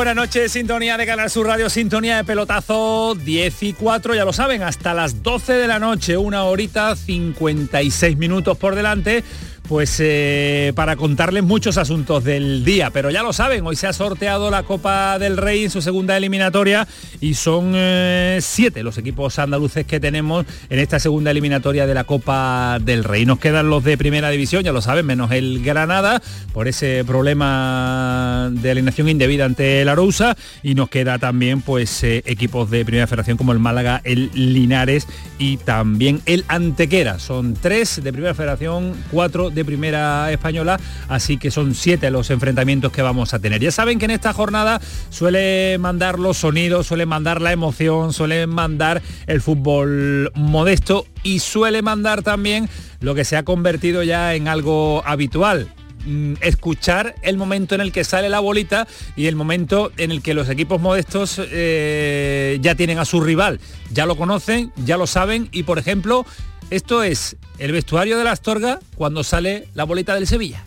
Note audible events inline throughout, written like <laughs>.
Buenas noches, sintonía de Canal Sur Radio, sintonía de pelotazo 10 y 4, ya lo saben, hasta las 12 de la noche, una horita 56 minutos por delante pues eh, para contarles muchos asuntos del día, pero ya lo saben, hoy se ha sorteado la Copa del Rey en su segunda eliminatoria y son eh, siete los equipos andaluces que tenemos en esta segunda eliminatoria de la Copa del Rey. Nos quedan los de primera división, ya lo saben, menos el Granada, por ese problema de alineación indebida ante la Arousa, y nos queda también pues eh, equipos de primera federación como el Málaga, el Linares y también el Antequera. Son tres de primera federación, cuatro de primera española, así que son siete los enfrentamientos que vamos a tener. Ya saben que en esta jornada suele mandar los sonidos, suele mandar la emoción, suele mandar el fútbol modesto y suele mandar también lo que se ha convertido ya en algo habitual, mm, escuchar el momento en el que sale la bolita y el momento en el que los equipos modestos eh, ya tienen a su rival. Ya lo conocen, ya lo saben y por ejemplo, esto es el vestuario de la Astorga cuando sale la bolita del Sevilla.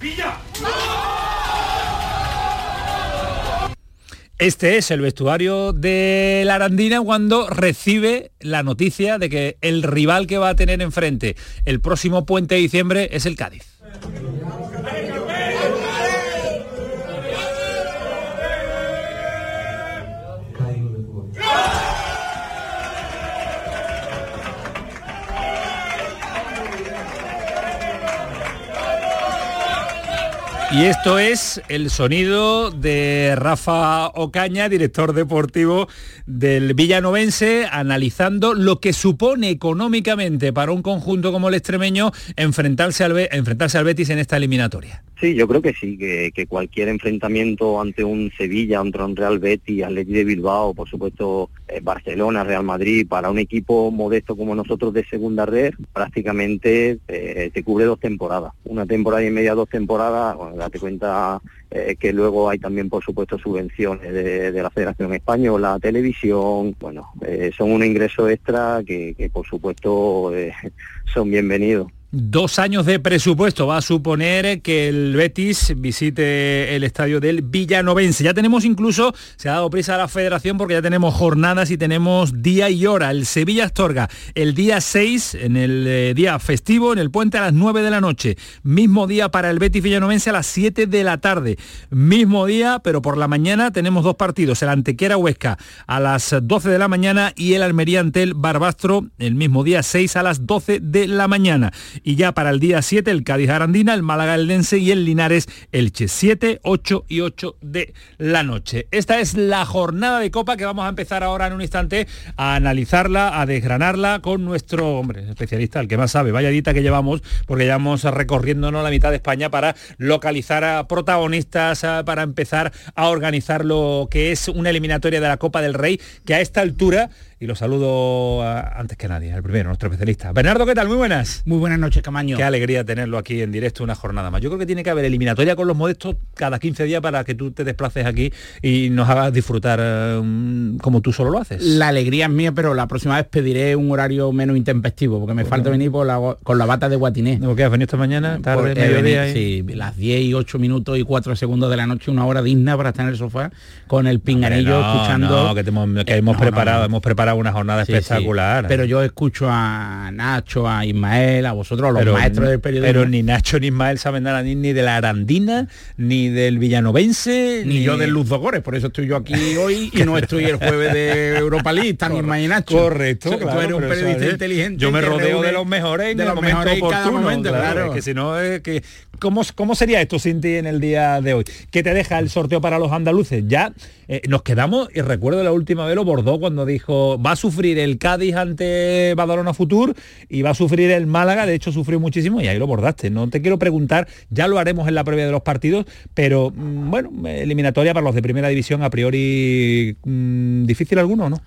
Este es el vestuario de la Arandina cuando recibe la noticia de que el rival que va a tener enfrente el próximo puente de diciembre es el Cádiz. Y esto es el sonido de Rafa Ocaña, director deportivo del Villanovense, analizando lo que supone económicamente para un conjunto como el extremeño enfrentarse al, enfrentarse al Betis en esta eliminatoria. Sí, yo creo que sí, que, cualquier enfrentamiento ante un Sevilla, ante un Real Betis, Atleti de Bilbao, por supuesto eh, Barcelona, Real Madrid, para un equipo modesto como nosotros de segunda red, prácticamente eh, te cubre dos temporadas. Una temporada y media, dos temporadas, date cuenta eh, que luego hay también, por supuesto, subvenciones de, la Federación Española, televisión, bueno, eh, son un ingreso extra que, que por supuesto, eh, son bienvenidos. Dos años de presupuesto va a suponer que el Betis visite el estadio del Villanovense. Ya tenemos incluso, se ha dado prisa a la federación porque ya tenemos jornadas y tenemos día y hora. El Sevilla Astorga el día 6, en el eh, día festivo, en el puente a las 9 de la noche. Mismo día para el Betis Villanovense a las 7 de la tarde. Mismo día, pero por la mañana tenemos dos partidos. El Antequera Huesca a las 12 de la mañana y el Almería ante el Barbastro el mismo día 6 a las 12 de la mañana y ya para el día 7 el Cádiz Arandina, el Málaga Eldense y el Linares Elche. 7, 8 y 8 de la noche. Esta es la jornada de Copa que vamos a empezar ahora en un instante a analizarla, a desgranarla con nuestro hombre especialista, el que más sabe, vaya dita que llevamos, porque llevamos recorriéndonos la mitad de España para localizar a protagonistas, para empezar a organizar lo que es una eliminatoria de la Copa del Rey, que a esta altura y lo saludo a, antes que nadie, el primero, nuestro especialista. Bernardo, ¿qué tal? Muy buenas. Muy buenas noches, Camaño. Qué alegría tenerlo aquí en directo una jornada más. Yo creo que tiene que haber eliminatoria con los modestos cada 15 días para que tú te desplaces aquí y nos hagas disfrutar um, como tú solo lo haces. La alegría es mía, pero la próxima vez pediré un horario menos intempestivo, porque me falta venir por la, con la bata de guatiné. ¿No qué has venido esta mañana? Tarde, mediodía. Sí, las 10 y 8 minutos y 4 segundos de la noche, una hora digna para estar en el sofá con el pinganillo no, escuchando. No, que, te hemos, que hemos preparado, hemos preparado una jornada sí, espectacular. Sí. Pero yo escucho a Nacho, a Ismael, a vosotros, a los pero, maestros del periodismo. Pero ni Nacho ni Ismael saben nada ni, ni de la Arandina, ni del Villanovense, ni, ni, yo del Luz Dogores, por eso estoy yo aquí <laughs> hoy y no estoy el jueves de Europa League, están Ismael y Nacho. Correcto, o sea, claro, tú eres un periodista ¿sabes? inteligente. Yo me rodeo de los mejores de los mejores cada momento, claro. claro. Que si no es que ¿Cómo, ¿Cómo, sería esto sin ti en el día de hoy? ¿Qué te deja el sorteo para los andaluces? Ya eh, nos quedamos, y recuerdo la última vez lo bordó cuando dijo, va a sufrir el Cádiz ante Badalona Futur y va a sufrir el Málaga, de hecho sufrió muchísimo y ahí lo bordaste. No te quiero preguntar, ya lo haremos en la previa de los partidos, pero mmm, bueno, eliminatoria para los de primera división a priori, mmm, ¿difícil alguno no?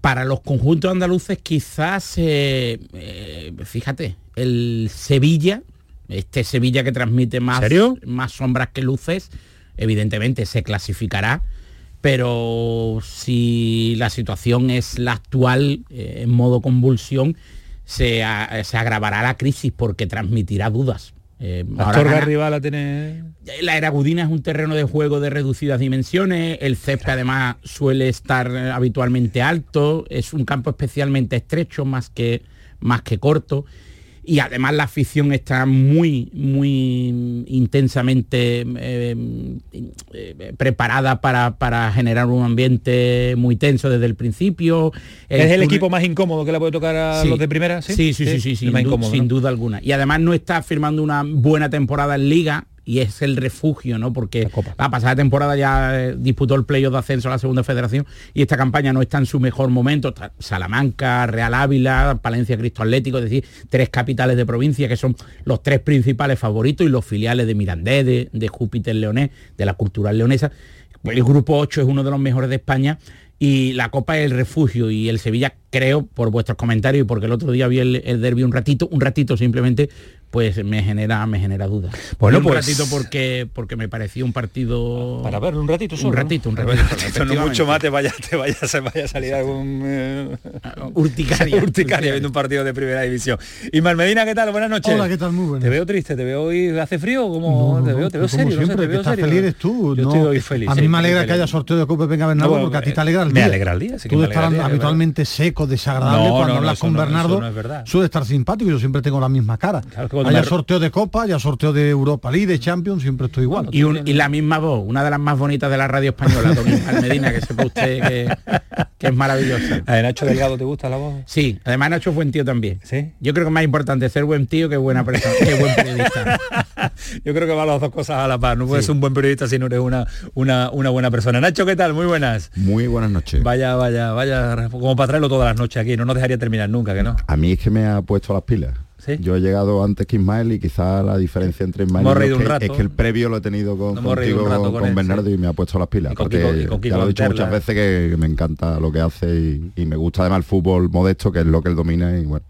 para los conjuntos andaluces quizás, eh, eh, fíjate, el Sevilla, este Sevilla que transmite más, más sombras que luces, evidentemente se clasificará, pero si la situación es la actual, eh, en modo convulsión, se, agravará la crisis porque transmitirá dudas. Eh, Astorga arriba la tiene... La Eragudina es un terreno de juego de reducidas dimensiones, el césped además suele estar habitualmente alto, es un campo especialmente estrecho más que, más que corto y además la afición está muy, muy intensamente eh, eh, preparada para, generar un ambiente muy tenso desde el principio. ¿Es el equipo más incómodo que le puede tocar a los de primera? Sí, sí, sí, sí, sin, duda alguna. Y además no está firmando una buena temporada en liga, y es el refugio, ¿no? Porque la, pasada temporada ya eh, disputó el playoff de ascenso a la segunda federación y esta campaña no está en su mejor momento. Salamanca, Real Ávila, Palencia Cristo Atlético, es decir, tres capitales de provincia que son los tres principales favoritos y los filiales de Mirandés, de, de Júpiter Leonés, de la cultural leonesa. El grupo 8 es uno de los mejores de España y la Copa es el refugio y el Sevilla creo por vuestros comentarios y porque el otro día vi el, el derby un ratito un ratito simplemente pues me genera me genera dudas. Bueno, un pues, ratito porque porque me pareció un partido para ver un ratito solo. Un ratito, un ratito. no mucho más te vaya te vaya, vaya a salir algún eh, urticaria, urticaria viendo un partido de primera división. Y Medina, ¿qué tal? Buenas noches. Hola, ¿qué tal? Muy buenas. Te veo triste, te veo hoy hace frío como te veo, te veo serio, siempre, no sé, te veo serio. feliz eres tú, Yo estoy feliz. A mí me alegra que haya sorteo de Copa Venga Bernardo porque a ti te alegra el día. Me alegra el día, sí Tú estás habitualmente seco, desagradable cuando hablas con Bernardo. Suele estar simpático, yo siempre tengo la misma cara. Haya sorteo de Copa ya sorteo de Europa League, de Champions, siempre estoy igual. Y, la misma voz, una de las más bonitas de la radio española, Don <laughs> Medina, que sepa usted que, es maravillosa. ¿A Nacho Delgado te gusta la voz? Sí, además Nacho es buen tío también. ¿Sí? Yo creo que es más importante ser buen tío que buena persona, que buen <laughs> periodista. Yo creo que van las dos cosas a la par. No puedes ser un buen periodista si no eres una, una, una buena persona. Nacho, ¿qué tal? Muy buenas. Muy buenas noches. Vaya, vaya, vaya, como para traerlo todas las noches aquí. No nos dejaría terminar nunca, que no. A mí es que me ha puesto las pilas. Yo he llegado antes que Ismael y quizá la diferencia entre Ismael y es, que, es que el previo lo he tenido con, contigo, con, Bernardo y me ha puesto las pilas. porque ya lo he dicho muchas veces que, me encanta lo que hace y, y me gusta además el fútbol modesto, que es lo que él domina y bueno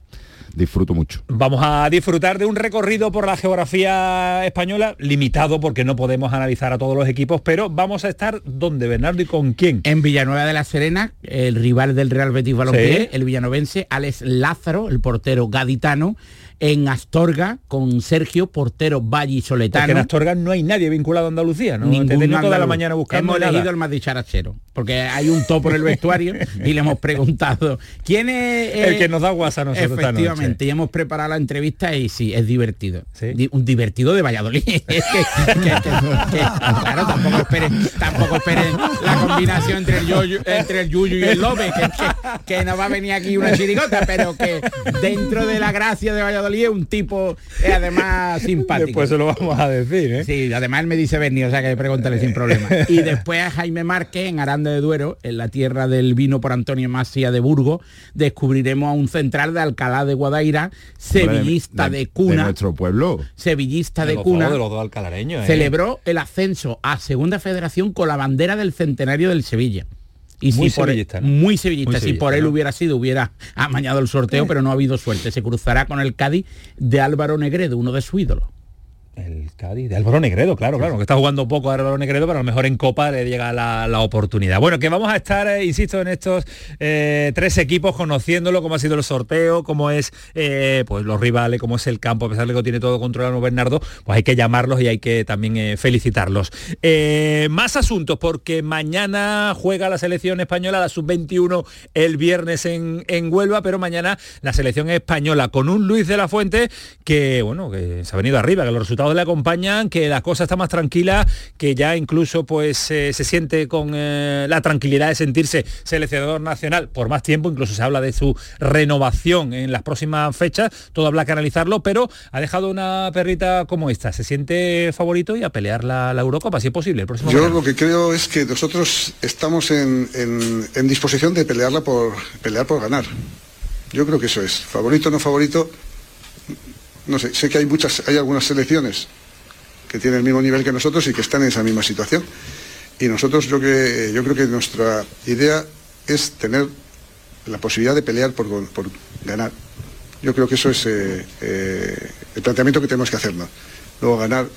disfruto mucho. Vamos a disfrutar de un recorrido por la geografía española, limitado porque no podemos analizar a todos los equipos, pero vamos a estar donde, Bernardo, y con quién. En Villanueva de la Serena, el rival del Real Betis Balompié, el villanovense, Alex Lázaro, el portero gaditano, en Astorga con Sergio, portero vallisoletano. Porque en Astorga no hay nadie vinculado a Andalucía, ¿no? Ningún toda la mañana buscando Hemos elegido al más dicharachero, porque hay un topo en el vestuario y le hemos preguntado ¿quién es el que nos da guasa a nosotros Efectivamente, y hemos preparado la entrevista y sí, es divertido. Un divertido de Valladolid. <laughs> claro, tampoco esperen, tampoco esperen la combinación entre el, yoyo, entre el Yuyu y el López, que, no va a venir aquí una chirigota, pero que dentro de la gracia de Valladolid es un tipo eh, además simpático. Después se lo vamos a decir, ¿eh? Sí, además él me dice Berni, o sea que pregúntale sin problema. Y <laughs> después a Jaime Márquez en Aranda de Duero, en la tierra del vino por Antonio Masia de Burgos, descubriremos a un central de Alcalá de Guadaira, sevillista de, cuna. De nuestro pueblo. Sevillista de, cuna. De los dos alcalareños. ¿eh? Celebró el ascenso a Segunda Federación con la bandera del centenario del Sevilla. Y muy si por sevillista, muy sevillista. si por él hubiera sido, hubiera amañado el sorteo, pero no ha habido suerte. Se cruzará con el Cádiz de Álvaro Negredo, uno de su ídolo. El Cádiz, de Álvaro Negredo, claro, claro, que está jugando poco Álvaro Negredo, pero a lo mejor en Copa le llega la, oportunidad. Bueno, que vamos a estar, eh, insisto, en estos eh, tres equipos, conociéndolo, cómo ha sido el sorteo, cómo es eh, pues los rivales, cómo es el campo, a pesar de que tiene todo controlado Bernardo, pues hay que llamarlos y hay que también felicitarlos. más asuntos, porque mañana juega la selección española, la sub-21, el viernes en, en Huelva, pero mañana la selección española con un Luis de la Fuente que, bueno, que se ha venido arriba, que los resultados le acompañan, que la cosa está más tranquila, que ya incluso pues eh, se siente con eh, la tranquilidad de sentirse seleccionador nacional por más tiempo, incluso se habla de su renovación en las próximas fechas, todo habla que analizarlo, pero ha dejado una perrita como esta, se siente favorito y a pelear la, Eurocopa, si es posible. Yo lo que creo es que nosotros estamos en, en disposición de pelearla por pelear por ganar. Yo creo que eso es. Favorito o no favorito, no sé, sé que hay muchas, hay algunas selecciones que tienen el mismo nivel que nosotros y que están en esa misma situación. Y nosotros yo, que, yo creo que nuestra idea es tener la posibilidad de pelear por, ganar. Yo creo que eso es eh, eh, el planteamiento que tenemos que hacernos. Luego ganar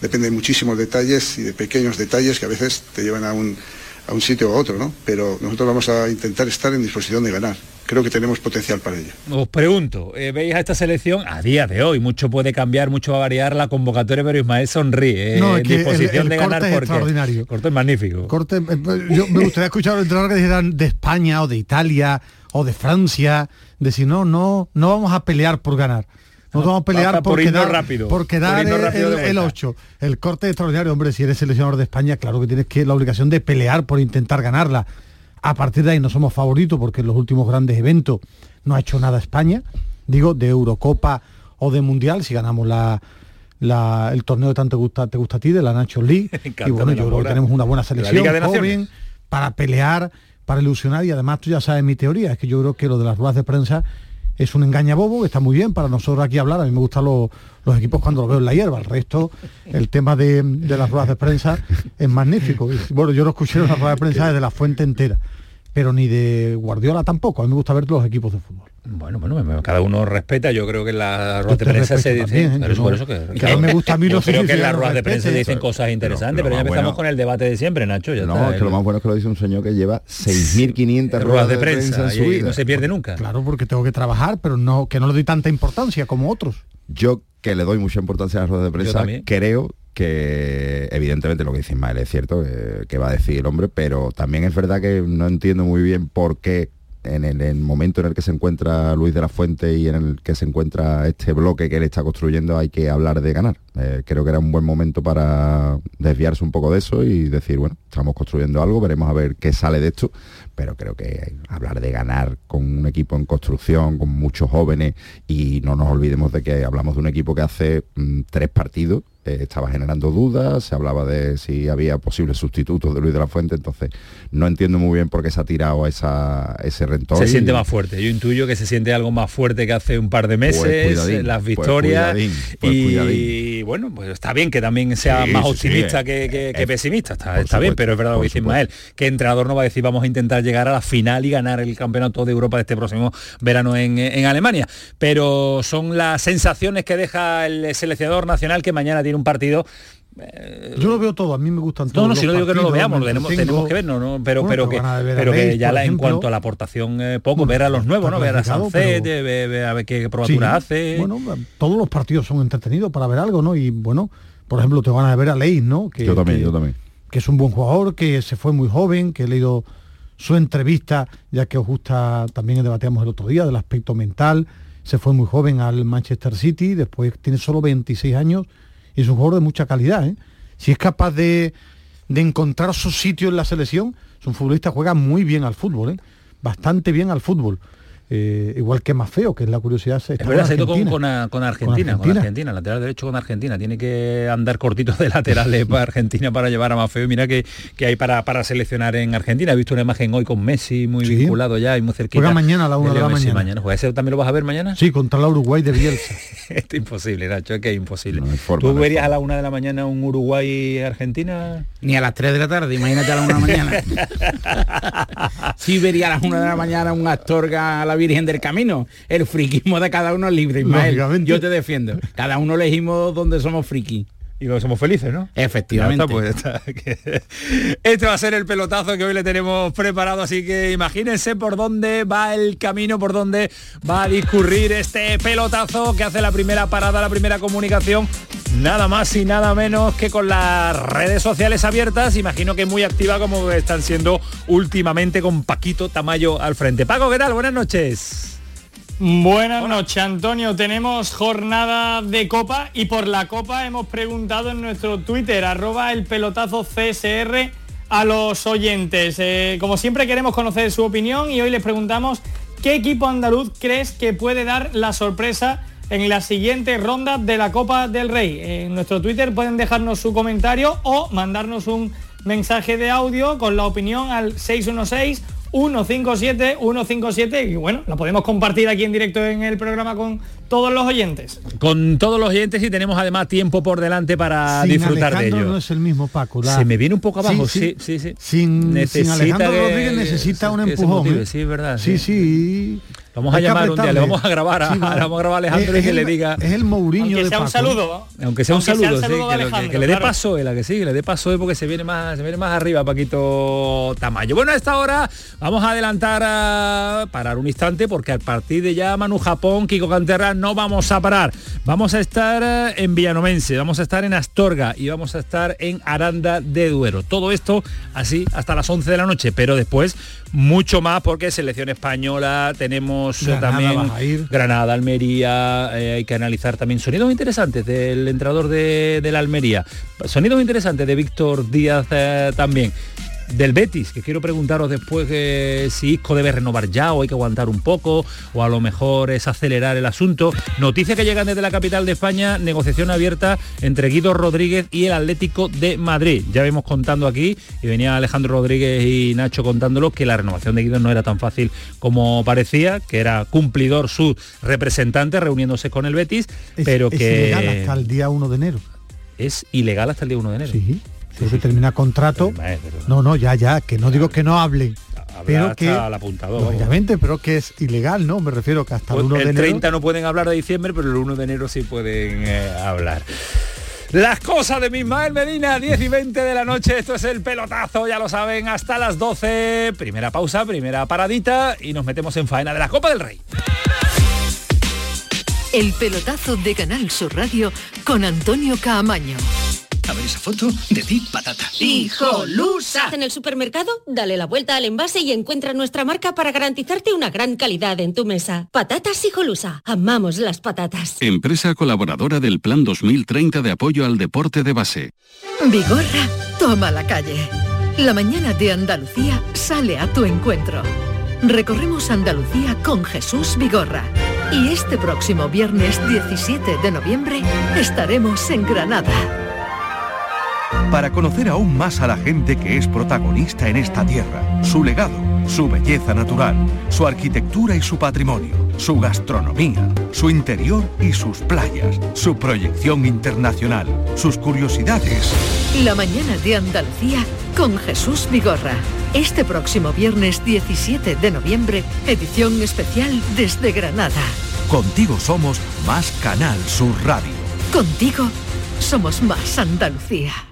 depende de muchísimos detalles y de pequeños detalles que a veces te llevan a un, a un sitio u otro, ¿no? Pero nosotros vamos a intentar estar en disposición de ganar. Creo que tenemos potencial para ello. Os pregunto, eh, ¿veis a esta selección a día de hoy? Mucho puede cambiar, mucho va a variar la convocatoria, pero Ismael sonríe. no, en disposición de ganar es extraordinario. Corte es magnífico. Corte, eh, yo me gustaría escuchar a los entrenadores que dijeran de España o de Italia o de Francia, de si no, no, no vamos a pelear por ganar. No vamos a pelear por, quedar, rápido, por quedar el, 8. El corte extraordinario, hombre, si eres seleccionador de España, claro que tienes que la obligación de pelear por intentar ganarla. A partir de ahí no somos favoritos porque en los últimos grandes eventos no ha hecho nada España. Digo, de Eurocopa o de Mundial, si ganamos la, el torneo de tanto te gusta, te gusta a ti, de la Nacho League. <laughs> y bueno, yo creo que tenemos una buena selección joven para pelear, para ilusionar y además tú ya sabes mi teoría, es que yo creo que lo de las ruedas de prensa es un engaña bobo, está muy bien para nosotros aquí hablar, a mí me gustan los, equipos cuando los veo en la hierba, el resto, el tema de, las ruedas de prensa es magnífico. Bueno, yo lo escuché en las ruedas de prensa desde la fuente entera, pero ni de Guardiola tampoco, a mí me gusta ver los equipos de fútbol. Bueno, bueno, cada uno respeta. Yo creo que en las ruedas de prensa se dicen. ¿eh? por eso que, me gusta a mí los creo que en las ruedas de prensa se dicen cosas interesantes, pero, ya empezamos con el debate de siempre, Nacho. Ya no, es que lo más bueno es que lo dice un señor que lleva 6.500 ruedas de prensa, en su vida. no se pierde nunca. Claro, porque tengo que trabajar, pero no que no le doy tanta importancia como otros. Yo que le doy mucha importancia a las ruedas de prensa, creo que evidentemente lo que dice Ismael es cierto, que va a decir el hombre, pero también es verdad que no entiendo muy bien por qué en el, momento en el que se encuentra Luis de la Fuente y en el que se encuentra este bloque que él está construyendo hay que hablar de ganar. Eh, creo que era un buen momento para desviarse un poco de eso y decir, bueno, estamos construyendo algo, veremos a ver qué sale de esto, pero creo que hablar de ganar con un equipo en construcción, con muchos jóvenes y no nos olvidemos de que hablamos de un equipo que hace mm, tres partidos eh, estaba generando dudas, se hablaba de si había posibles sustitutos de Luis de la Fuente, entonces no entiendo muy bien por qué se ha tirado esa, ese rentón. Se siente más fuerte, yo intuyo que se siente algo más fuerte que hace un par de meses, pues las pues victorias pues y bueno, pues está bien que también sea más optimista que, pesimista, está, bien, pero es verdad lo que dice Ismael, que entrenador no va a decir vamos a intentar llegar a la final y ganar el campeonato de Europa de este próximo verano en, en Alemania, pero son las sensaciones que deja el seleccionador nacional que mañana tiene un partido eh, yo lo veo todo, a mí me gustan todos. No, no, si no digo que no lo veamos, tenemos, que ver, no, pero, pero, que, pero que ya en cuanto a la aportación eh, poco, ver a los nuevos, ¿no? Ver a Sancet, ver, a ver qué probatura hace. Bueno, todos los partidos son entretenidos para ver algo, ¿no? Y bueno, por ejemplo, te van a ver a Leis, ¿no? Que, yo también, yo también. Que es un buen jugador, que se fue muy joven, que he leído su entrevista, ya que os gusta, también debatíamos el otro día, del aspecto mental. Se fue muy joven al Manchester City, después tiene solo 26 años es un jugador de mucha calidad. ¿eh? Si es capaz de, encontrar su sitio en la selección, es un futbolista que juega muy bien al fútbol, ¿eh? bastante bien al fútbol. Eh, igual que más feo, que es la curiosidad. Es verdad, se con, con, Argentina, con, Argentina, lateral derecho con Argentina. Tiene que andar cortito de laterales para Argentina para llevar a más feo. Mira que, que hay para, para seleccionar en Argentina. He visto una imagen hoy con Messi muy vinculado ya y muy cerquita. Juega mañana a la una de la mañana. mañana. ¿Ese también lo vas a ver mañana? Sí, contra la Uruguay de Bielsa. <laughs> es imposible, Nacho, es que es imposible. ¿Tú verías a la una de la mañana un Uruguay-Argentina? Ni a las 3 de la tarde, imagínate a la una de la mañana. <laughs> sí vería a las una de la mañana un Astorga a la Virgen del Camino. El friquismo de cada uno es libre, Yo te defiendo. Cada uno elegimos donde somos friki y donde somos felices, ¿no? Efectivamente. Pues, <laughs> este va a ser el pelotazo que hoy le tenemos preparado, así que imagínense por dónde va el camino, por dónde va a discurrir este pelotazo que hace la primera parada, la primera comunicación, nada más y nada menos que con las redes sociales abiertas, imagino que muy activa como están siendo últimamente con Paquito Tamayo al frente. Paco, ¿qué tal? Buenas noches. Buenas noches, Antonio. Tenemos jornada de Copa y por la Copa hemos preguntado en nuestro Twitter, arroba el pelotazo CSR, a los oyentes. Eh, como siempre queremos conocer su opinión y hoy les preguntamos qué equipo andaluz crees que puede dar la sorpresa en la siguiente ronda de la Copa del Rey. En nuestro Twitter pueden dejarnos su comentario o mandarnos un mensaje de audio con la opinión al 616 157 157 y bueno, la podemos compartir aquí en directo en el programa con todos los oyentes. Con todos los oyentes y tenemos además tiempo por delante para disfrutar de ello. no es el mismo Paco. Se me viene un poco abajo, sí, sí, sí. Sin, Alejandro Rodríguez necesita un empujón. ¿eh? Sí, es verdad. Sí, sí. Vamos a llamar un día, le vamos a grabar a, vamos a grabar a Alejandro y que le diga. Es el Mourinho aunque sea un saludo. Aunque sea un saludo, que, le dé paso él, a que sí, que le dé paso porque se viene más, se viene más arriba, Paquito Tamayo. Bueno, a esta hora vamos a adelantar a parar un instante porque a partir de ya Manu Japón, Kiko Canterra, no vamos a parar. Vamos a estar eh, en Villanomense, vamos a estar en Astorga y vamos a estar en Aranda de Duero. Todo esto así hasta las 11 de la noche, pero después mucho más porque selección española tenemos también Granada, Almería, eh, hay que analizar también sonidos interesantes del entrenador de, la Almería, sonidos interesantes de Víctor Díaz eh, también del Betis, que quiero preguntaros después que si Isco debe renovar ya o hay que aguantar un poco, o a lo mejor es acelerar el asunto. Noticias que llegan desde la capital de España, negociación abierta entre Guido Rodríguez y el Atlético de Madrid. Ya vemos contando aquí, y venía Alejandro Rodríguez y Nacho contándolo, que la renovación de Guido no era tan fácil como parecía, que era cumplidor su representante reuniéndose con el Betis, pero que... Es ilegal hasta el día 1 de enero. Es ilegal hasta el día 1 de enero. Sí si se termina contrato. No, no, ya, ya, que no digo que no hable. pero que obviamente pero que es ilegal no me refiero que hasta el 1 pues de enero 30 no pueden hablar de diciembre pero el 1 de enero sí pueden eh, hablar las cosas de Mismael Medina, 10 y 20 de la noche, esto es el pelotazo, ya lo saben, hasta las 12. Primera pausa, primera paradita y nos metemos en faena de la Copa del Rey. El pelotazo de Canal Sur Radio con Antonio Caamaño. A ver esa foto, de ti, patata. ¡Hijolusa! En el supermercado, dale la vuelta al envase y encuentra nuestra marca para garantizarte una gran calidad en tu mesa. Patatas Hijolusa. Amamos las patatas. Empresa colaboradora del Plan 2030 de apoyo al deporte de base. Vigorra, toma la calle. La mañana de Andalucía sale a tu encuentro. Recorremos Andalucía con Jesús Vigorra. Y este próximo viernes 17 de noviembre estaremos en Granada para conocer aún más a la gente que es protagonista en esta tierra, su legado, su belleza natural, su arquitectura y su patrimonio, su gastronomía, su interior y sus playas, su proyección internacional, sus curiosidades. La mañana de Andalucía con Jesús Vigorra. Este próximo viernes 17 de noviembre, edición especial desde Granada. Contigo somos más Canal Sur Radio. Contigo somos más Andalucía.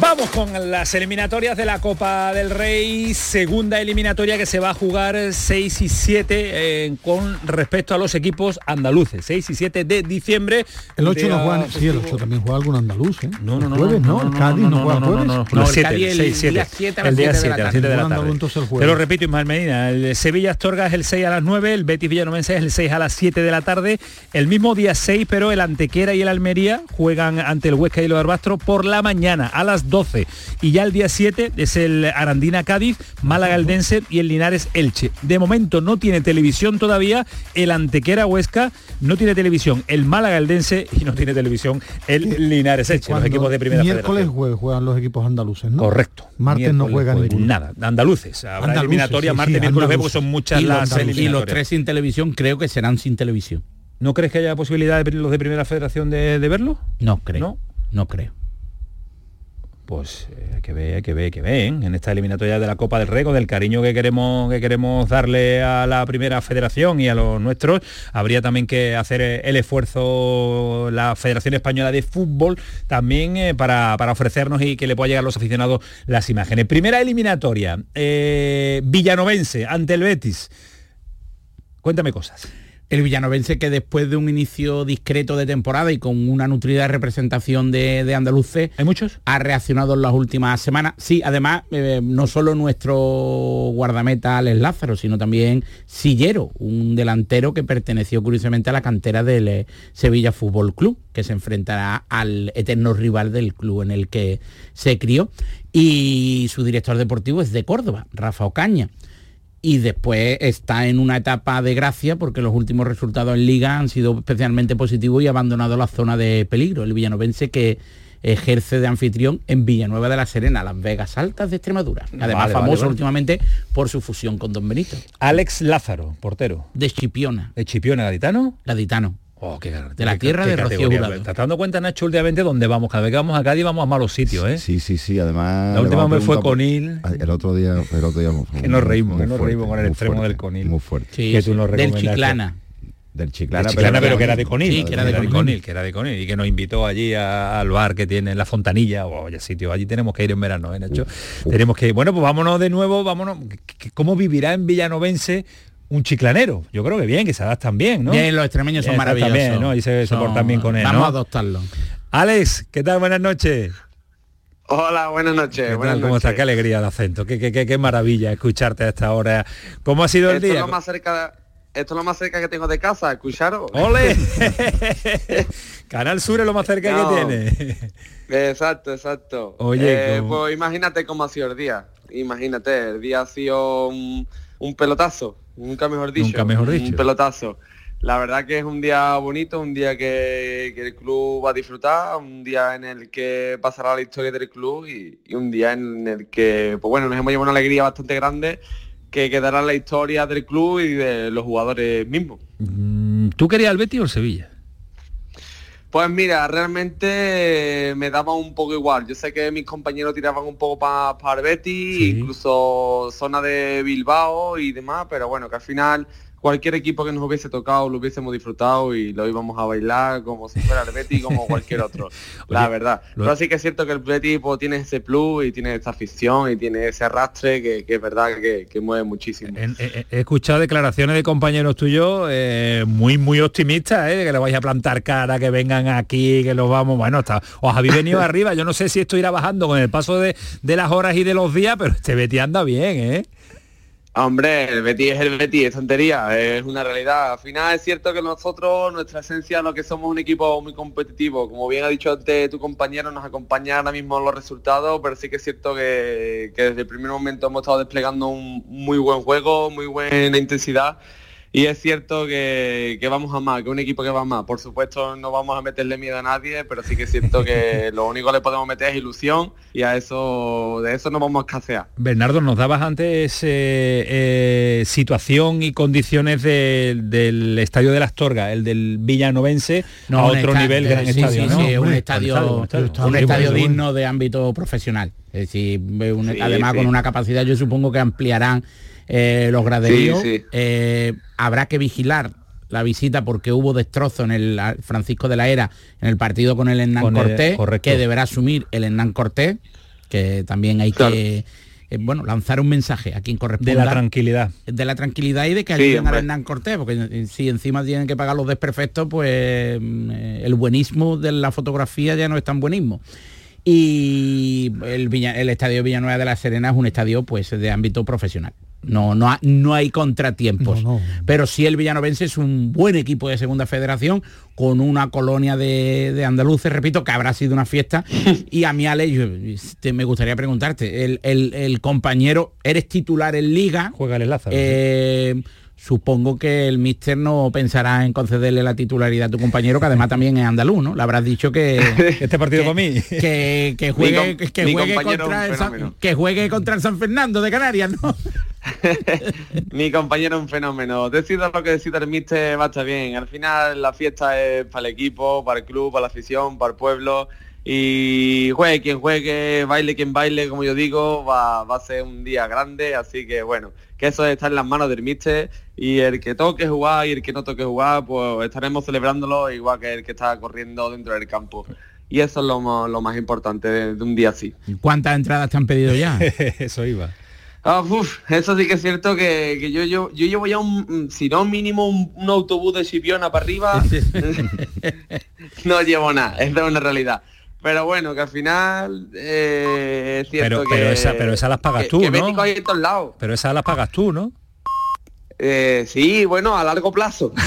Vamos con las eliminatorias de la Copa del Rey, segunda eliminatoria que se va a jugar 6 y 7 eh, con respecto a los equipos andaluces, 6 y 7 de diciembre. El 8 no juega, sí, el 8 también juega algún andaluz, ¿eh? No, no, no, jueves, no, el Cádiz no, juega jueves. No, no, el 7, el 6, 7, el día 7 a las 7 de la tarde. Te lo repito, Ismael Medina, el Sevilla Astorga es el 6 a las 9, el Betis Villanovense es el 6 a las 7 de la tarde, el mismo día 6, pero el Antequera y el Almería juegan ante el Huesca y el Arbastro por la mañana a las 12 y ya el día 7 es el Arandina Cádiz, Málaga Eldense y el Linares Elche. De momento no tiene televisión todavía el Antequera Huesca, no tiene televisión el Málaga Eldense y no tiene televisión el Linares Elche, los equipos de primera Miércoles juegan los equipos andaluces, ¿no? Correcto. Martes no juegan nada, andaluces. Habrá eliminatoria martes, miércoles, porque son muchas las Y los tres sin televisión creo que serán sin televisión. ¿No crees que haya posibilidad de los de primera federación de, de verlo? No creo. No, no creo pues eh, que ve, que ve, que ven en esta eliminatoria de la Copa del Rey, con el cariño que queremos, que queremos darle a la primera federación y a los nuestros, habría también que hacer eh, el esfuerzo la Federación Española de Fútbol también eh, para, ofrecernos y que le pueda llegar a los aficionados las imágenes. Primera eliminatoria, Villanovense ante el Betis. Cuéntame cosas el villanovense que después de un inicio discreto de temporada y con una nutrida representación de, de andaluces, ¿hay muchos? Ha reaccionado en las últimas semanas. Sí, además, eh, no solo nuestro guardameta Alex Lázaro, sino también Sillero, un delantero que perteneció curiosamente a la cantera del eh, Sevilla Fútbol Club, que se enfrentará al eterno rival del club en el que se crió. Y su director deportivo es de Córdoba, Rafa Ocaña y después está en una etapa de gracia porque los últimos resultados en liga han sido especialmente positivos y ha abandonado la zona de peligro. El villanovense que ejerce de anfitrión en Villanueva de la Serena, Las Vegas Altas de Extremadura. Además famoso últimamente por su fusión con Don Benito. Alex Lázaro, portero. De Chipiona. ¿De Chipiona, gaditano? Gaditano. Oh, de la tierra de Rocío Jurado. ¿Estás dando cuenta, Nacho, últimamente dónde vamos? Cada vez que vamos a Cádiz vamos a malos sitios, ¿eh? Sí, sí, sí, además... La última vez fue Conil. El otro día... El otro día que nos reímos, que nos reímos con el extremo del Conil. Muy fuerte. Sí, que tú nos del Chiclana. Del Chiclana, pero, que era de Conil. Sí, que era de, Conil. que era de Conil. Y que nos invitó allí al bar que tiene en la Fontanilla, o oh, sitio, allí tenemos que ir en verano, ¿eh, Nacho? Tenemos que ir. Bueno, pues vámonos de nuevo, vámonos. ¿Cómo vivirá en Villanovense un chiclanero. Yo creo que bien, que se adaptan bien, ¿no? Bien, los extremeños son maravillosos. Bien, ¿no? Y se, soportan bien con él, Vamos a adoptarlo. Alex, ¿qué tal? Buenas noches. Hola, buenas noches. ¿Cómo está? Qué alegría el acento. Qué, qué, qué, maravilla escucharte a esta hora. ¿Cómo ha sido el día? Es lo más cerca, esto es lo más cerca que tengo de casa, escucharos. ¡Ole! <laughs> Canal Sur es lo más cerca que tiene. exacto, exacto. Oye, eh, pues imagínate cómo ha sido el día. Imagínate, el día ha sido un pelotazo nunca mejor dicho. Nunca mejor dicho. Un pelotazo. La verdad que es un día bonito, un día que, el club va a disfrutar, un día en el que pasará la historia del club y, un día en el que, pues bueno, nos hemos llevado una alegría bastante grande que quedará en la historia del club y de los jugadores mismos. Mm, ¿Tú querías el Betis o el Sevilla? Pues mira, realmente me daba un poco igual. Yo sé que mis compañeros tiraban un poco para el Betis, incluso zona de Bilbao y demás, pero bueno, que al final cualquier equipo que nos hubiese tocado lo hubiésemos disfrutado y lo íbamos a bailar como si fuera el Betis como cualquier otro, <laughs> la verdad. Pero sí que es cierto que el Betis pues, tiene ese plus y tiene esta afición y tiene ese arrastre que, es verdad que, mueve muchísimo. He, escuchado declaraciones de compañeros tuyos eh, muy muy optimistas, eh, que le vais a plantar cara, que vengan aquí, que los vamos, bueno, está, os habéis venido <laughs> arriba, yo no sé si esto irá bajando con el paso de, de las horas y de los días, pero este Betis anda bien, ¿eh? Hombre, el Betis es el Betis, es tontería, es una realidad. Al final es cierto que nosotros, nuestra esencia, lo que somos un equipo muy competitivo. Como bien ha dicho antes tu compañero, nos acompaña ahora mismo los resultados, pero sí que es cierto que, que desde el primer momento hemos estado desplegando un muy buen juego, muy buena intensidad y es cierto que, vamos a más, que un equipo que va más. Por supuesto no vamos a meterle miedo a nadie, pero sí que es cierto que <laughs> lo único que le podemos meter es ilusión y a eso de eso no vamos a escasear. Bernardo, nos dabas antes eh, eh, situación y condiciones del estadio de las Astorga, el del Villanovense, a otro nivel, gran estadio, un estadio, un estadio digno de ámbito profesional. Es decir, además con una capacidad, yo supongo que ampliarán eh, los graderíos. Eh, habrá que vigilar la visita porque hubo destrozo en el Francisco de la Era en el partido con el Hernán Cortés, que deberá asumir el Hernán Cortés. que también hay que eh, bueno, lanzar un mensaje a quien corresponde. De la tranquilidad. De la tranquilidad y de que ayuden a Hernán Cortés, porque si encima tienen que pagar los desperfectos, pues mm, eh, el buenismo de la fotografía ya no es tan buenismo y el, el estadio Villanueva de la Serena es un estadio pues de ámbito profesional. No, no, no hay contratiempos. Pero sí el Villanovense es un buen equipo de segunda federación con una colonia de, andaluces, repito, que habrá sido una fiesta. <laughs> y a mí, Ale, me gustaría preguntarte, el, compañero, ¿eres titular en liga? Juega el Lázaro. Eh, supongo que el míster no pensará en concederle la titularidad a tu compañero, que además también es andaluz, ¿no? Le habrás dicho que... <laughs> este partido con mí. Que, juegue, que, juegue contra el San, que juegue contra el San Fernando de Canarias, ¿no? <laughs> mi compañero es un fenómeno. Decida lo que decida el míster va a estar bien. Al final la fiesta es para el equipo, para el club, para la afición, para el pueblo y juegue quien juegue, baile quien baile, como yo digo, va, va, a ser un día grande, así que bueno, que eso está en las manos del míster y el que toque jugar y el que no toque jugar, pues estaremos celebrándolo igual que el que está corriendo dentro del campo. Y eso es lo, más importante de, un día así. ¿Cuántas entradas te han pedido ya? <laughs> eso iba. Ah, eso sí que es cierto que, yo, yo, yo llevo ya un, si no mínimo un, autobús de Sipiona para arriba, <laughs> <laughs> no llevo nada, es una realidad. Pero bueno, que al final eh, es cierto pero, que... Esa, pero esa las pagas tú, ¿no? lados. Pero esa las pagas tú, ¿no? Eh, sí, bueno, a largo plazo. <laughs>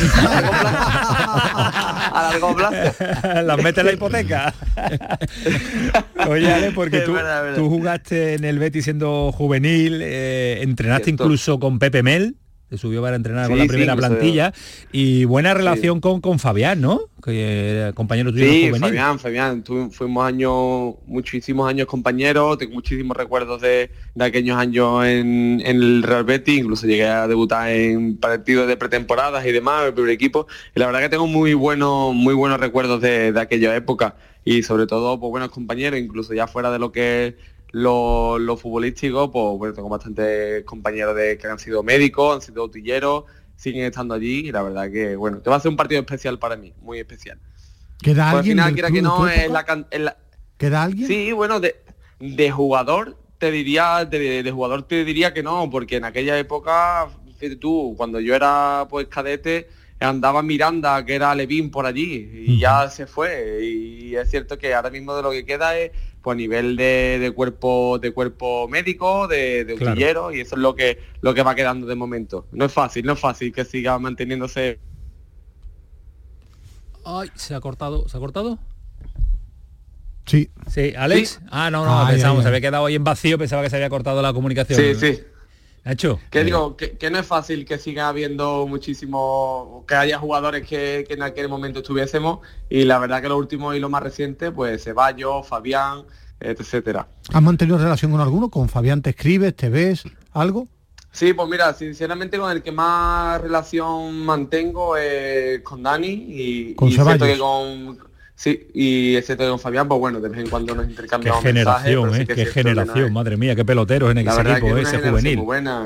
A largo plazo. <laughs> Las metes en la hipoteca. <laughs> Oye, Ale, porque tú, tú, jugaste en el Betis siendo juvenil, eh, entrenaste incluso con Pepe Mel subió para entrenar con la primera plantilla. Y buena relación con, con Fabián, ¿no? Que compañero tuyo sí, Fabián, Fabián, fuimos años, muchísimos años compañeros, tengo muchísimos recuerdos de, aquellos años en, el Real Betis, incluso llegué a debutar en partidos de pretemporadas y demás, el primer equipo, y la verdad que tengo muy buenos, muy buenos recuerdos de, de aquella época. Y sobre todo pues, buenos compañeros, incluso ya fuera de lo que lo, lo futbolístico, pues bueno, tengo bastantes compañeros de, que han sido médicos, han sido utilleros, siguen estando allí y la verdad que, bueno, te va a ser un partido especial para mí, muy especial. ¿Queda pues alguien? Al final, que no, es la, ¿Queda alguien? Sí, bueno, de, de jugador te diría, de, de, jugador te diría que no, porque en aquella época, tú, cuando yo era pues cadete, andaba Miranda, que era Levín por allí, y ya se fue. Y es cierto que ahora mismo de lo que queda es pues, a nivel de, cuerpo de cuerpo médico, de, de y eso es lo que lo que va quedando de momento. No es fácil, no es fácil que siga manteniéndose. Ay, se ha cortado, ¿se ha cortado? Sí. Sí, Alex. Ah, no, no, pensamos, se había quedado ahí en vacío, pensaba que se había cortado la comunicación. Sí, sí. Hecho. Que digo, que, no es fácil que siga habiendo muchísimo, que haya jugadores que, en aquel momento estuviésemos y la verdad que lo último y lo más reciente, pues Ceballos, Fabián, etcétera. ¿Has mantenido relación con alguno? ¿Con Fabián te escribes, te ves, algo? Sí, pues mira, sinceramente con el que más relación mantengo es con Dani y, ¿Con que con Sí, y excepto con Fabián, pues bueno, de vez en cuando nos intercambiamos Qué generación, ¿eh? qué generación, madre mía, qué peloteros en el equipo ese juvenil. Muy buena.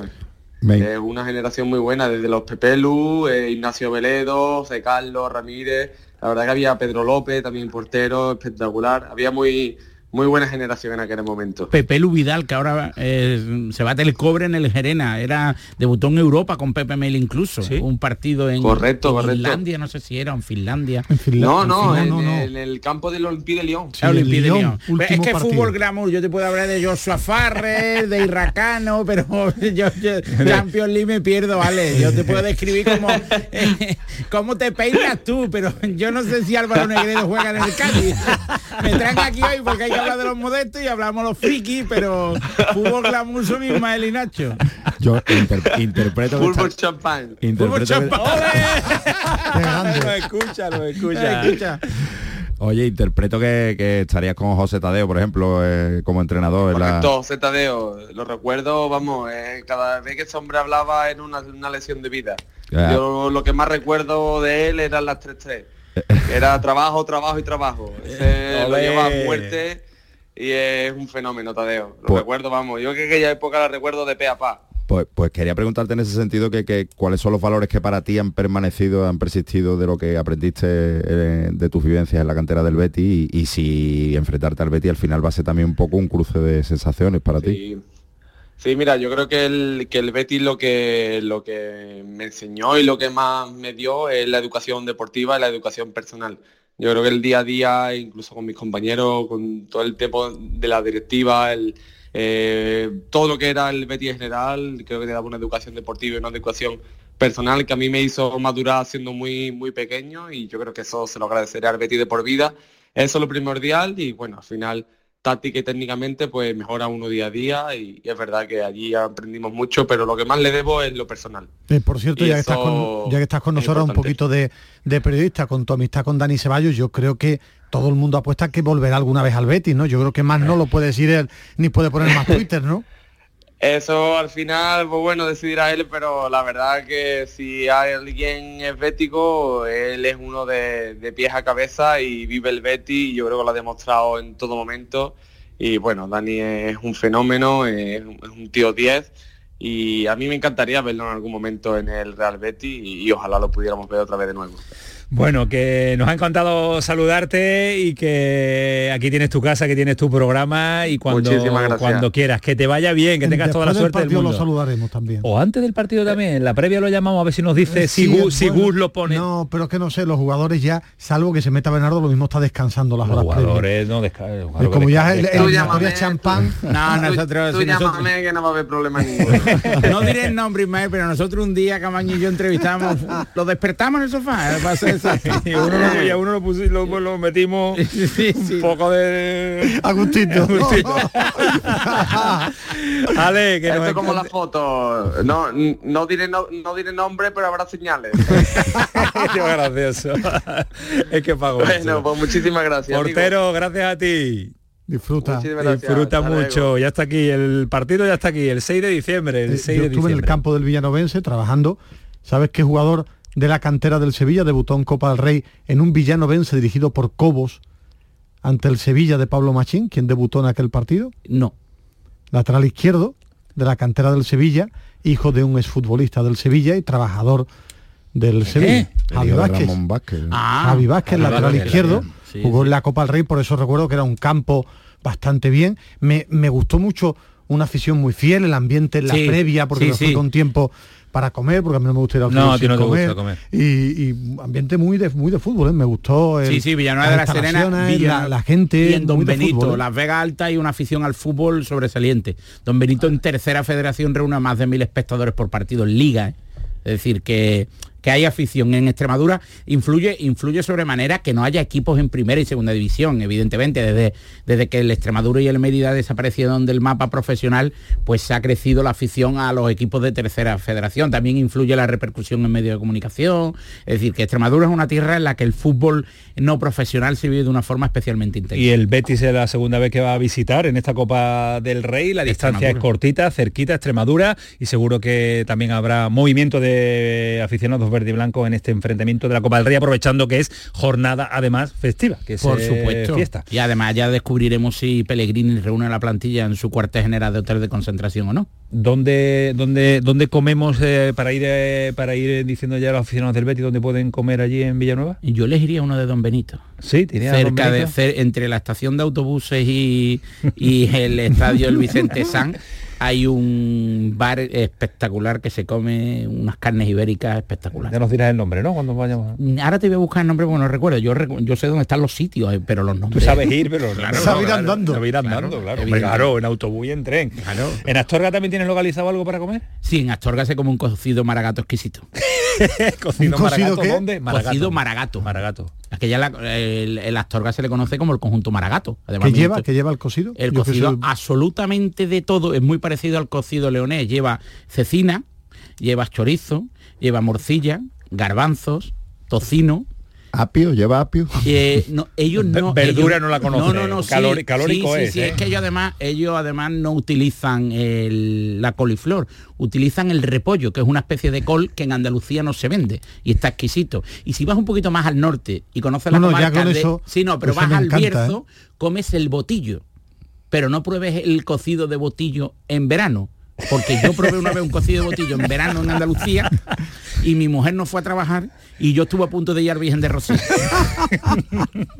Es una generación muy buena, desde los Pepelu, eh, Ignacio Veledo, José Carlos, Ramírez, la verdad que había Pedro López, también portero, espectacular, había muy muy buena generación en aquel momento. Pepe Vidal, que ahora eh, se bate el cobre en el Gerena, era debutó en Europa con Pepe Mel incluso, un partido en, correcto, Finlandia, no sé si era en Finlandia. no, no, en, el campo del Olympique de Lyon. de Lyon. Es que fútbol glamour, yo te puedo hablar de Joshua Farrer, de Irracano, pero <laughs> yo, yo Champions League me pierdo, vale. Yo te puedo describir como <laughs> cómo te peinas tú, pero yo no sé si Álvaro Negredo juega en el Cádiz. <laughs> me traen aquí hoy porque hay habla de los modestos y hablamos los frikis, pero fútbol glamour son Ismael y Nacho. Yo interpreto... Fútbol champán. <laughs> Fútbol champán. lo escucha, lo escucha. Oye, interpreto que, estarías con José Tadeo, por ejemplo, eh, como entrenador. Correcto, la... José Tadeo. Lo recuerdo, vamos, eh, cada vez que ese hombre hablaba en una, una lesión de vida. Yo lo que más recuerdo de él eran las 3-3. Era trabajo, trabajo y trabajo. Ese lo lleva a muerte y es un fenómeno, Tadeo. Lo pues- recuerdo, vamos, yo que aquella época la recuerdo de pe a pa. Pues, pues quería preguntarte en ese sentido que, cuáles son los valores que para ti han permanecido, han persistido de lo que aprendiste eh, de tus vivencias en la cantera del Betty y, si enfrentarte al Betty al final va a ser también un poco un cruce de sensaciones para ti. Sí, mira, yo creo que el, que el Betis lo que, lo que me enseñó y lo que más me dio es la educación deportiva y la educación personal. Yo creo que el día a día, incluso con mis compañeros, con todo el tiempo de la directiva, eh, todo lo que era el Betis en general, creo que te daba una educación deportiva y una educación personal que a mí me hizo madurar siendo muy, muy pequeño y yo creo que eso se lo agradeceré al Betis de por vida. Eso es lo primordial y bueno, al final táctica y técnicamente pues mejora uno día a día y, es verdad que allí aprendimos mucho, pero lo que más le debo es lo personal. Eh, por cierto, ya que, estás con, ya que estás con nosotros un poquito de, de, periodista, con tu amistad con Dani Ceballos, yo creo que todo el mundo apuesta que volverá alguna vez al Betis, ¿no? Yo creo que más no lo puede decir él, ni puede poner más <laughs> Twitter, ¿no? Eso al final, pues bueno, decidirá él, pero la verdad que si alguien es bético, él es uno de, pies a cabeza y vive el Betty y yo creo que lo ha demostrado en todo momento. Y bueno, Dani es un fenómeno, es un, tío 10 y a mí me encantaría verlo en algún momento en el Real Betty y ojalá lo pudiéramos ver otra vez de nuevo. Bueno, que nos ha encantado saludarte y que aquí tienes tu casa, que tienes tu programa y cuando, cuando quieras, que te vaya bien, que tengas toda la suerte del, mundo. lo saludaremos también. O antes del partido también, en la previa lo llamamos a ver si nos dice eh, si, Gus, lo pone. No, pero es que no sé, los jugadores ya, salvo que se meta Bernardo, lo mismo está descansando las los horas jugadores no descansan. como ya el, el, champán. No, nosotros... Tú, llámame que no va a haber problema ninguno. <laughs> no diré el nombre, Ismael, pero nosotros un día, Camaño y yo entrevistamos, lo despertamos en el sofá, y uno, y a uno lo, pusimos, lo, lo metimos un poco de Agustito. <laughs> <laughs> Ale, que Esto es como la foto. No, no diré no, no diré nombre, pero habrá señales. <laughs> Qué gracioso. es que pago. Bueno, pues muchísimas gracias. Portero, gracias a ti. Disfruta. Disfruta mucho. Ya está aquí. El partido ya está aquí, el 6 de diciembre. El 6 Yo de estuve en el campo del Villanovense trabajando. ¿Sabes qué jugador de la cantera del Sevilla, debutó en Copa del Rey en un villanovense dirigido por Cobos ante el Sevilla de Pablo Machín, quien debutó en aquel partido. No. Lateral izquierdo de la cantera del Sevilla, hijo de un exfutbolista del Sevilla y trabajador del Sevilla. Javi Vázquez. Ah, Javi Vázquez, lateral izquierdo, jugó en la Copa del Rey, por eso recuerdo que era un campo bastante bien. Me, me gustó mucho una afición muy fiel, el ambiente en la previa, porque sí, con tiempo para comer, porque a mí no me gusta ir al no, no comer, comer. Y, ambiente muy de muy de fútbol, ¿eh? me gustó. sí, sí, Villanueva de la Serena, la, gente. Y en Don Benito, ¿eh? Las Vegas Alta y una afición al fútbol sobresaliente. Don Benito en tercera federación reúne a más de mil espectadores por partido en liga. ¿eh? Es decir, que que hay afición en Extremadura influye, influye sobremanera que no haya equipos en primera y segunda división, evidentemente, desde, desde que el Extremadura y el Mérida desaparecieron del mapa profesional, pues se ha crecido la afición a los equipos de tercera federación. También influye la repercusión en medios de comunicación. Es decir, que Extremadura es una tierra en la que el fútbol no profesional se vive de una forma especialmente intensa. Y el Betis es la segunda vez que va a visitar en esta Copa del Rey. La distancia es cortita, cerquita, Extremadura, y seguro que también habrá movimiento de aficionados verde y blanco en este enfrentamiento de la Copa del Rey, aprovechando que es jornada además festiva, que es Por supuesto. fiesta. Y además ya descubriremos si Pellegrini reúne la plantilla en su cuartel general de hotel de concentración o no. ¿Dónde, dónde, dónde comemos eh, para ir eh, para ir diciendo ya a los aficionados del Betis dónde pueden comer allí en Villanueva? Yo les iría uno de Don Benito. Sí, cerca de entre la estación de autobuses y, y el estadio El Vicente San <laughs> hay un bar espectacular que se come unas carnes ibéricas espectaculares. Ya nos dirás el nombre, ¿no? Cuando vayamos. Mm, ahora te voy a buscar el nombre porque no recuerdo. Yo, yo sé dónde están los sitios, eh, pero los nombres. Tú sabes ir, pero claro, sabes ir andando. Sabes ir andando, claro. Claro, en autobús y en tren. Claro. ¿En Astorga también tienes localizado algo para comer? Sí, en Astorga se come un cocido maragato exquisito. <laughs> cocido maragato, ¿dónde? Maragato. Cocido maragato. Maragato. Aquella el, el, Astorga se le conoce como el conjunto maragato. Además, ¿Qué lleva? ¿Qué lleva el cocido? El cocido absolutamente de todo. Es muy parecido al cocido leonés. Lleva cecina, lleva chorizo, lleva morcilla, garbanzos, tocino, Apio, lleva apio. Eh, no, ellos no. Verdura no la conocen. No, no, no. calórico es. Sí, es ¿eh? que ellos además, ellos además no utilizan la coliflor, utilizan el repollo, que es una especie de col que en Andalucía no se vende y está exquisito. Y si vas un poquito más al norte y conoces la comarca de, eso, sí, no, pero vas al Bierzo, ¿eh? comes el botillo, pero no pruebes el cocido de botillo en verano porque yo probé una vez un cocido de botillo en verano en Andalucía y mi mujer no fue a trabajar y yo estuve a punto de ir al Virgen de Rocío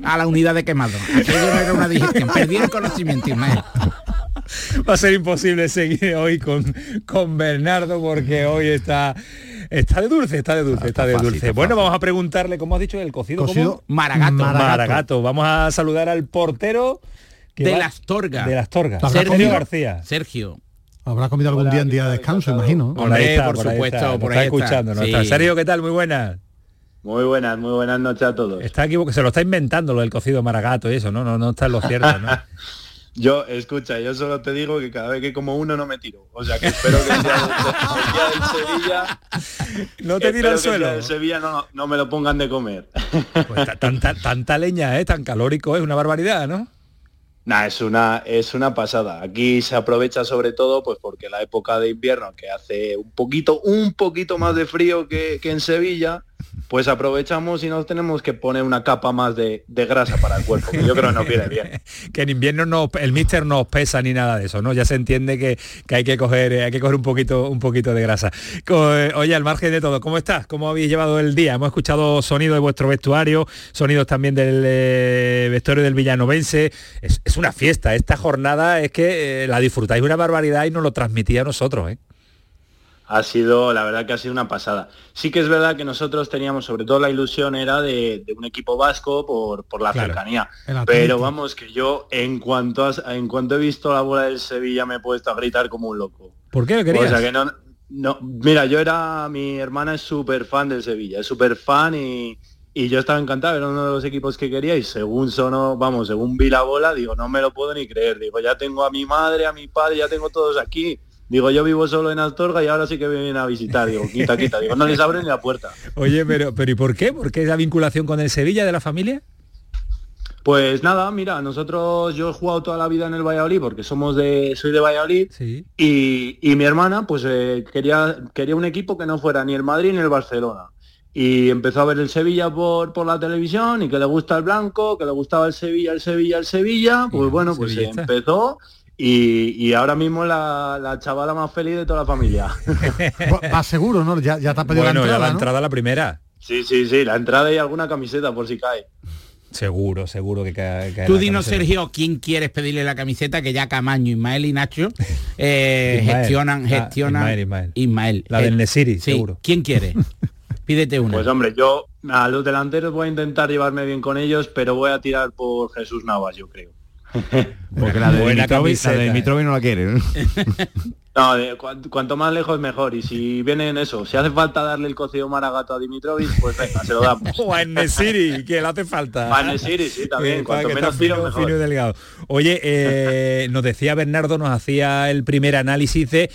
a la unidad de quemado. Aquello no era una digestión, perdí el conocimiento, Va a ser imposible seguir hoy con, con Bernardo porque hoy está Está de dulce, está de dulce, está, de dulce. bueno, vamos a preguntarle, ¿cómo has dicho, el cocido? cocido Maragato. Maragato. Vamos a saludar al portero de las Torgas. De las Torgas. Sergio García. Sergio. Habrá comido algún día en día de descanso, imagino. Por, ahí por, supuesto, por ahí está escuchando. Sergio, ¿qué tal? Muy buenas. Muy buenas, muy buenas noches a todos. Está aquí porque se lo está inventando lo del cocido maragato y eso, ¿no? No, no está en lo cierto, ¿no? <laughs> Yo, escucha, yo solo te digo que cada vez que como uno no me tiro. O sea que espero que el día, del, Sevilla. No te tiro al suelo. El Sevilla no, no, me lo pongan de comer. Pues tanta, tanta leña, ¿eh? Tan calórico, es una barbaridad, ¿no? Nah, es una, es una pasada. Aquí se aprovecha sobre todo pues porque la época de invierno, que hace un poquito, un poquito más de frío que, que en Sevilla, pues aprovechamos y nos tenemos que poner una capa más de, grasa para el cuerpo, que yo creo que nos viene bien. <laughs> que en invierno no, el míster no os pesa ni nada de eso, ¿no? Ya se entiende que, hay que coger, hay que coger un poquito, un poquito de grasa. Oye, al margen de todo, ¿cómo estás? ¿Cómo habéis llevado el día? Hemos escuchado sonidos de vuestro vestuario, sonidos también del eh, vestuario del villanovense. Es, es, una fiesta, esta jornada es que eh, la disfrutáis una barbaridad y nos lo transmitía a nosotros, ¿eh? Ha sido, la verdad que ha sido una pasada. Sí que es verdad que nosotros teníamos, sobre todo la ilusión era de, un equipo vasco por, por la cercanía. Pero vamos, que yo en cuanto, en cuanto he visto la bola del Sevilla me he puesto a gritar como un loco. ¿Por qué querías? O sea que no, no, mira, yo era, mi hermana es súper fan del Sevilla, es súper fan y, y yo estaba encantado, era uno de los equipos que quería y según sonó, vamos, según vi la bola, digo, no me lo puedo ni creer, digo, ya tengo a mi madre, a mi padre, ya tengo todos aquí Digo, yo vivo solo en Astorga y ahora sí que me vienen a visitar. Digo, quita, quita. Digo, no les abren ni la puerta. Oye, pero, pero ¿y por qué? ¿Por qué esa vinculación con el Sevilla de la familia? Pues nada, mira, nosotros, yo he jugado toda la vida en el Valladolid porque somos de, soy de Valladolid y, mi hermana pues eh, quería, quería un equipo que no fuera ni el Madrid ni el Barcelona. Y empezó a ver el Sevilla por, por la televisión y que le gusta el blanco, que le gustaba el Sevilla, el Sevilla, el Sevilla. Pues bueno, pues empezó y, ahora mismo la, la, chavala más feliz de toda la familia. <laughs> Va seguro, ¿no? Ya, ya te ha pedido la entrada, la entrada la primera. Sí, sí, sí, la entrada y alguna camiseta por si cae. Seguro, seguro que cae. Tú dinos, Sergio, ¿quién quieres pedirle la camiseta? Que ya Camaño, Ismael y Nacho eh, gestionan, ah, gestionan. Ismael, La del Nesiri, seguro. ¿Quién quiere? <laughs> Pídete una. Pues hombre, yo a los delanteros voy a intentar llevarme bien con ellos, pero voy a tirar por Jesús Navas, yo creo. <laughs> Porque la de, Dimitrovic, no la quiere. No, <laughs> cuanto más lejos mejor. Y si viene en eso, si hace falta darle el cocido maragato a Dimitrovic, pues venga, se lo damos. <laughs> o a Nesiri, que le hace falta. A Nesiri, sí, también. Cuanto menos fino, mejor. delgado. Oye, eh, nos decía Bernardo, nos hacía el primer análisis de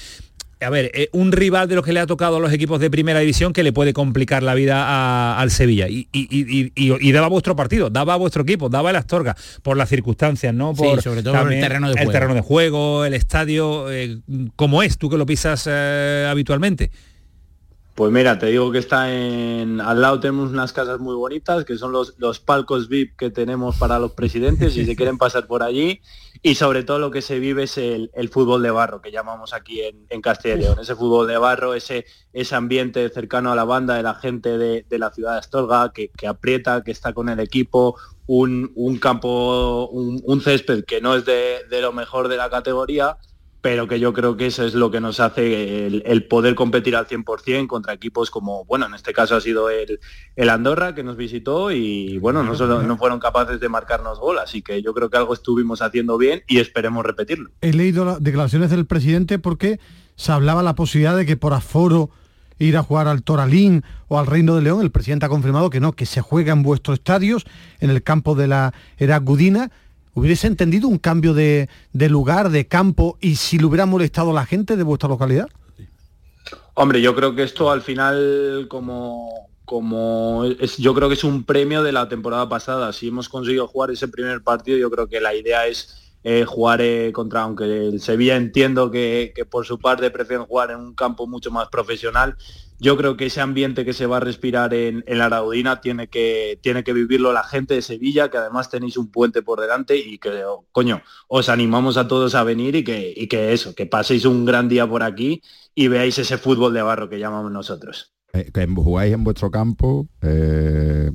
a ver, eh, un rival de los que le ha tocado a los equipos de primera división que le puede complicar la vida al Sevilla. Y, daba vuestro partido, daba vuestro equipo, daba el Astorga, por las circunstancias, ¿no? Por sobre todo el terreno de juego. El terreno de juego, el estadio, eh, ¿cómo es? Tú que lo pisas eh, habitualmente. Pues mira, te digo que está en. Al lado tenemos unas casas muy bonitas, que son los, los palcos VIP que tenemos para los presidentes, si se quieren pasar por allí. Y sobre todo lo que se vive es el, fútbol de barro, que llamamos aquí en, en, Castilla y León. Ese fútbol de barro, ese, ese ambiente cercano a la banda de la gente de, la ciudad de Astorga, que, aprieta, que está con el equipo, un, campo, un, césped que no es de, de lo mejor de la categoría pero que yo creo que eso es lo que nos hace el, poder competir al 100% contra equipos como, bueno, en este caso ha sido el, el Andorra que nos visitó y bueno, no, solo, no fueron capaces de marcarnos gol, así que yo creo que algo estuvimos haciendo bien y esperemos repetirlo. He leído las declaraciones del presidente porque se hablaba la posibilidad de que por aforo ir a jugar al Toralín o al Reino de León, el presidente ha confirmado que no, que se juega en vuestros estadios, en el campo de la Era Gudina, ¿Hubiese entendido un cambio de, lugar, de campo, y si le hubiera molestado a la gente de vuestra localidad? Hombre, yo creo que esto al final, como, como es, yo creo que es un premio de la temporada pasada. Si hemos conseguido jugar ese primer partido, yo creo que la idea es, eh, jugar contra, aunque el Sevilla entiendo que, por su parte prefieren jugar en un campo mucho más profesional, yo creo que ese ambiente que se va a respirar en, la Araudina tiene que, tiene que vivirlo la gente de Sevilla, que además tenéis un puente por delante y que, coño, os animamos a todos a venir y que, y que eso, que paséis un gran día por aquí y veáis ese fútbol de barro que llamamos nosotros. Eh, que jugáis en vuestro campo, eh,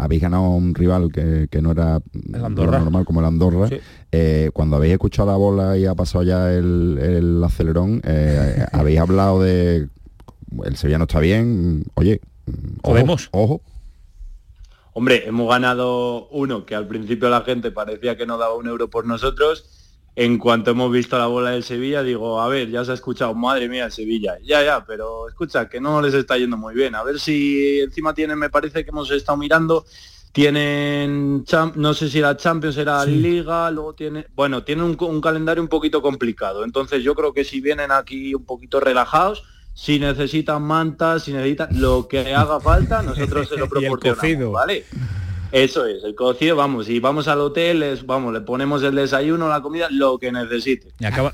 habéis ganado un rival que, no era normal como el Andorra. Eh, cuando habéis escuchado la bola y ha pasado ya el, acelerón, eh, <laughs> habéis hablado de el Sevilla está bien. Oye, podemos. Ojo. Hombre, hemos ganado uno que al principio la gente parecía que no daba un euro por nosotros en cuanto hemos visto la bola del Sevilla, digo, a ver, ya se ha escuchado, madre mía, el Sevilla. Ya, ya, pero escucha, que no les está yendo muy bien. A ver si encima tienen, me parece que hemos estado mirando, tienen, no sé si la Champions era Liga, luego tiene, bueno, tienen un, calendario un poquito complicado. Entonces yo creo que si vienen aquí un poquito relajados, si necesitan mantas, si necesitan lo que haga falta, nosotros se lo <laughs> proporcionamos, ¿vale? Eso es, el cocido, vamos, y vamos al hotel, vamos, le ponemos el desayuno, la comida, lo que necesite. Me acaba,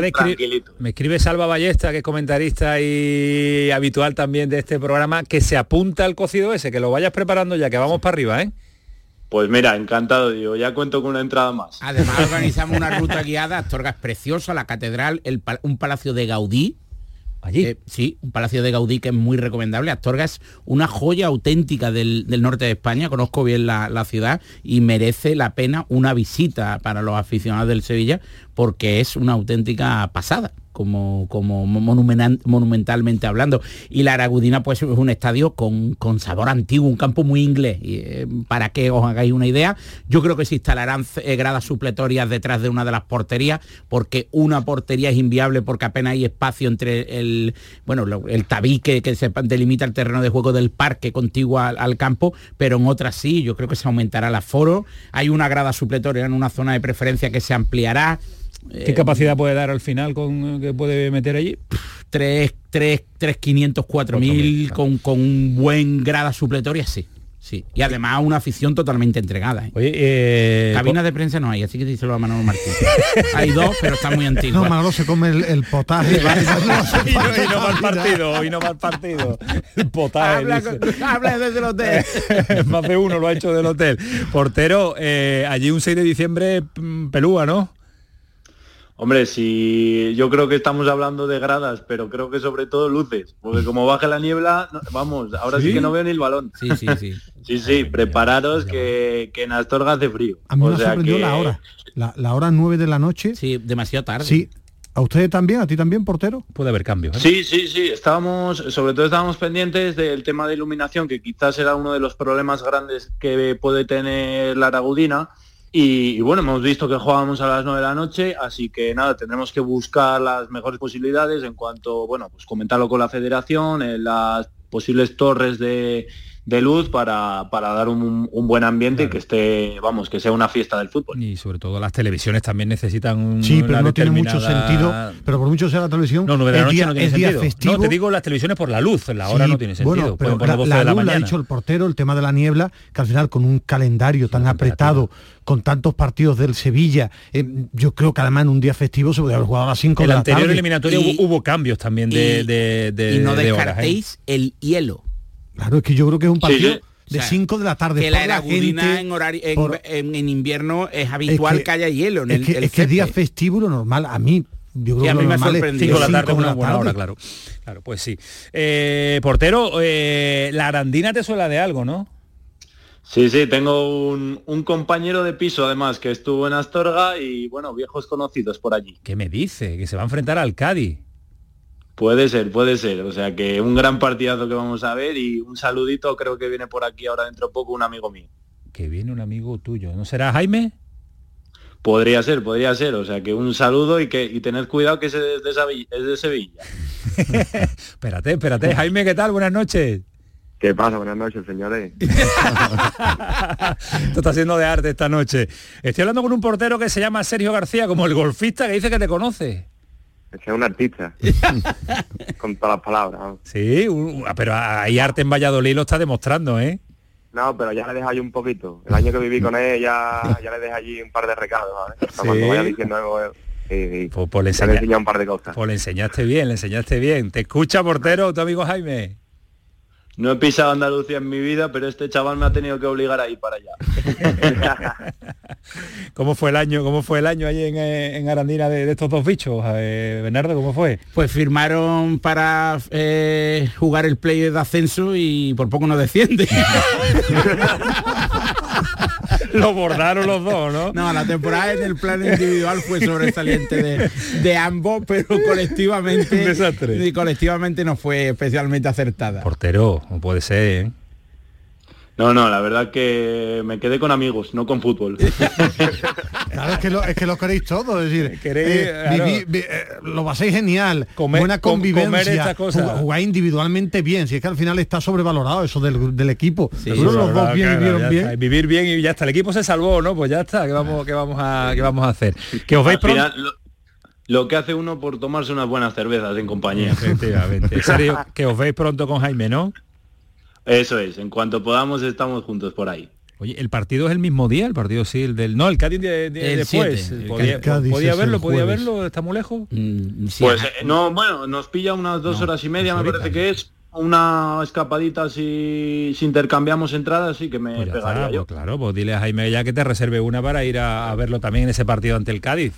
de escribir, me escribe Salva Ballesta, que es comentarista y habitual también de este programa, que se apunta al cocido ese, que lo vayas preparando ya, que vamos para arriba, ¿eh? Pues mira, encantado, digo, ya cuento con una entrada más. Además organizamos una ruta guiada, Astorga es preciosa, la catedral, el, un palacio de Gaudí, Allí. Eh, sí, un palacio de Gaudí que es muy recomendable. Astorga es una joya auténtica del, norte de España, conozco bien la, la, ciudad y merece la pena una visita para los aficionados del Sevilla porque es una auténtica pasada como, como monumentalmente hablando. Y la Aragudina pues es un estadio con, con sabor antiguo, un campo muy inglés. Eh, para que os hagáis una idea, yo creo que se instalarán eh, gradas supletorias detrás de una de las porterías, porque una portería es inviable porque apenas hay espacio entre el, bueno, el tabique que se delimita el terreno de juego del parque contiguo al, campo, pero en otras sí, yo creo que se aumentará el aforo. Hay una grada supletoria en una zona de preferencia que se ampliará ¿Qué capacidad puede dar al final con que puede meter allí? 3, 3, 3 500, 4000 con, con un buen grada supletoria, sí. Sí, y además una afición totalmente entregada. ¿eh? Oye, eh, Cabinas de prensa no hay, así que díselo a Manolo Martín. <laughs> hay dos, pero están muy antiguas. No, Manolo se come el, potaje. <laughs> y, no, va al partido, y no va al partido. El potaje. Habla, desde el hotel. <laughs> Más de uno lo ha hecho del hotel. Portero, eh, allí un 6 de diciembre, mm, pelúa, ¿no? Hombre, si yo creo que estamos hablando de gradas, pero creo que sobre todo luces, porque como baja la niebla, vamos, ahora sí, que no veo ni el balón. Sí, sí, sí. <laughs> sí, sí, prepararos que, que en Astorga hace frío. A mí me sorprendió la hora, la, hora 9 de la noche. Sí, demasiado tarde. Sí, ¿A ustedes también? ¿A ti también, portero? Puede haber cambios. ¿eh? Sí, sí, sí. Estábamos, sobre todo estábamos pendientes del tema de iluminación, que quizás era uno de los problemas grandes que puede tener la Aragudina y, bueno, hemos visto que jugábamos a las 9 de la noche, así que nada, tendremos que buscar las mejores posibilidades en cuanto, bueno, pues comentarlo con la federación, las posibles torres de, de luz para, para dar un, buen ambiente y que esté, vamos, que sea una fiesta del fútbol. Y sobre todo las televisiones también necesitan un Sí, pero no tiene mucho sentido, pero por mucho sea la televisión, no, no, de la noche no tiene sentido. Festivo. No, te digo las televisiones por la luz, la hora no tiene sentido. Bueno, pero la, la, luz la ha dicho el portero, el tema de la niebla, que al final con un calendario tan apretado, con tantos partidos del Sevilla, eh, yo creo que además en un día festivo se podría haber jugado a las 5 de la tarde. El anterior eliminatorio hubo, cambios también de, de, de, y no ¿eh? descartéis el hielo Claro, es que yo creo que es un partido de 5 de la tarde. Que la, la en, horario, en, invierno es habitual que, haya hielo. En es que, es que día festivo lo normal, a mí yo creo que a mí me sorprendió. 5 de la tarde es una buena hora, claro. Claro, pues sí. Eh, portero, eh, la arandina te suena de algo, ¿no? Sí, sí, tengo un, un, compañero de piso además que estuvo en Astorga y bueno, viejos conocidos por allí. ¿Qué me dice? Que se va a enfrentar al Cádiz. Puede ser, puede ser. O sea que un gran partidazo que vamos a ver y un saludito creo que viene por aquí ahora dentro de poco un amigo mío. Que viene un amigo tuyo. ¿No será Jaime? Podría ser, podría ser. O sea que un saludo y que y tened cuidado que es de, es de Sevilla. <laughs> espérate, espérate. Jaime, ¿qué tal? Buenas noches. ¿Qué pasa? Buenas noches, señores. <laughs> Esto está haciendo de arte esta noche. Estoy hablando con un portero que se llama Sergio García, como el golfista que dice que te conoce. Es un artista. <laughs> con todas las palabras. Sí, pero hay arte en Valladolid lo está demostrando, ¿eh? No, pero ya le dejo allí un poquito. El año que viví con él ya, <laughs> ya le dejé allí un par de recados, ¿vale? Cuando vaya diciendo algo, eh, pues, pues le, enseña, un par de cosas. Pues le enseñaste bien, le enseñaste bien. ¿Te escucha, portero, tu amigo Jaime? No he pisado Andalucía en mi vida, pero este chaval me ha tenido que obligar a ir para allá. <laughs> ¿Cómo fue el año? ¿Cómo fue el año allí en, eh, Arandina de, estos dos bichos? Eh, Bernardo, ¿cómo fue? Pues firmaron para eh, jugar el play de ascenso y por poco no desciende. <laughs> <laughs> lo bordaron los dos, ¿no? No, la temporada en el plan individual fue sobresaliente de, ambos, pero colectivamente. desastre. Y colectivamente no fue especialmente acertada. Portero, no puede ser, ¿eh? No, no, la verdad que me quedé con amigos, no con fútbol. <laughs> claro, es que lo, es que lo queréis todo, es decir, eh, eh, lo paséis genial, buena convivencia, jugar individualmente bien, si es que al final está sobrevalorado eso del, equipo. los dos bien, bien. Vivir bien y ya está, el equipo se salvó, ¿no? Pues ya está, ¿qué vamos, qué vamos, a, qué vamos a hacer? Que os veis pronto... lo, que hace uno por tomarse unas buenas cervezas en compañía. Efectivamente. <laughs> que os veis pronto con Jaime, ¿no? Eso es, en cuanto podamos estamos juntos por ahí. Oye, ¿el partido es el mismo día? El partido sí, el del... No, el Cádiz de, después. ¿Podía, ¿podía verlo? ¿Podía verlo? ¿Está muy lejos? Mm, pues eh, no, bueno, nos pilla unas dos horas y media, me parece que es una escapadita si, si intercambiamos entradas, sí que me pues pegaría yo. Pues claro, pues dile a Jaime ya que te reserve una para ir a verlo también en ese partido ante el Cádiz.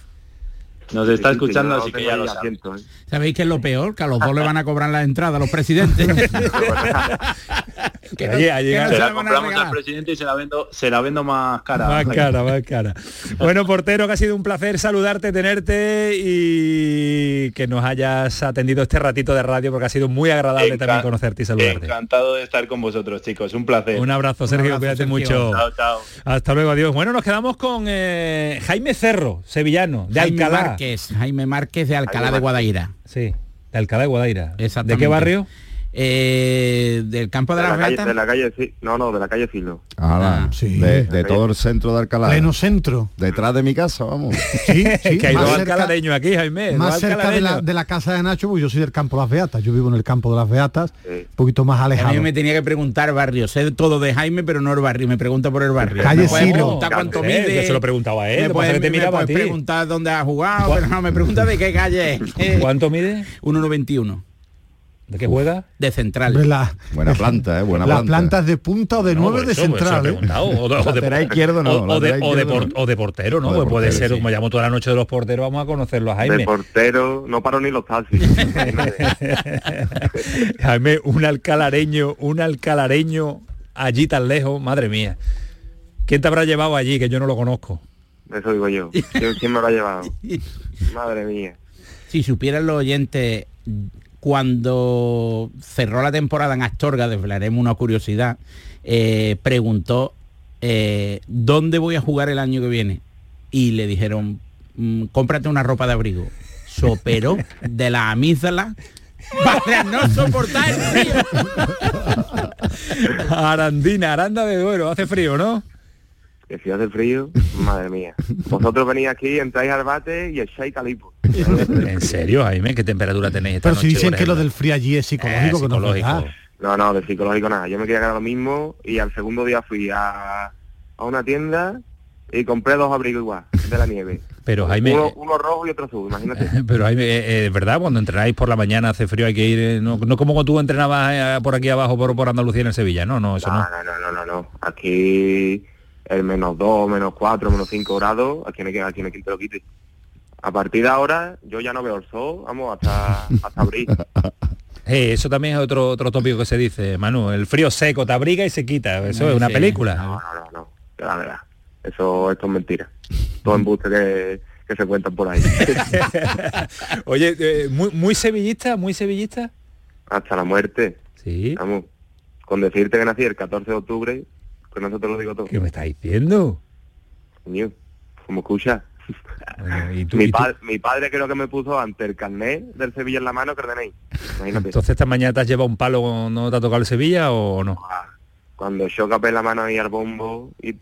Nos está escuchando, así que ya lo siento. ¿eh? ¿Sabéis qué es lo peor? Que a los dos le van a cobrar la entrada a los presidentes. <laughs> <laughs> que se la compramos al presidente y se la vendo, se la vendo más cara. Más cara, más cara. Bueno, portero, que ha sido un placer saludarte, tenerte y que nos hayas atendido este ratito de radio porque ha sido muy agradable también conocerte y saludarte. Encantado de estar con vosotros, chicos. Un placer. Un abrazo, Sergio, cuídate mucho. Chao, chao. Hasta luego, adiós. Bueno, nos quedamos con eh, Jaime Cerro, sevillano, de Alcalá. Jaime Márquez de Alcalá de Guadaira. Sí, de Alcalá de Guadaira. ¿De qué barrio? Eh, del campo de, de la, calle, de la calle sí, no no de la calle Filo. Ah, sí. de, todo el centro de Alcalá. Pleno centro. Detrás de mi casa vamos. Sí, <laughs> sí que hay dos alcalareños aquí Jaime más cerca de la, de la, casa de Nacho pues yo soy del campo de las Beatas yo vivo en el campo de las Beatas un poquito más alejado a mí me tenía que preguntar barrio sé todo de Jaime pero no el barrio me pregunta por el barrio. Calle Silo. cuánto mide se lo preguntaba a él me puede, te me preguntar dónde ha jugado pero no me pregunta de qué calle ¿cuánto mide? <laughs> 1,91 ¿De qué juega? De central. buena planta, ¿eh? Buena <laughs> Las plantas de punta o de nueve de central. ¿eh? O, de, izquierdo no. O, de, portero, ¿no? Pues puede ser, como llamo toda la noche de los porteros, vamos a conocerlo a Jaime. De portero, no paro ni los taxis. <laughs> Jaime, un alcalareño, un alcalareño allí tan lejos, madre mía. ¿Quién te habrá llevado allí que yo no lo conozco? Eso digo yo. ¿Quién me lo ha llevado? <laughs> Madre mía. Si supieran los oyentes cuando cerró la temporada en Astorga, desvelaremos una curiosidad, eh, preguntó eh, ¿dónde voy a jugar el año que viene? Y le dijeron, mm, cómprate una ropa de abrigo. Sopero de la amígdala para no soportar el frío. Arandina, Aranda de Duero, hace frío, ¿no? Que si hace frío, <laughs> madre mía. Vosotros venís aquí, entráis al bate y echáis calipo. ¿En serio, Jaime? ¿Qué temperatura tenéis esta Pero si dicen que lo del frío allí es psicológico, eh, psicológico. No, no, de psicológico nada. Yo me quería quedar lo mismo y al segundo día fui a, a una tienda y compré dos abrigos igual, de la nieve. Pero Jaime... Uno, rojo y otro azul, imagínate. <laughs> Pero Jaime, eh, eh, ¿verdad? Cuando entrenáis por la mañana hace frío, hay que ir... No, no como cuando tú entrenabas por aquí abajo, por, por Andalucía en Sevilla, ¿no? No, eso no. No, no, no, no, no. Aquí el menos 2, menos 4, menos 5 grados, aquí me queda, aquí me quito lo quite. A partir de ahora, yo ya no veo el sol, vamos, hasta, <laughs> hasta abril. Eh, eso también es otro otro tópico que se dice, Manu. El frío seco te abriga y se quita. Eso es una película. No, no, no, no. La verdad. Eso, esto es mentira. Todo embuste que, que se cuentan por ahí. <laughs> Oye, eh, muy, muy sevillista, muy sevillista. Hasta la muerte. Sí. Vamos. Con decirte que nací el 14 de octubre con eso te lo digo todo. ¿Qué me estás diciendo? Coño, como escucha. mi, padre creo que me puso ante el carnet del Sevilla en la mano que ordenéis. Entonces esta mañana te has llevado un palo, ¿no te ha tocado el Sevilla o no? Ah, cuando yo capé la mano ahí al bombo y,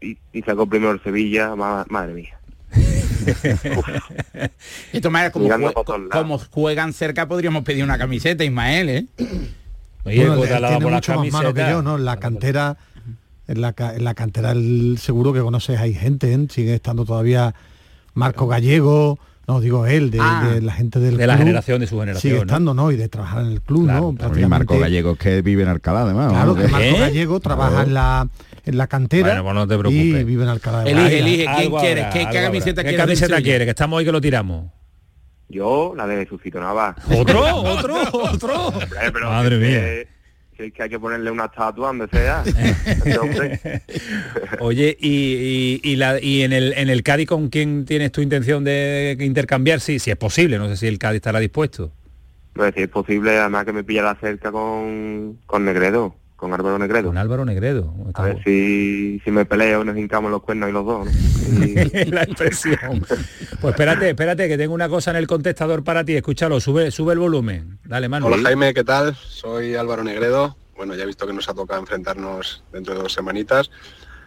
y, sacó primero el Sevilla, madre mía. <laughs> Esto como, como juegan cerca podríamos pedir una camiseta, Ismael, ¿eh? Oye, bueno, tiene mucho más mano que yo, ¿no? La cantera en la, en la cantera seguro que conoces, hay gente, ¿eh? sigue estando todavía Marco Gallego, no digo él, de, ah. la gente del de la generación de su generación. Sigue estando, ¿no? Y de trabajar en el club, ¿no? Y Marco Gallego que vive en Alcalá, además. Claro, que Marco ¿Eh? Gallego trabaja en la en la cantera bueno, pues no te preocupes. y vive en Alcalá. Elige, elige, ¿quién quiere? ¿Qué, camiseta ¿Qué camiseta quiere? Que estamos hoy que lo tiramos. Yo, la de Suscito Nava. ¿Otro? <laughs> ¿Otro? ¿Otro? Madre mía que, hay que ponerle una estatua donde sea. <laughs> <laughs> Oye, y, y, la, y en, el, en el Cádiz, ¿con quién tienes tu intención de intercambiar? Sí, si es posible, no sé si el Cádiz estará dispuesto. Pues si es posible, además que me pillara cerca con, con Negredo con Álvaro Negredo. Con Álvaro Negredo. A ver si, si me peleo nos hincamos los cuernos y los dos. <laughs> <laughs> la expresión. Pues espérate, espérate, que tengo una cosa en el contestador para ti. Escúchalo, sube, sube el volumen. Dale, mano. Hola Jaime, ¿qué tal? Soy Álvaro Negredo. Bueno, ya he visto que nos ha tocado enfrentarnos dentro de dos semanitas.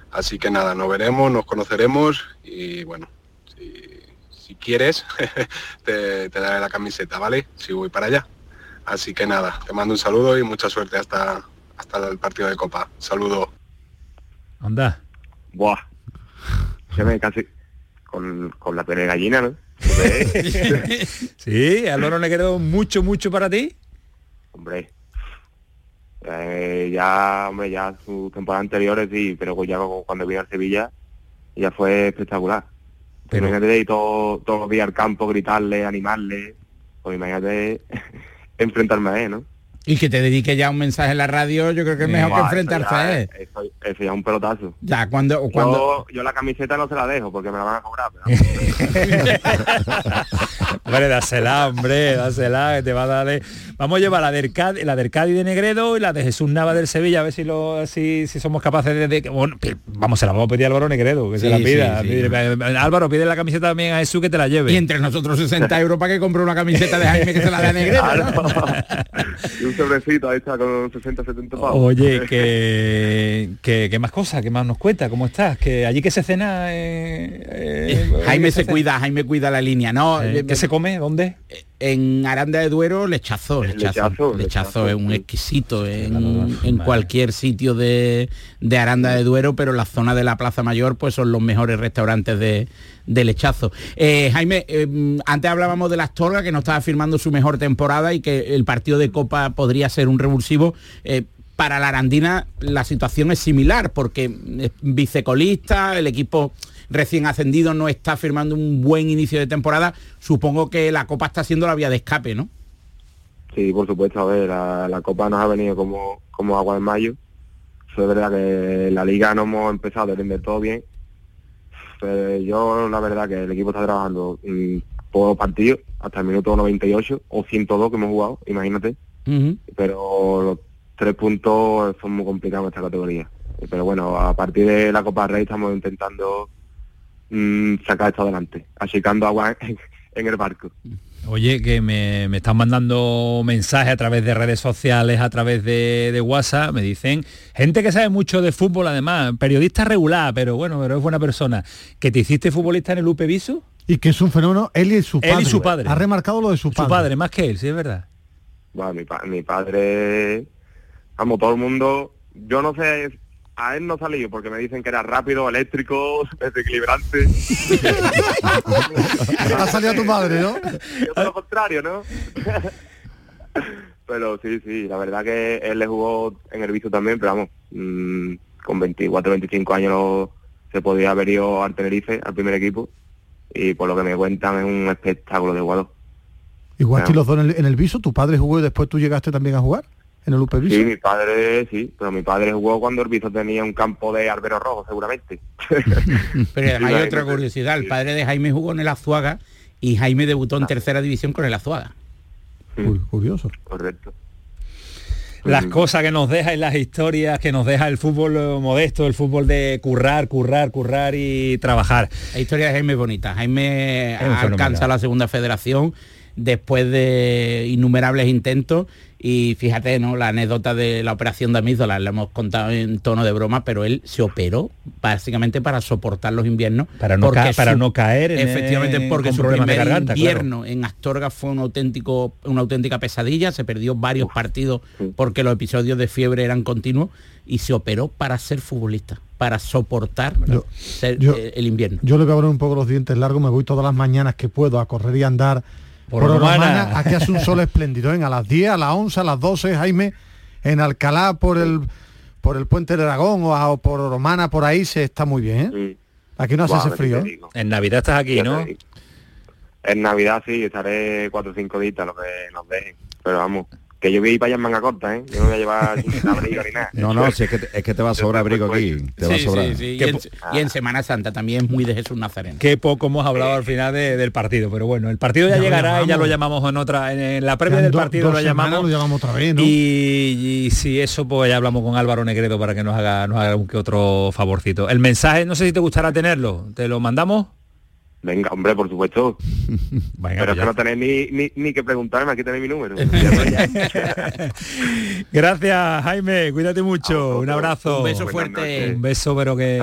Así que nada, nos veremos, nos conoceremos y bueno, si, quieres, <laughs> te, te daré la camiseta, ¿vale? Si voy para allá. Así que nada, te mando un saludo y mucha suerte hasta, hasta el partido de Copa. Saludo. Anda. Buah. Se me casi con, con la pene gallina, ¿no? <laughs> sí, Álvaro le quedó mucho, mucho para ti. Hombre. Eh, ya, hombre, ya sus temporadas anteriores sí, pero ya cuando vino a Sevilla ya fue espectacular. Pero imagínate ir todo, todos los días al campo, gritarle, animarle. Pues imagínate <laughs> enfrentarme a él, ¿no? Y que te dedique ya un mensaje en la radio, yo creo que es mejor que enfrentarse a él. Eso, eso, ya es un pelotazo. Ya, cuando, cuando... Yo, la camiseta no se la dejo porque me la van a cobrar. <laughs> <laughs> hombre, dásela, hombre, dásela, que te va a dar... Vamos a llevar la del, Cádiz, la del Cádiz de Negredo y la de Jesús Nava del Sevilla, a ver si lo si, si somos capaces de... Bueno, vamos, se la vamos a pedir a Álvaro Negredo, que se la pida. Álvaro, pide la camiseta también a Jesús que te la lleve. Y entre nosotros 60 euros para que compre una camiseta de Jaime que se la dé a Negredo. <laughs> sobrecito, ahí está con 60, 70 pavos. Oye, que, que, más cosas, que más nos cuenta, ¿cómo estás? Que allí que se cena... Eh, eh, Jaime se, cuida, Jaime cuida la línea, ¿no? Eh, ¿Qué se come? ¿Dónde? En Aranda de Duero, lechazo, lechazo. Lechazo, es un exquisito en, cualquier sitio de, de, Aranda de Duero, pero la zona de la Plaza Mayor pues son los mejores restaurantes de, de lechazo. Eh, Jaime, eh, antes hablábamos de la Astorga, que no estaba firmando su mejor temporada y que el partido de Copa podría ser un revulsivo. Eh, para la Arandina la situación es similar, porque es vicecolista, el equipo recién ascendido no está firmando un buen inicio de temporada, supongo que la Copa está siendo la vía de escape, ¿no? Sí, por supuesto, a ver, la, Copa nos ha venido como, como agua en mayo. Eso es verdad que la Liga no hemos empezado a vender todo bien. Pues yo la verdad que el equipo está trabajando todos los partidos, hasta el minuto 98 o 102 que hemos jugado, imagínate. Pero los tres puntos son muy complicados en esta categoría. Pero bueno, a partir de la Copa Rey estamos intentando Mm, sacar esto adelante, achicando agua en, el barco. Oye, que me, están mandando mensajes a través de redes sociales, a través de, WhatsApp, me dicen, gente que sabe mucho de fútbol además, periodista regular, pero bueno, pero es buena persona, que te hiciste futbolista en el UP Viso. Y que es un fenómeno, él y su padre. Él y su padre. Ha remarcado lo de su padre. Su padre, más que él, sí es verdad. Bueno, mi, mi padre, vamos, todo el mundo, yo no sé a él no salió porque me dicen que era rápido, eléctrico, desequilibrante. ha salido a tu madre, ¿no? Yo lo contrario, ¿no? <laughs> pero sí, sí, la verdad que él le jugó en el viso también, pero vamos, mm, con 24, 25 años se podía haber ido al Tenerife, al primer equipo, y por lo que me cuentan es un espectáculo de jugador. Igual que los dos en el, en el viso, ¿tu padre jugó y después tú llegaste también a jugar? En el Sí, mi padre, sí, pero mi padre jugó cuando el Viso tenía un campo de albero rojo, seguramente. <laughs> pero hay otra curiosidad, el padre de Jaime jugó en el Azuaga y Jaime debutó en ah. tercera división con el Azuaga. curioso. Correcto. Las cosas que nos deja y las historias que nos deja el fútbol modesto, el fútbol de currar, currar, currar y trabajar. La historia de Jaime bonita. Jaime alcanza la segunda federación después de innumerables intentos y fíjate, ¿no? La anécdota de la operación de amígdalas la hemos contado en tono de broma, pero él se operó básicamente para soportar los inviernos. Para no, para no caer en Efectivamente, porque su primer invierno en Astorga fue un auténtico, una auténtica pesadilla, se perdió varios partidos porque los episodios de fiebre eran continuos y se operó para ser futbolista para soportar eh, el invierno. Yo le voy a poner un poco los dientes largos, me voy todas las mañanas que puedo a correr y andar por, aquí hace un sol espléndido, ¿eh? a las 10, a las 11, a las 12, Jaime, en Alcalá por el por el puente de Aragón o, por Romana, por ahí se está muy bien. ¿eh? Aquí no hace ese frío. En Navidad estás aquí, ¿no? En Navidad sí, estaré cuatro o cinco días, lo que nos dejen. Pero vamos, que yo voy a ir para allá en manga corta, ¿eh? Yo no voy a llevar <laughs> abrigo ni nada. No, no, si es que te, es que te va a sobrar abrigo aquí. Te va a sobrar. Y, en, Semana Santa también es muy de Jesús Nazareno. Qué poco hemos hablado al final del partido, pero bueno, el partido ya, llegará y ya lo llamamos en otra, en la previa del partido lo llamamos. Lo llamamos otra vez, ¿no? y, si eso, pues ya hablamos con Álvaro Negredo para que nos haga, nos haga un que otro favorcito. El mensaje, no sé si te gustará tenerlo, ¿te lo mandamos? Venga, hombre, por supuesto. <laughs> Pero es que no tenéis ni, ni, que preguntarme, aquí tenéis mi número. <laughs> Gracias, Jaime, cuídate mucho. un abrazo. Un beso fuerte. Un beso, pero que,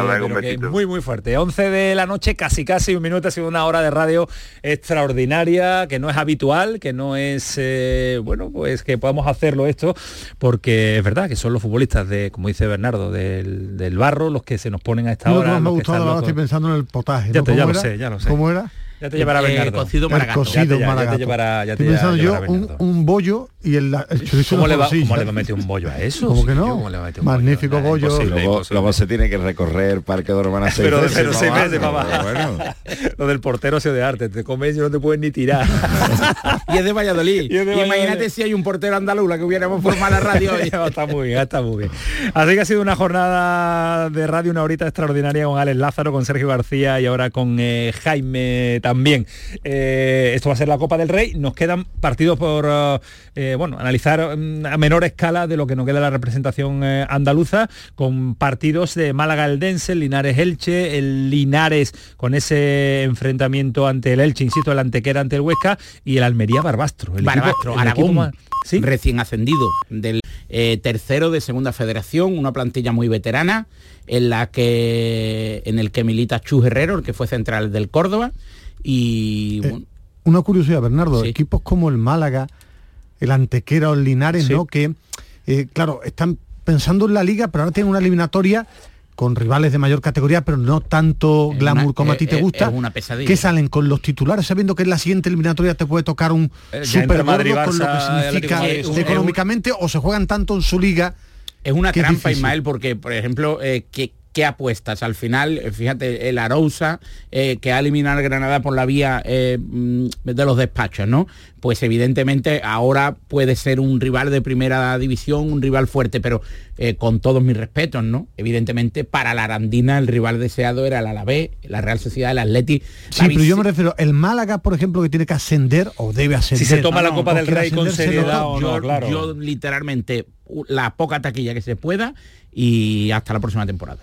muy, muy fuerte. 11 de la noche, casi casi un minuto, ha sido una hora de radio extraordinaria, que no es habitual, que no es, eh, bueno, pues que podamos hacerlo esto, porque es verdad que son los futbolistas de, como dice Bernardo, del, barro, los que se nos ponen a esta hora. me ha gustado, ahora estoy pensando en el potaje. Ya, ya lo sé, ya lo sé. ¿Cómo era? Ya te llevará eh, Bernardo. cocido maragato. ya te, ya, te llevará, ya te pensando yo un, un, bollo y el, el chorizo ¿Cómo, le va, ¿Cómo le va a meter un bollo a eso? ¿Cómo que no? Magnífico bollo. Luego, luego, se tiene que recorrer Parque de seis pero, veces. Pero seis meses, papá. Bueno. <laughs> Lo del portero sido de arte. Te comes y no te puedes ni tirar. <laughs> y es de Valladolid. <laughs> Y, imagínate si hay un portero andaluz, la que hubiéramos formado la radio. está muy bien, está muy bien. Así que ha sido una jornada de radio, una horita extraordinaria con Alex Lázaro, con Sergio García y ahora con eh, Jaime también. Eh, esto va a ser la Copa del Rey. Nos quedan partidos por eh, bueno, analizar mm, a menor escala de lo que nos queda la representación eh, andaluza, con partidos de Málaga Eldense, Linares Elche, el Linares con ese enfrentamiento ante el Elche, insisto, el Antequera ante el Huesca y el Almería Barbastro. El Barbastro, Aragón, recién ascendido del tercero de segunda federación, una plantilla muy veterana en la que en el que milita Chu Herrero, el que fue central del Córdoba y eh, una curiosidad, Bernardo, equipos como el Málaga, el Antequera o el Linares, ¿no? Que, eh, claro, están pensando en la liga, pero ahora tienen una eliminatoria con rivales de mayor categoría, pero no tanto glamour como a ti te gusta, una pesadilla. que salen con los titulares sabiendo que en la siguiente eliminatoria te puede tocar un eh, super Madrid, con lo que significa económicamente, o se juegan tanto en su liga. Es una trampa, Ismael, porque, por ejemplo, que ¿qué apuestas? Al final, eh, fíjate, el Arousa, eh, que ha eliminado a Granada por la vía eh, mm, de los despachos, ¿no? Pues evidentemente ahora puede ser un rival de primera división, un rival fuerte, pero con todos mis respetos, ¿no? Evidentemente para la Arandina el rival deseado era el Alavés, la Real Sociedad, el Atleti. Sí, pero yo me refiero, el Málaga, por ejemplo, que tiene que ascender o debe ascender. Si se toma la Copa del Rey con seriedad o no, claro. Yo literalmente la poca taquilla que se pueda y hasta la próxima temporada.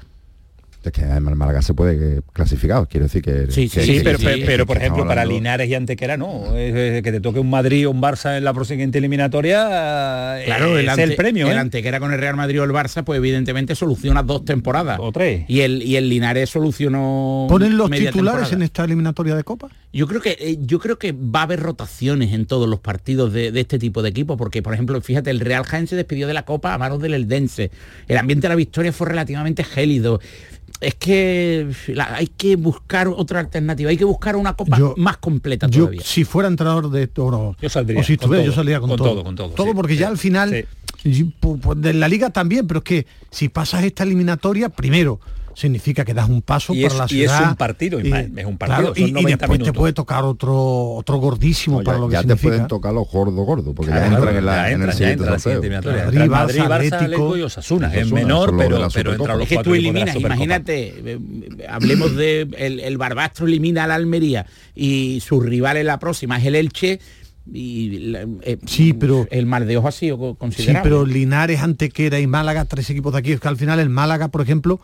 Es que además Málaga se puede clasificar, quiero decir que... Sí, sí, pero, pero, por ejemplo para Linares y Antequera no, es, que te toque un Madrid o un Barça en la siguiente eliminatoria claro, es el, premio. El ¿eh? Antequera con el Real Madrid o el Barça pues evidentemente soluciona dos temporadas. O tres. Y el, y el Linares solucionó... ¿Ponen los titulares en esta eliminatoria de Copa? Yo creo que eh, yo creo que va a haber rotaciones en todos los partidos de, este tipo de equipo, porque por ejemplo, fíjate, el Real Jaén se despidió de la Copa a manos del Eldense. El ambiente de la victoria fue relativamente gélido es que hay que buscar otra alternativa, hay que buscar una copa más completa todavía. si fuera entrenador de toro, yo saldría, o si estuviera, yo saldría con, todo, con todo. Todo porque ya al final, de la liga también, pero es que si pasas esta eliminatoria, primero, significa que das un paso para la ciudad. Y es un partido, y, es un partido. y, después te puede tocar otro otro gordísimo para lo que ya te pueden tocar los gordos gordos, porque ya, entran en, la, en el siguiente Madrid, Madrid, Barça, y Osasuna. Es menor, pero, pero entra los Es que tú eliminas, imagínate, eh, hablemos de el, Barbastro elimina al Almería y su rival en la próxima es el Elche y eh, sí pero el mal de ojo ha sido considerable sí pero Linares Antequera y Málaga tres equipos de aquí es que al final el Málaga por ejemplo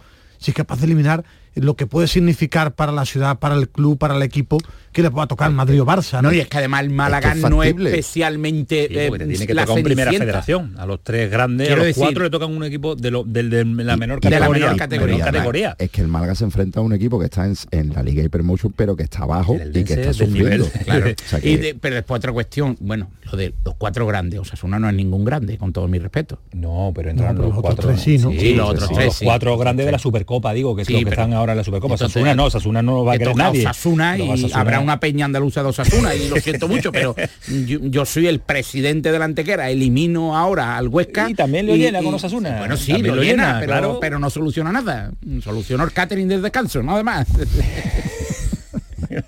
si es capaz de eliminar lo que puede significar para la ciudad, para el club, para el equipo, que le pueda tocar Madrid o Barça. No, y es que además el Málaga no es especialmente eh, tiene que la tocar primera federación. A los tres grandes, a los cuatro le tocan un equipo de, la menor categoría. Es que el Málaga se enfrenta a un equipo que está en, la Liga Hypermotion, pero que está abajo <laughs> y que está sufriendo. pero después otra cuestión, bueno, lo de los cuatro grandes, o sea, uno no es ningún grande, con todo mi respeto. No, pero entran los, cuatro. Tres, sí, los, otros tres, cuatro grandes de la Supercopa, digo, que es lo que están ahora en la Supercopa. Sasuna no, Sasuna no va a querer nadie. Sasuna y habrá una peña andaluza de Osasuna y lo siento mucho, pero <laughs> yo, soy el presidente de la Antequera, elimino ahora al Huesca. Y también lo llena con Osasuna. Bueno, sí, lo, llena, pero, pero no soluciona nada. Solucionó el catering desde descanso, nada más. <laughs>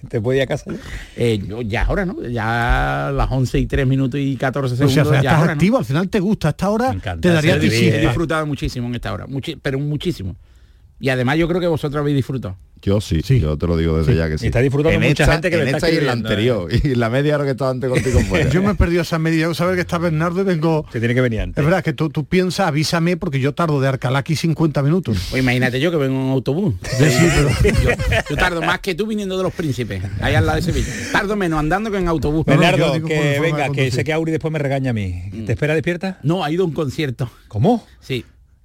¿Te puede ir a casa? Eh, ya ahora, ¿no? Ya las 11 y 3 minutos y 14 segundos. O sea, ya estás activo, al final te gusta. Esta hora te daría difícil. He disfrutado muchísimo en esta hora, pero muchísimo. Y además yo creo que vosotros habéis disfrutado. Yo sí, sí, yo te lo digo desde ya que sí. Y está disfrutando mucha gente que en esta y en la anterior. <laughs> Y la media hora que estaba antes contigo fuera. yo me he perdido esa media. Saber que está Bernardo y vengo. Que tiene que venir antes. Es verdad que tú, tú piensas, avísame porque yo tardo de Arcalá aquí 50 minutos. Pues imagínate yo que vengo en autobús. <laughs> <laughs> yo, tardo más que tú viniendo de los príncipes, ahí al lado de Sevilla. Tardo menos andando que en autobús. Bernardo, que venga, que sé que Auri después me regaña a mí. ¿Te espera despierta? No, ha ido a un concierto. ¿Cómo? Sí.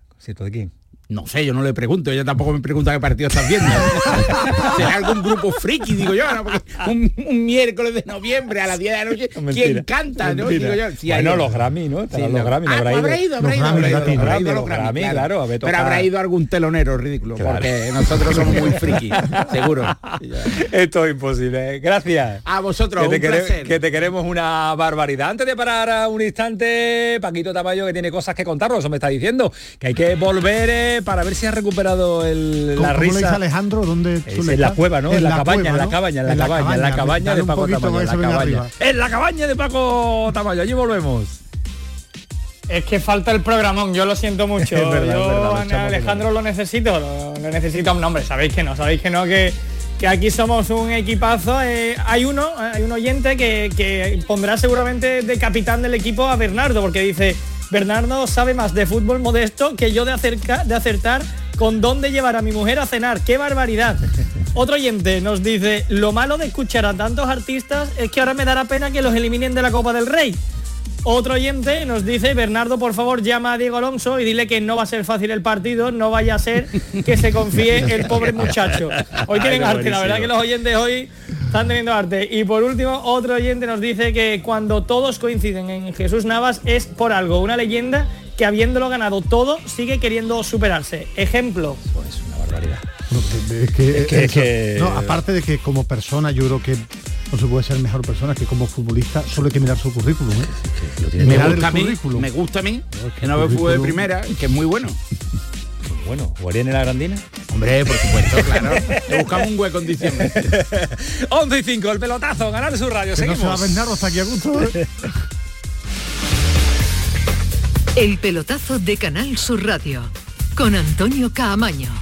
¿Concierto de quién? No sé, yo no le pregunto, ella tampoco me pregunta qué partido estás viendo. <laughs> ¿Será algún grupo friki, digo yo, un, miércoles de noviembre a las 10 de la noche, ¿quién canta? ¿no? Digo yo, bueno, los Grammy, ¿no? Sí, los Grammy, ah, habrá, ido. habrá ido, habrá ido, los Grammy, claro. Pero habrá ido algún telonero ridículo, porque nosotros somos muy friki, <laughs> seguro. Esto es imposible. Gracias. A vosotros, que te, un placer. que te queremos una barbaridad. Antes de parar un instante, Paquito Tamayo que tiene cosas que contarnos, eso me está diciendo, que hay que volver eh, para ver si ha recuperado el, la risa. ¿Cómo le Alejandro? ¿Dónde tú en la cueva, ¿no? En, la, cabaña, en la cabaña, en la cabaña, en la cabaña de Paco Tamayo. En la cabaña. En la cabaña de Paco Tamayo. Allí volvemos. Es que falta el programón, yo lo siento mucho. <laughs> yo Alejandro lo necesito, lo, necesito un nombre, sabéis que no, sabéis que no, que, que aquí somos un equipazo. Eh, hay uno, hay un oyente que, que pondrá seguramente de capitán del equipo a Bernardo, porque dice, Bernardo sabe más de fútbol modesto que yo de, de acertar con dónde llevar a mi mujer a cenar. ¡Qué barbaridad! <laughs> Otro oyente nos dice, lo malo de escuchar a tantos artistas es que ahora me dará pena que los eliminen de la Copa del Rey. Otro oyente nos dice, Bernardo, por favor, llama a Diego Alonso y dile que no va a ser fácil el partido, no vaya a ser que se confíe <laughs> el pobre muchacho. Hoy tienen arte, la verdad que los oyentes hoy están teniendo arte. Y por último, otro oyente nos dice que cuando todos coinciden en Jesús Navas es por algo, una leyenda que habiéndolo ganado todo sigue queriendo superarse. Ejemplo. es una barbaridad. es que, no, aparte de que como persona yo creo que no se puede ser mejor persona que como futbolista, solo hay que mirar su currículum. ¿eh? me, gusta a mí, me gusta a mí, que no fue de primera, que es muy bueno. Bueno, ¿jugaría en la Grandina? Hombre, por supuesto, claro. Le buscamos un hueco en diciembre. <laughs> 11 y 5, el pelotazo, ganar su radio. Seguimos. No se va a hasta aquí a gusto. ¿eh? El pelotazo de Canal Sur Radio con Antonio Caamaño.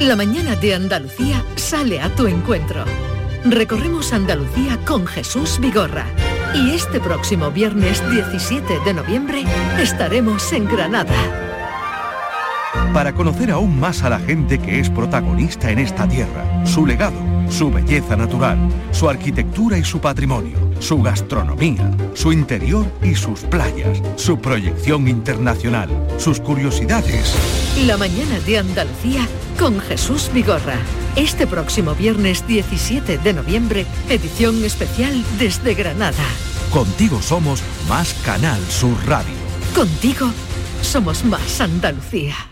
La mañana de Andalucía sale a tu encuentro. Recorremos Andalucía con Jesús Vigorra. Y este próximo viernes 17 de noviembre estaremos en Granada. Para conocer aún más a la gente que es protagonista en esta tierra, su legado, su belleza natural, su arquitectura y su patrimonio, su gastronomía, su interior y sus playas, su proyección internacional, sus curiosidades. La mañana de Andalucía con Jesús Vigorra. Este próximo viernes 17 de noviembre, edición especial desde Granada. Contigo somos más Canal Sur Radio. Contigo somos más Andalucía.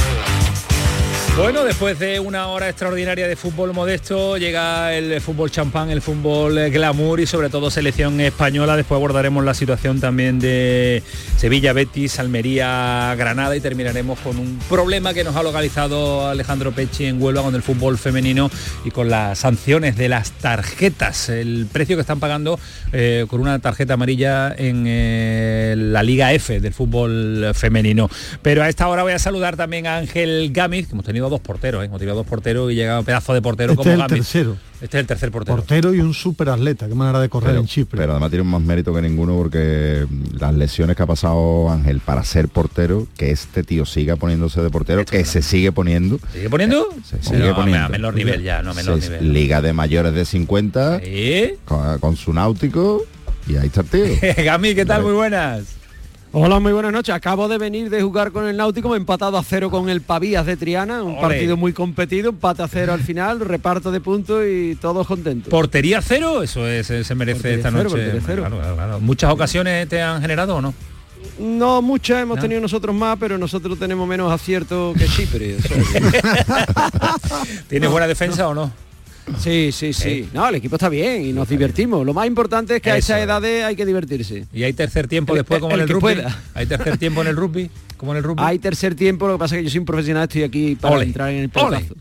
Bueno, después de una hora extraordinaria de fútbol modesto, llega el fútbol champán, el fútbol glamour y sobre todo selección española. Después abordaremos la situación también de Sevilla, Betis, Almería, Granada y terminaremos con un problema que nos ha localizado Alejandro Pechi en Huelva con el fútbol femenino y con las sanciones de las tarjetas. El precio que están pagando eh, con una tarjeta amarilla en eh, la Liga F del fútbol femenino. Pero a esta hora voy a saludar también a Ángel Gámez, que hemos tenido dos porteros, ¿eh? hemos tirado dos porteros y llega un pedazo de portero este como es el tercero. Este es el tercer portero. Portero y un super atleta, qué manera de correr pero, en Chipre. Pero además tiene más mérito que ninguno porque las lesiones que ha pasado Ángel para ser portero, que este tío siga poniéndose de portero, que se sigue poniendo. ¿Sigue poniendo? Se sigue no, poniendo. A menor nivel ya, no menor Se- nivel. Liga de mayores de 50, con, con su náutico, y ahí está el tío. <laughs> Gami, ¿qué tal? Muy buenas. Hola, muy buenas noches. Acabo de venir de jugar con el Náutico, me he empatado a cero con el Pavías de Triana, un partido muy competido, empate a cero al final, <laughs> reparto de puntos y todos contentos. ¿Portería cero? Eso es, eh, se merece Portería esta cero, noche. portería cero. Claro, claro, claro. ¿Muchas ocasiones te han generado o no? No muchas, hemos ¿No? tenido nosotros más, pero nosotros tenemos menos acierto que Chipre. <laughs> ¿Tienes buena defensa o no? Sí, sí, sí. No, el equipo está bien y nos divertimos. Lo más importante es que a esa es. edad hay que divertirse. ¿Y hay tercer tiempo después como el en el rugby? pueda. ¿Hay tercer tiempo en el rugby? ¿Como en el rugby? Hay tercer tiempo, lo que pasa es que yo soy un profesional, estoy aquí para Ole, entrar en el pelotazo.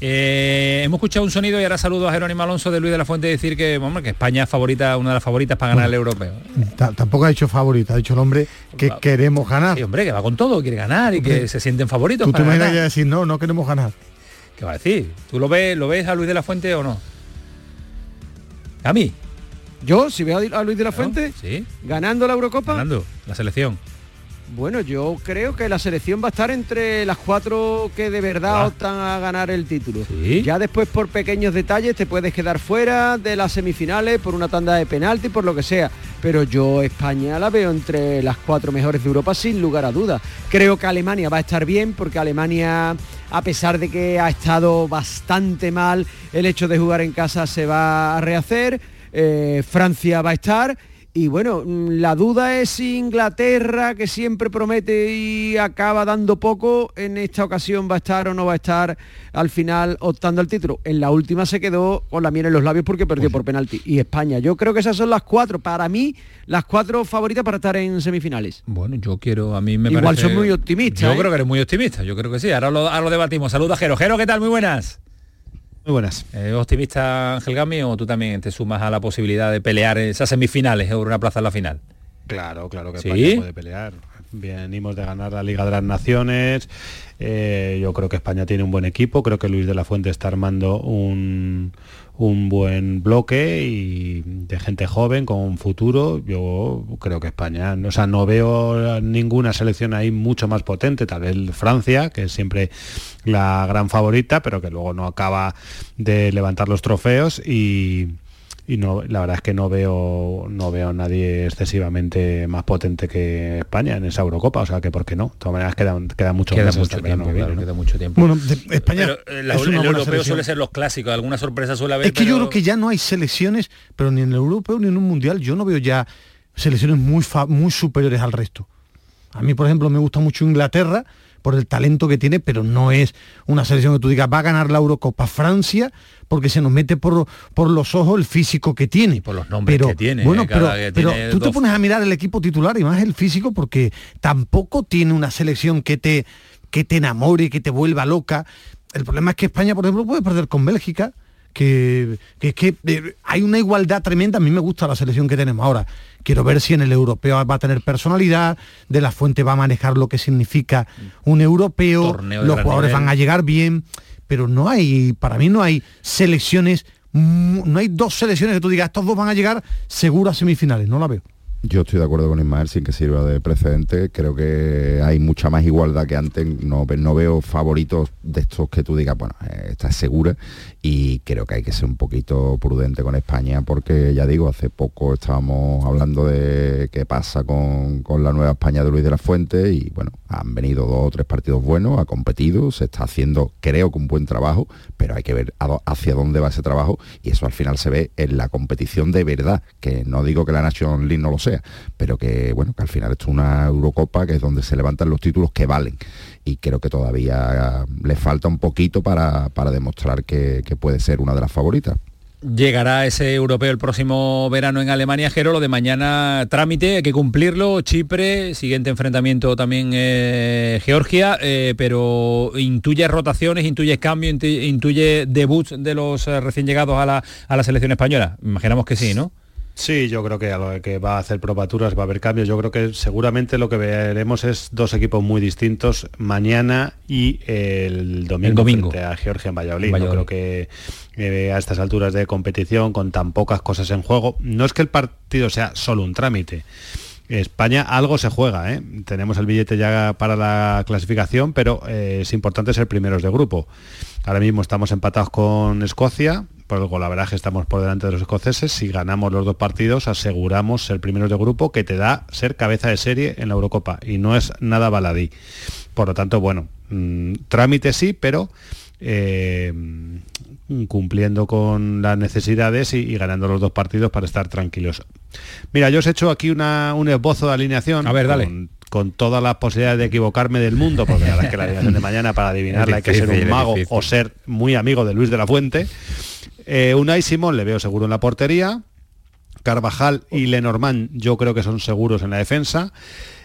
Eh, hemos escuchado un sonido y ahora saludo a Jerónimo Alonso de Luis de la Fuente decir que, hombre, que España es favorita, una de las favoritas para ganar el europeo. Ta- Tampoco ha dicho favorita, ha dicho el hombre que queremos ganar. Sí, hombre, que va con todo, quiere ganar y que Hombre, se sienten favoritos. Tú te para imaginas ganar. ya decir, no, no queremos ganar. ¿Qué va a decir? ¿Tú lo ves, lo ves a Luis de la Fuente o no? ¿A mí? Yo, si veo a Luis de la Fuente Sí, ganando la Eurocopa, ganando la selección. Bueno, yo creo que la selección va a estar entre las cuatro que de verdad Ah. optan a ganar el título. Ya después por pequeños detalles te puedes quedar fuera de las semifinales por una tanda de penalti, por lo que sea. Pero yo España la veo entre las cuatro mejores de Europa sin lugar a dudas. Creo que Alemania va a estar bien porque Alemania, a pesar de que ha estado bastante mal, el hecho de jugar en casa se va a rehacer. Eh, Francia va a estar. Y bueno, mm, la duda es si Inglaterra, que siempre promete y acaba dando poco, en esta ocasión va a estar o no va a estar al final optando al título. En la última se quedó con la miel en los labios porque perdió por penalti. Y España, yo creo que esas son las cuatro, para mí, las cuatro favoritas para estar en semifinales. Bueno, yo quiero, a mí me Igual parece- son muy optimistas, Yo ¿eh? creo que eres muy optimista, yo creo que sí. Ahora lo, ahora lo debatimos. Saludos, Jero. Jero, ¿qué tal? Muy buenas. Muy buenas. ¿Es optimista Ángel Gami o tú también te sumas a la posibilidad de pelear esas semifinales o una plaza en la final? Claro, claro que ¿Sí? España puede pelear. Venimos de ganar la Liga de las Naciones. eh, yo creo que España tiene un buen equipo. Creo que Luis de la Fuente está armando un, un buen bloque y de gente joven con futuro. Yo creo que España, o sea, no veo ninguna selección ahí mucho más potente. Tal vez Francia, que es siempre la gran favorita, pero que luego no acaba de levantar los trofeos y y no la verdad es que no veo no veo a nadie excesivamente más potente que España en esa Eurocopa o sea que por qué no de todas maneras queda, queda mucho Queda mucho tiempo, que viene, claro, ¿no? queda mucho tiempo. Bueno, de- España Pero, eh, la- es el europeo selección. suele ser los clásicos, alguna sorpresa suele haber. Es que yo creo que ya no hay selecciones, pero ni en el europeo ni en un mundial, yo no veo ya selecciones muy, fa- muy superiores al resto. A mí, por ejemplo, me gusta mucho Inglaterra por el talento que tiene, pero no es una selección que tú digas va a ganar la Eurocopa Francia porque se nos mete por, por los ojos el físico que tiene. Por los nombres pero, que tiene, Bueno, eh, pero, que pero tiene tú te pones a mirar el equipo titular y más el físico porque tampoco tiene una selección que te, que te enamore, que te vuelva loca. El problema es que España, por ejemplo, puede perder con Bélgica, que, que, eh, hay una igualdad tremenda. A mí me gusta la selección que tenemos ahora. Quiero ver si en el europeo va a tener personalidad, de la fuente va a manejar lo que significa un europeo, los jugadores van a llegar bien, pero no hay, para mí no hay selecciones, no hay dos selecciones que tú digas, estos dos van a llegar seguro a semifinales, no la veo. Yo estoy de acuerdo con Ismael sin que sirva de precedente. Creo que hay mucha más igualdad que antes. No, veo favoritos de estos que tú digas, bueno, eh, esta es segura. Y creo que hay que ser un poquito prudente con España porque ya digo, hace poco estábamos hablando de qué pasa con, con la nueva España de Luis de la Fuente y bueno, han venido dos o tres partidos buenos, ha competido, se está haciendo, creo que un buen trabajo, pero hay que ver hacia dónde va ese trabajo y eso al final se ve en la competición de verdad, que no digo que la Nation League no lo sea pero que bueno, que al final es una Eurocopa que es donde se levantan los títulos que valen y creo que todavía le falta un poquito para, demostrar que, puede ser una de las favoritas. Llegará ese europeo el próximo verano en Alemania, Jero, lo de mañana trámite, hay que cumplirlo, Chipre, siguiente enfrentamiento también eh, Georgia, eh, pero intuye rotaciones, intuye cambio, intuye debuts de los eh, recién llegados a la, a la selección española. Imaginamos que sí, ¿no? Sí, yo creo que a lo que va a hacer probaturas va a haber cambios. Yo creo que seguramente lo que veremos es dos equipos muy distintos mañana y el domingo, frente a Georgia en Valladolid. creo que eh, a estas alturas de competición, con tan pocas cosas en juego, no es que el partido sea solo un trámite. España algo se juega, ¿eh? tenemos el billete ya para la clasificación, pero eh, es importante ser primeros de grupo. Ahora mismo estamos empatados con Escocia, por el golaveraje estamos por delante de los escoceses. Si ganamos los dos partidos, aseguramos ser primeros de grupo, que te da ser cabeza de serie en la Eurocopa. Y no es nada baladí. Por lo tanto, bueno, mm, trámite sí, pero eh, cumpliendo con las necesidades y, ganando los dos partidos para estar tranquilos. Mira, yo os he hecho aquí un esbozo de alineación. A ver, dale con todas las posibilidades de equivocarme del mundo, porque la verdad es que la alineación de mañana para <laughs> adivinarla hay que ser un mago o ser muy amigo de Luis de la Fuente. Eh, Unai Simón le veo seguro en la portería. Carvajal y Lenormand yo creo que son seguros en la defensa.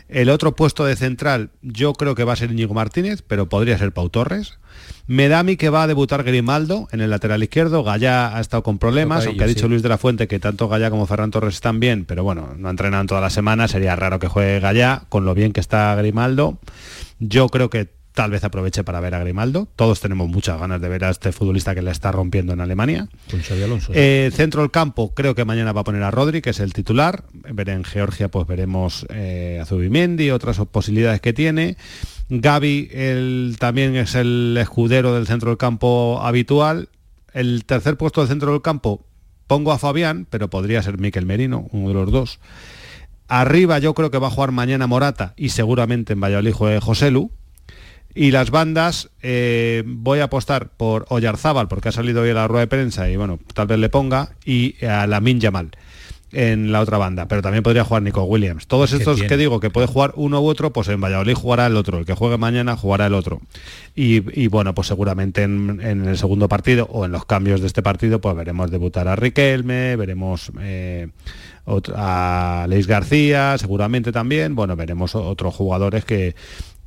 El otro puesto de central yo creo que va a ser Íñigo Martínez, pero podría ser Pau Torres. Me da a mí que va a debutar Grimaldo en el lateral izquierdo. Gallá ha estado con problemas, aunque ha dicho Luis de la Fuente que tanto Gallá como Ferran Torres están bien, pero bueno, no entrenan toda la semana, sería raro que juegue Gallá, con lo bien que está Grimaldo. Yo creo que tal vez aproveche para ver a Grimaldo. Todos tenemos muchas ganas de ver a este futbolista que le está rompiendo en Alemania. Eh, centro del campo, creo que mañana va a poner a Rodri, que es el titular. Ver en Georgia, pues veremos eh, a Zubimendi, otras posibilidades que tiene. Gaby el, también es el escudero del centro del campo habitual. El tercer puesto del centro del campo pongo a Fabián, pero podría ser Miquel Merino, uno de los dos. Arriba yo creo que va a jugar mañana Morata y seguramente en Valladolid juegue Joselu. Y las bandas, eh, voy a apostar por Oyarzábal, porque ha salido hoy a la rueda de prensa y bueno, tal vez le ponga, y a la Yamal en la otra banda, pero también podría jugar Nico Williams. Todos estos que digo que puede jugar uno u otro, pues en Valladolid jugará el otro, el que juegue mañana jugará el otro. Y, bueno, pues seguramente en, el segundo partido o en los cambios de este partido, pues veremos debutar a Riquelme, veremos eh, a Leis García, seguramente también, bueno, veremos otros jugadores que,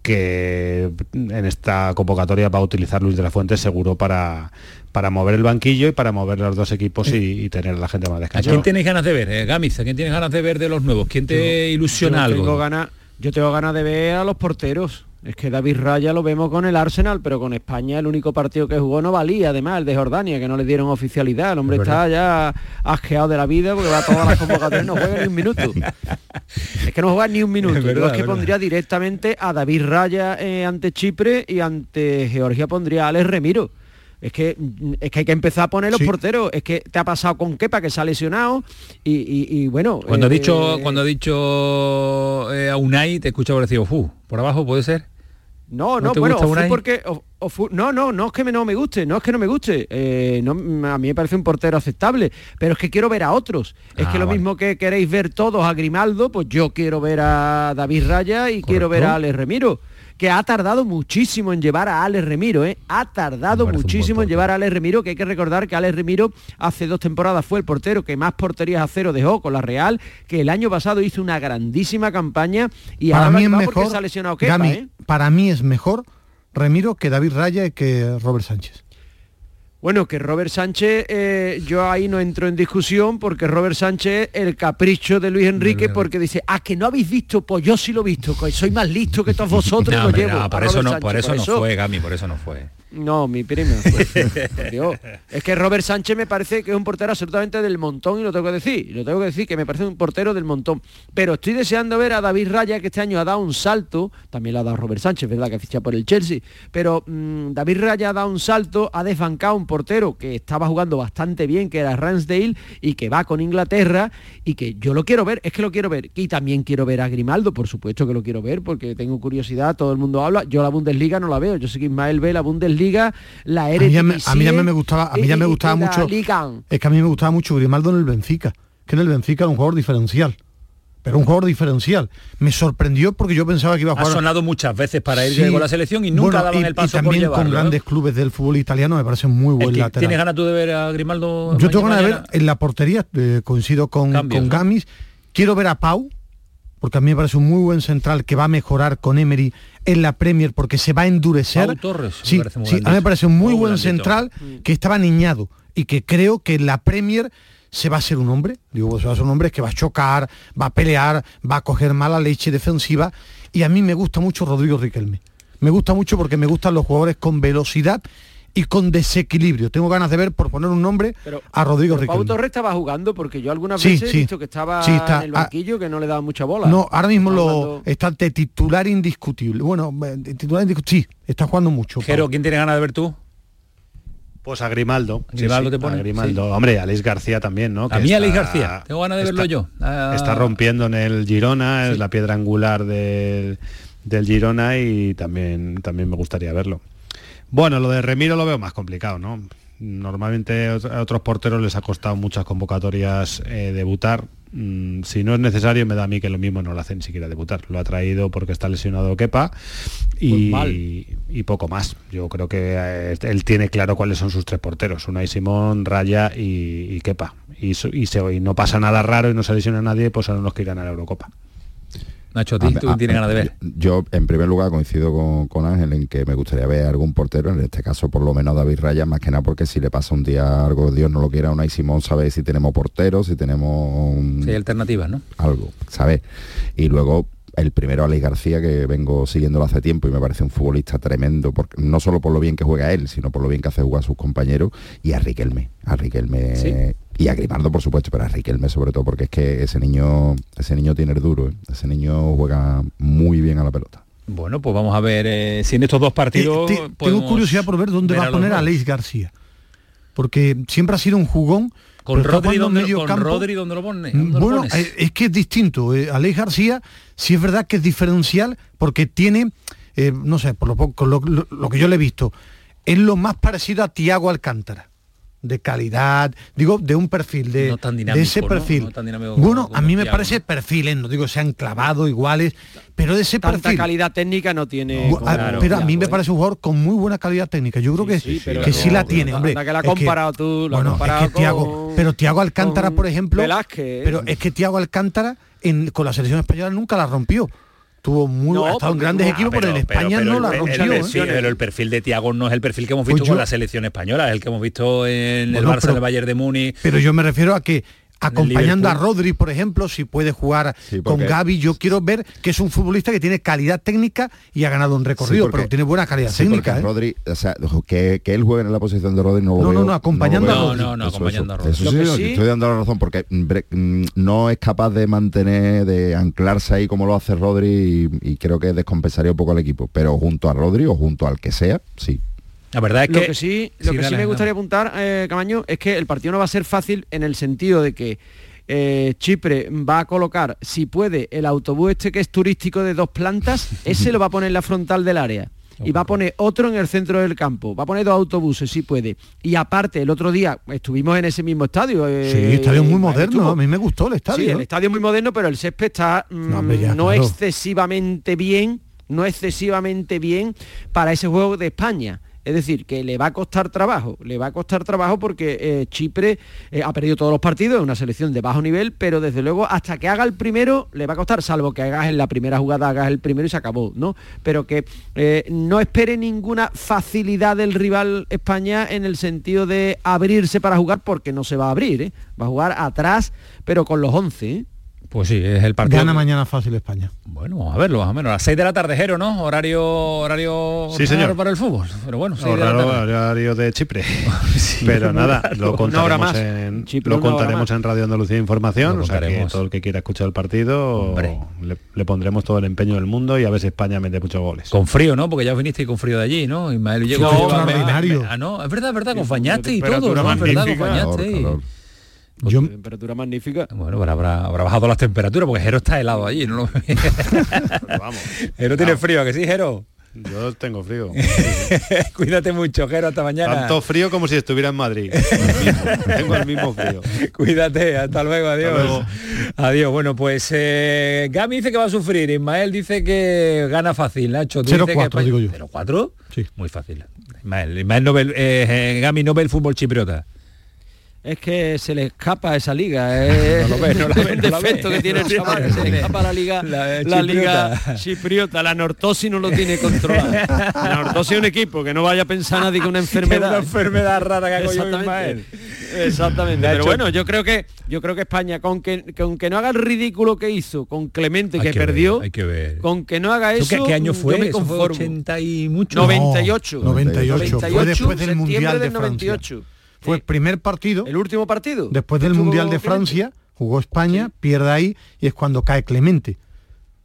que en esta convocatoria va a utilizar Luis de la Fuente seguro para, para mover el banquillo y para mover los dos equipos y, tener a la gente más descansada. ¿A quién tienes ganas de ver, eh, quién tienes ganas de ver de los nuevos? ¿Quién te ilusiona yo algo? Tengo ganas, yo tengo ganas de ver a los porteros. Es que David Raya lo vemos con el Arsenal, pero con España el único partido que jugó no valía, además, el de Jordania, que no le dieron oficialidad. El hombre está ya asqueado de la vida porque va a todas las convocatorias no juega ni un minuto. <laughs> es que no juega ni un minuto. Es, Yo es que pondría directamente a David Raya eh, ante Chipre y ante Georgia pondría a Alex Remiro es que, es que hay que empezar a poner los porteros. Es que te ha pasado con Kepa, que se ha lesionado. Y, bueno. Cuando, ha eh, dicho, cuando ha dicho eh, a Unai, te escucha por decir, Fu, por abajo puede ser. No, no, bueno, porque no, no, no es que no me guste, no es que no me guste, eh, a mí me parece un portero aceptable, pero es que quiero ver a otros. es que ah, lo mismo que queréis ver todos a Grimaldo, pues yo quiero ver a David Raya y quiero ver a Alex Remiro que ha tardado muchísimo en llevar a Alex Remiro, ¿eh? ha tardado muchísimo en llevar a Alex Remiro, que hay que recordar que Alex Remiro hace dos temporadas fue el portero que más porterías a cero dejó con la Real, que el año pasado hizo una grandísima campaña y para mí es mejor, se ha lesionado ¿eh? Para mí es mejor Remiro que David Raya y que Robert Sánchez. Bueno, que Robert Sánchez, eh, yo ahí no entro en discusión porque Robert Sánchez el capricho de Luis Enrique porque dice, ah, que no habéis visto, pues yo sí lo he visto, que soy más listo que todos vosotros, <laughs> lo llevo. por, eso no, por, eso no, fue, Gami, por eso no fue. No, mi primo. Es que Robert Sánchez me parece que es un portero absolutamente del montón y lo tengo que decir. lo tengo que decir que me parece un portero del montón. Pero estoy deseando ver a David Raya, que este año ha dado un salto. También lo ha dado Robert Sánchez, ¿verdad? Que ficha por el Chelsea. Pero mm, David Raya ha dado un salto, ha desbancado un portero que estaba jugando bastante bien, que era Ransdale, y que va con Inglaterra, y que yo lo quiero ver, es que lo quiero ver. Y también quiero ver a Grimaldo, por supuesto que lo quiero ver, porque tengo curiosidad, todo el mundo habla. Yo la Bundesliga no la veo. Yo sé que Ismael ve la Bundesliga Liga, la Eredivisie. A mí, a mí me gustaba, a mí ya me gustaba mucho. Es que a mí me gustaba mucho Grimaldo en el Benfica, que en el Benfica era un jugador diferencial pero un jugador diferencial. Me sorprendió porque yo pensaba que iba a jugar. Ha sonado muchas veces para ir con la selección y nunca daban el paso y también con grandes clubes del fútbol italiano me parece muy buen lateral. ¿Tienes ganas tú de ver a Grimaldo? Yo tengo ganas de ver en la portería, eh, coincido con, con Gamis. Quiero ver a Pau, porque a mí me parece un muy buen central que va a mejorar con Emery en la Premier porque se va a endurecer. Torres, sí, a mí me parece un muy, buen central que estaba niñado y que creo que en la Premier se va a ser un hombre, digo, se va a ser un hombre que va a chocar, va a pelear, va a coger mala leche defensiva. Y a mí me gusta mucho Rodrigo Riquelme. Me gusta mucho porque me gustan los jugadores con velocidad y con desequilibrio. Tengo ganas de ver, por poner un nombre, a Rodrigo Riquelme. Pau Torres estaba jugando porque yo algunas veces he visto que estaba en el banquillo, que no le daba mucha bola. No, ahora mismo lo está de titular indiscutible. Bueno, titular indiscutible, sí, está jugando mucho. Pero, ¿quién tiene ganas de ver tú? Pues a Grimaldo. Grimaldo te pone. Grimaldo. Hombre, Alex García también, ¿no? a mí Alex García. Tengo ganas de verlo yo. Está rompiendo en el Girona, es la piedra angular del Girona y también, también me gustaría verlo. Bueno, lo de Remiro lo veo más complicado, ¿no? Normalmente a otros porteros les ha costado muchas convocatorias eh, debutar. Mm, si no es necesario, me da a mí que lo mismo no lo hacen ni siquiera debutar. Lo ha traído porque está lesionado Kepa y, y, poco más. Yo creo que eh, él tiene claro cuáles son sus tres porteros, Unai Simón, Raya y, Kepa. Y, y, no pasa nada raro y no se lesiona nadie, pues son los que irán a la Eurocopa. Nacho, ¿tú tienes ganas de ver? Yo, en primer lugar, coincido con, Ángel en que me gustaría ver algún portero, en este caso por lo menos David Raya, más que nada porque si le pasa un día algo, Dios no lo quiera, una y Simón sabe si tenemos porteros, si tenemos... Sí, alternativas, ¿no? Algo, ¿sabes? Y luego el primero Alex García, que vengo siguiéndolo hace tiempo y me parece un futbolista tremendo, porque, no solo por lo bien que juega él, sino por lo bien que hace jugar a sus compañeros, y a Riquelme. A Riquelme y a Grimaldo, por supuesto, pero a Riquelme sobre todo, porque es que ese niño, ese niño tiene el duro, ¿eh? ese niño juega muy bien a la pelota. Bueno, pues vamos a ver eh, si en estos dos partidos. tengo curiosidad por ver dónde va a poner a Alex García. Porque siempre ha sido un jugón con Rodri, donde, lo pone. Mm, bueno, eh, es que es distinto. Eh, Alex García, sí es verdad que es diferencial porque tiene, eh, no sé, por lo, lo, que yo le he visto, es lo más parecido a Tiago Alcántara de calidad, digo, de un perfil, de, de ese perfil. bueno, a mí me parece perfiles, no digo sean clavados, iguales, pero de ese Tanta calidad técnica no tiene. pero a mí me parece un jugador con muy buena calidad técnica. Yo creo que sí, que sí la tiene, hombre. que la comparado tú, bueno, es que Tiago, pero Tiago Alcántara, por ejemplo, pero es que Tiago Alcántara en, con la selección española nunca la rompió tuvo muy ha estado en grandes equipos, pero, en España no la rompió. El, ¿eh? Pero el perfil de Tiago no es el perfil que hemos visto con la selección española, es el que hemos visto en el Barça, el Bayern de Múnich. Pero yo me refiero a que acompañando a Rodri, por ejemplo, si puede jugar con Gaby, yo quiero ver que es un futbolista que tiene calidad técnica y ha ganado un recorrido, pero tiene buena calidad técnica. ¿eh? Rodri, o sea, que, él juegue en la posición de Rodri no No, no, no, acompañando a Rodri. No, no, acompañando a Rodri. Eso, sí, estoy dando la razón porque mm, no es capaz de mantener, de anclarse ahí como lo hace Rodri y, creo que descompensaría un poco al equipo, pero junto a Rodri o junto al que sea, sí. La verdad es que... Lo que sí, lo que sí me gustaría apuntar, eh, Camaño, es que el partido no va a ser fácil en el sentido de que eh, Chipre va a colocar, si puede, el autobús este que es turístico de dos plantas, <laughs> ese lo va a poner en la frontal del área. Y va a poner otro en el centro del campo. Va a poner dos autobuses, si puede. Y aparte, el otro día estuvimos en ese mismo estadio. Eh, sí, estadio muy moderno. A mí me gustó el estadio. Sí, el estadio muy moderno, pero el césped está mm, no, excesivamente bien, no excesivamente bien para ese juego de España Es decir, que le va a costar trabajo, le va a costar trabajo porque eh, Chipre eh, ha perdido todos los partidos, es una selección de bajo nivel, pero desde luego hasta que haga el primero le va a costar, salvo que hagas en la primera jugada, hagas el primero y se acabó, ¿no? Pero que eh, no espere ninguna facilidad del rival España en el sentido de abrirse para jugar porque no se va a abrir, va a jugar atrás, pero con los 11. Pues sí, es el partido. Gana mañana fácil España. Bueno, vamos a verlo, más o menos. A las 6 de la tarde, Jero, ¿no? Horario horario sí, señor. para el fútbol. Pero bueno, horario de Chipre. <laughs> Pero nada, lo contaremos, en, lo contaremos en Radio Andalucía Información. O sea que todo el que quiera escuchar el partido le, pondremos todo el empeño del mundo y a ver si España mete muchos goles. Con frío, ¿no? Porque ya viniste con frío de allí, ¿no? Ismael llegó. No, ah, no, es verdad, es verdad, acompañaste y todo, ¿no? Es verdad, acompañaste. Yo, temperatura magnífica. Bueno, pero habrá, habrá bajado las temperaturas porque Jero está helado allí, ¿no? <laughs> <laughs> Vamos. Jero tiene frío, que sí, Jero? Yo tengo frío. <laughs> Cuídate mucho, Jero, hasta mañana. Tanto frío como si estuviera en Madrid. tengo el mismo frío. Cuídate, hasta luego, adiós. Adiós. Bueno, pues eh, Gami dice que va a sufrir, Ismael dice que gana fácil, Nacho. 0-4, digo yo. ¿0-4? Sí. Muy fácil. Ismael, Ismael Nobel, eh, eh Gami Nobel Fútbol Chipriota es que se le escapa esa liga. Es, <laughs> no lo ve, <laughs> no la ve, defecto que tiene el <laughs> chaval. Se le escapa la liga, la, liga chipriota. La Nortosi no lo tiene controlado. La Nortosi es un equipo que no vaya a pensar nadie que una enfermedad. una enfermedad rara que Ismael. Exactamente. Pero bueno, yo creo que yo creo que España, con que, con que no haga el ridículo que hizo con Clemente, que, perdió, hay que ver. con que no haga eso. ¿Qué, año fue? Yo me 80 y mucho. 98. 98. Fue después del Mundial de Francia. 98. Fue el primer partido. ¿El último partido? Después del Mundial de Francia, jugó España, pierde ahí y es cuando cae Clemente.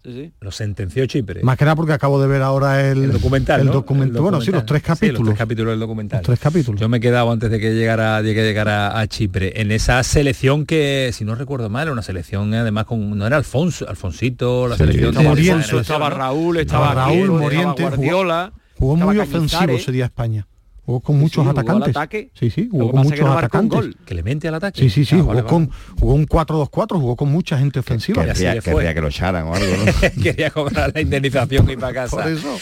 Sí, Lo sentenció Chipre. Más que nada porque acabo de ver ahora el, documental. El, documento, bueno, sí, los tres capítulos. los tres capítulos del documental. tres capítulos. Yo me he quedado antes de que llegara, de que llegara a Chipre. En esa selección que, si no recuerdo mal, era una selección además con. No era Alfonso, Alfonsito, la selección de estaba Raúl, estaba, Raúl, Moriente, Guardiola. Jugó, muy ofensivo ese día España. Jugó con muchos atacantes. Sí, sí, jugó con muchos atacantes. Clemente al ataque. Sí, sí, sí, ah, jugó, con, jugó un 4-2-4, jugó con mucha gente ofensiva. Quería, quería que lo echaran o algo, ¿no? <laughs> quería cobrar la indemnización y para casa. Por eso.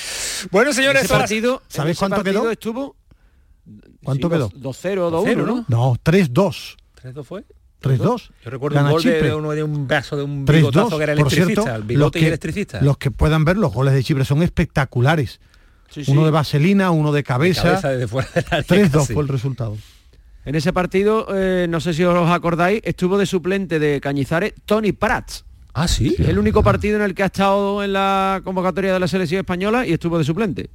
Bueno, señores, ese partido, ¿sabéis cuánto quedó? estuvo? ¿Cuánto quedó? 2-0, 2-1, ¿no? No, 3-2. ¿3-2 fue? 3-2. Yo recuerdo un gol de, uno de un vaso de un bigotazo que era electricista, cierto, el bigote y electricista. Los que puedan ver los goles de Chipre son espectaculares uno de vaselina, uno de cabeza. 3-2 fue el resultado. En ese partido, eh, no sé si os acordáis, estuvo de suplente de Cañizares Tony Prats. Ah, sí. Es el único partido en el que ha estado en la convocatoria de la selección española y estuvo de suplente.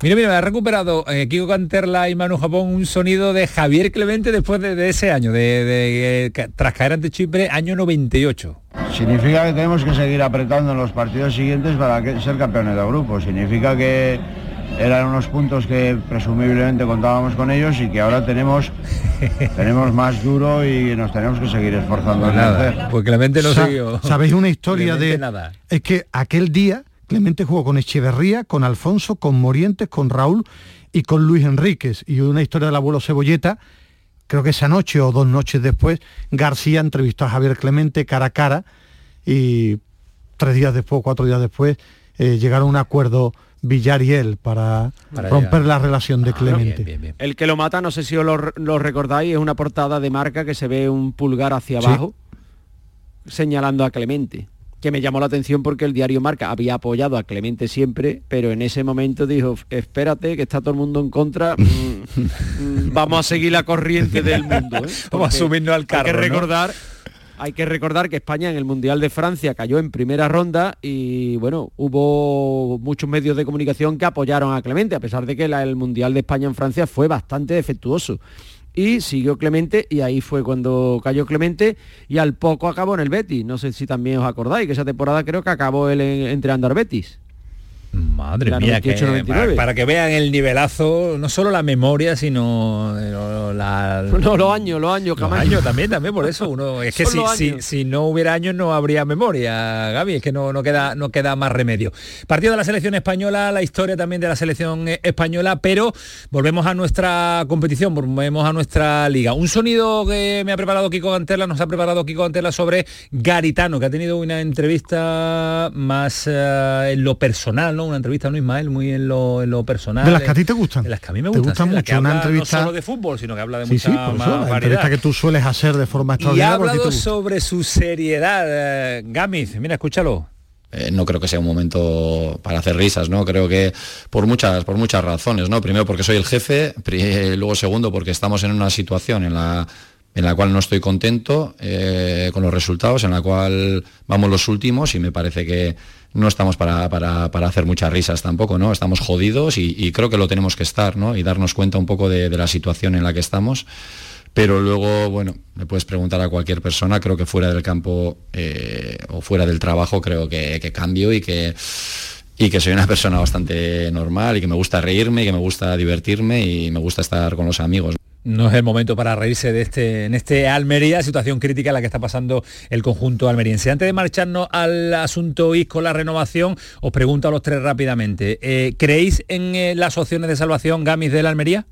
Mira, mira, me ha recuperado eh, Kiko Canterla y Manu Japón un sonido de Javier Clemente después de, ese año, de, tras caer ante Chipre, año 98. Significa que tenemos que seguir apretando en los partidos siguientes para ser campeones de grupo. Significa que eran unos puntos que presumiblemente contábamos con ellos y que ahora tenemos <laughs> tenemos más duro y nos tenemos que seguir esforzando pues nada, Pues Clemente no siguió. ¿Sabéis una historia de nada. es que aquel día Clemente jugó con Echeverría, con Alfonso, con Morientes, con Raúl y con Luis Enríquez. Y una historia del abuelo Cebolleta, creo que esa noche o dos noches después, García entrevistó a Javier Clemente cara a cara y tres días después, cuatro días después, eh, llegaron a un acuerdo Villar y él para, romper la relación de ah, Clemente. El que lo mata, no sé si os lo, recordáis, es una portada de marca que se ve un pulgar hacia abajo señalando a Clemente que me llamó la atención porque el diario Marca había apoyado a Clemente siempre, pero en ese momento dijo, espérate, que está todo el mundo en contra, mm, mm, vamos a seguir la corriente del mundo. ¿eh? <laughs> Vamos a subirnos al carro. Hay que recordar, hay que recordar que España en el Mundial de Francia cayó en primera ronda y bueno, hubo muchos medios de comunicación que apoyaron a Clemente, a pesar de que el Mundial de España en Francia fue bastante defectuoso y siguió Clemente y ahí fue cuando cayó Clemente y al poco acabó en el Betis. No sé si también os acordáis que esa temporada creo que acabó él entre Andar Betis. Madre mía, para, que vean el nivelazo, no solo la memoria, sino la... <laughs> No, los años, los años, Los años también, también por eso uno... Es que si, si, no hubiera años no habría memoria, Gaby, es que no, no, queda, no queda más remedio. Partido de la selección española, la historia también de la selección española, pero volvemos a nuestra competición, volvemos a nuestra liga. Un sonido que me ha preparado Kiko Antela, nos ha preparado Kiko Antela sobre Garitano, que ha tenido una entrevista más eh, en lo personal, ¿no? Una entrevista, ¿no, Ismael? Muy en lo, en lo personal. De las que a ti te gustan. De las que a mí me gustan. Te gustan mucho. una entrevista... No solo de fútbol, sino que habla de mucha más entrevista que tú sueles hacer de forma extraordinaria. Y ha hablado sobre su seriedad. Eh, Gamiz, mira, escúchalo. Eh, no creo que sea un momento para hacer risas, ¿no? Creo que por muchas, por muchas razones, ¿no? Primero porque soy el jefe, luego segundo porque estamos en una situación en la en la cual no estoy contento eh, con los resultados, en la cual vamos los últimos y me parece que no estamos para, hacer muchas risas tampoco, ¿no? Estamos jodidos y, creo que lo tenemos que estar, ¿no? Y darnos cuenta un poco de, la situación en la que estamos. Pero luego, bueno, me puedes preguntar a cualquier persona, creo que fuera del campo eh, o fuera del trabajo creo que, que cambio y que y que soy una <laughs> persona bastante normal y que me gusta reírme y que me gusta divertirme y me gusta estar con los amigos no es el momento para reírse de este, en este Almería, situación crítica en la que está pasando el conjunto almeriense. Antes de marcharnos al asunto con la renovación, os pregunto a los tres rápidamente. Eh, ¿Creéis en eh, las opciones de salvación Gamis de la Almería?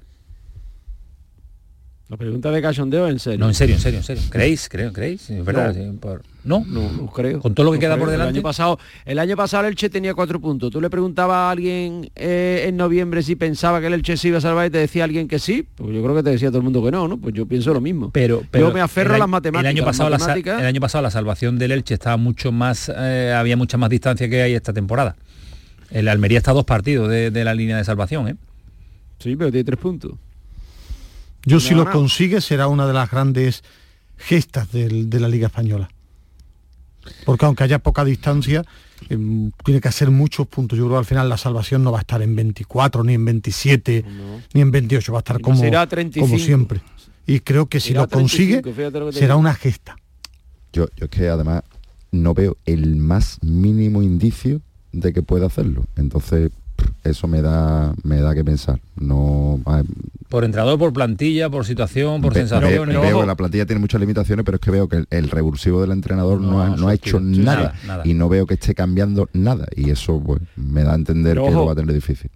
La pregunta de cachondeo en serio. No, en serio, en serio, en serio. ¿Creéis? Creo, ¿Creéis? ¿Verdad? No. ¿No? creo. Con todo lo que queda por delante. El año, pasado, el año pasado el Elche tenía cuatro puntos. Tú le preguntabas a alguien eh, en noviembre si pensaba que el Elche se iba a salvar y te decía alguien que sí. Pues yo creo que te decía todo el mundo que no, ¿no? Pues yo pienso lo mismo. Pero, yo me aferro a las matemáticas. El año, pasado La, el año pasado la salvación del Elche estaba mucho más, eh, había mucha más distancia que hay esta temporada. El Almería está a dos partidos de, de la línea de salvación, ¿eh? Sí, pero tiene tres puntos. Yo si lo consigue será una de las grandes gestas de la Liga Española. Porque aunque haya poca distancia, em, tiene que hacer muchos puntos. Yo creo que al final la salvación no va a estar en 24, ni en 27, ni en 28, va a estar como, como siempre. Y creo que si lo consigue, será una gesta. Yo, yo es que además no veo el más mínimo indicio de que pueda hacerlo. Entonces, eso me da me da que pensar. No por entrenador, por plantilla, por situación, por sensaciones. Veo, que la plantilla tiene muchas limitaciones, pero es que veo que el, revulsivo del entrenador no, ha, hecho nada, y no veo que esté cambiando nada. Y eso pues, me da a entender que lo va a tener difícil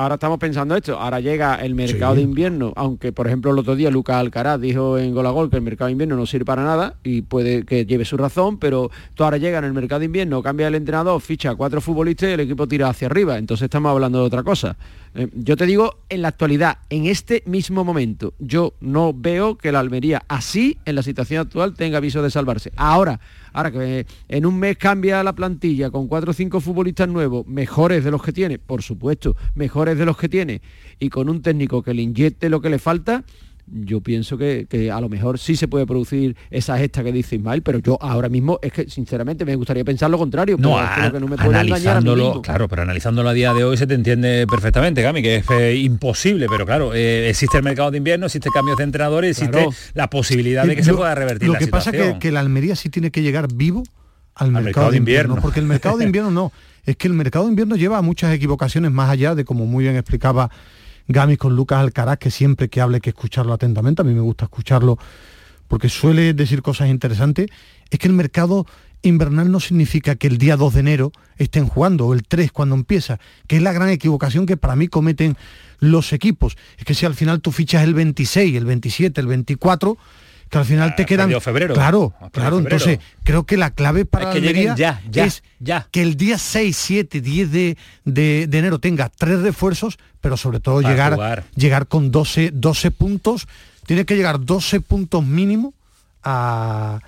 ahora estamos pensando esto, ahora llega el mercado de invierno, aunque por ejemplo el otro día Lucas Alcaraz dijo en Golagol que el mercado de invierno no sirve para nada y puede que lleve su razón, pero tú ahora llega en el mercado de invierno, cambia el entrenador, ficha a cuatro futbolistas y el equipo tira hacia arriba, entonces estamos hablando de otra cosa. Eh, yo te digo, en la actualidad, en este mismo momento, yo no veo que la Almería así, en la situación actual, tenga aviso de salvarse. Ahora, ahora que en un mes cambia la plantilla con cuatro o cinco futbolistas nuevos, mejores de los que tiene, por supuesto, mejores de los que tiene, y con un técnico que le inyecte lo que le falta, yo pienso que, a lo mejor sí se puede producir esa gesta que dice Ismael, pero yo ahora mismo es que sinceramente me gustaría pensar lo contrario. No, que no me analizándolo, claro, pero analizándolo a día de hoy se te entiende perfectamente, Gami, que es eh, imposible, pero claro, eh, existe el mercado de invierno, existe cambios de entrenadores, existe la posibilidad de que se pueda revertir lo que pasa es que, la Almería sí tiene que llegar vivo al, mercado, de invierno, porque el mercado de invierno no, es que el mercado de invierno lleva muchas equivocaciones más allá de como muy bien explicaba Gamis con Lucas Alcaraz, que siempre que hable hay que escucharlo atentamente, a mí me gusta escucharlo porque suele decir cosas interesantes, es que el mercado invernal no significa que el día 2 de enero estén jugando, o el 3 cuando empieza, que es la gran equivocación que para mí cometen los equipos. Es que si al final tú fichas el 26, el 27, el 24, que al final te quedan febrero. Claro claro entonces creo que la clave para es que ya, ya, es ya. que el día 6 7 10 de, de, enero tenga tres refuerzos pero sobre todo llegar llegar con 12 12 puntos. Tiene que llegar 12 puntos mínimo a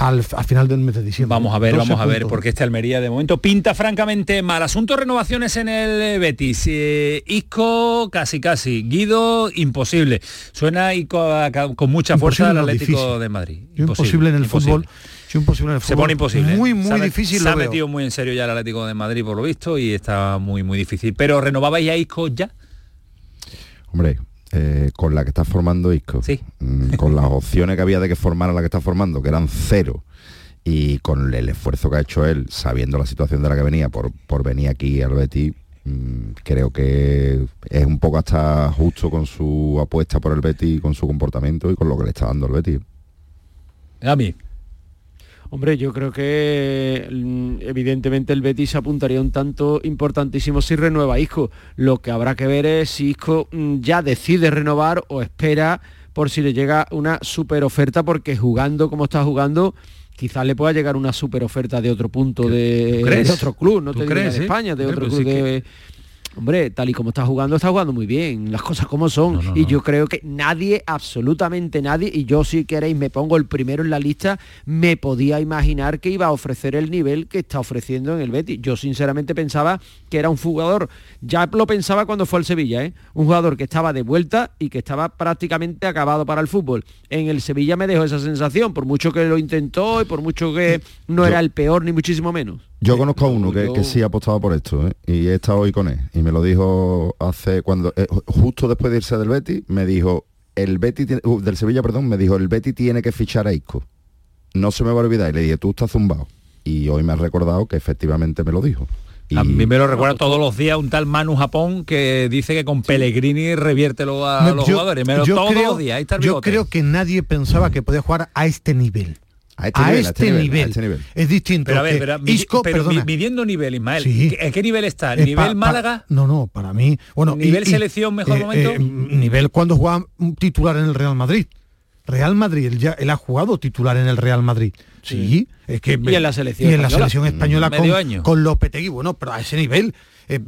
al, final del mes de diciembre. Vamos a ver, vamos a ver, porque este Almería de momento pinta francamente mal. Asunto renovaciones en el Betis. Eh, Isco casi casi. Guido imposible. Suena Isco con mucha fuerza al Atlético de Madrid. Imposible, en el fútbol. Imposible en el fútbol. Se pone imposible. Muy, muy difícil. Se ha metido muy en serio ya el Atlético de Madrid por lo visto y está muy, muy difícil. Pero ¿renovabais a Isco ya? Hombre, eh, con la que está formando Isco, mm, con las opciones que había de que formara la que está formando, que eran cero, y con el esfuerzo que ha hecho él, sabiendo la situación de la que venía por, por venir aquí al Betis, mm, creo que es un poco hasta justo con su apuesta por el Betis, con su comportamiento y con lo que le está dando el Betis. A mí. Hombre, yo creo que mm, evidentemente el Betis apuntaría un tanto importantísimo si renueva Isco. Lo que habrá que ver es si Isco mm, ya decide renovar o espera por si le llega una super oferta, porque jugando como está jugando, quizás le pueda llegar una super oferta de otro punto de, otro club, no te crees, de España, de otro club de, hombre, tal y como está jugando, está jugando muy bien, las cosas como son. y yo creo que nadie, absolutamente nadie, y yo si queréis me pongo el primero en la lista, me podía imaginar que iba a ofrecer el nivel que está ofreciendo en el Betis. Yo sinceramente pensaba que era un jugador, ya lo pensaba cuando fue al Sevilla, ¿eh? un jugador que estaba de vuelta y que estaba prácticamente acabado para el fútbol. En el Sevilla me dejó esa sensación, por mucho que lo intentó y por mucho que no era el peor ni muchísimo menos. Yo conozco a uno que, sí ha apostado por esto ¿eh? y he estado hoy con él y me lo dijo hace cuando eh, justo después de irse del Betty me dijo el Betty uh, del Sevilla perdón me dijo el Betty tiene que fichar a Isco no se me va a olvidar y le dije tú estás zumbado y hoy me ha recordado que efectivamente me lo dijo a mí me lo recuerda todos los días un tal Manu Japón que dice que con Pellegrini revierte a los jugadores. Me todos los días. yo creo que nadie pensaba que podía jugar a este nivel. A este, nivel, Es distinto. Pero a ver, pero, midiendo nivel, Ismael, ¿en qué nivel está? ¿Nivel Málaga? no, no, para mí. Bueno, ¿Nivel selección mejor eh, momento? Eh, nivel cuando jugaba titular en el Real Madrid. Real Madrid, él, ya, él ha jugado titular en el Real Madrid. Sí, es que y en la selección y en la selección española con, con Lopetegui, bueno, pero a ese nivel, eh,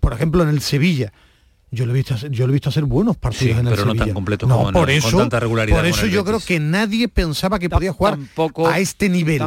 por ejemplo en el Sevilla, yo lo he visto hacer, yo lo he visto hacer buenos partidos en el pero no tan completos como por eso, con tanta regularidad. Por eso yo creo que nadie pensaba que podía jugar a este nivel.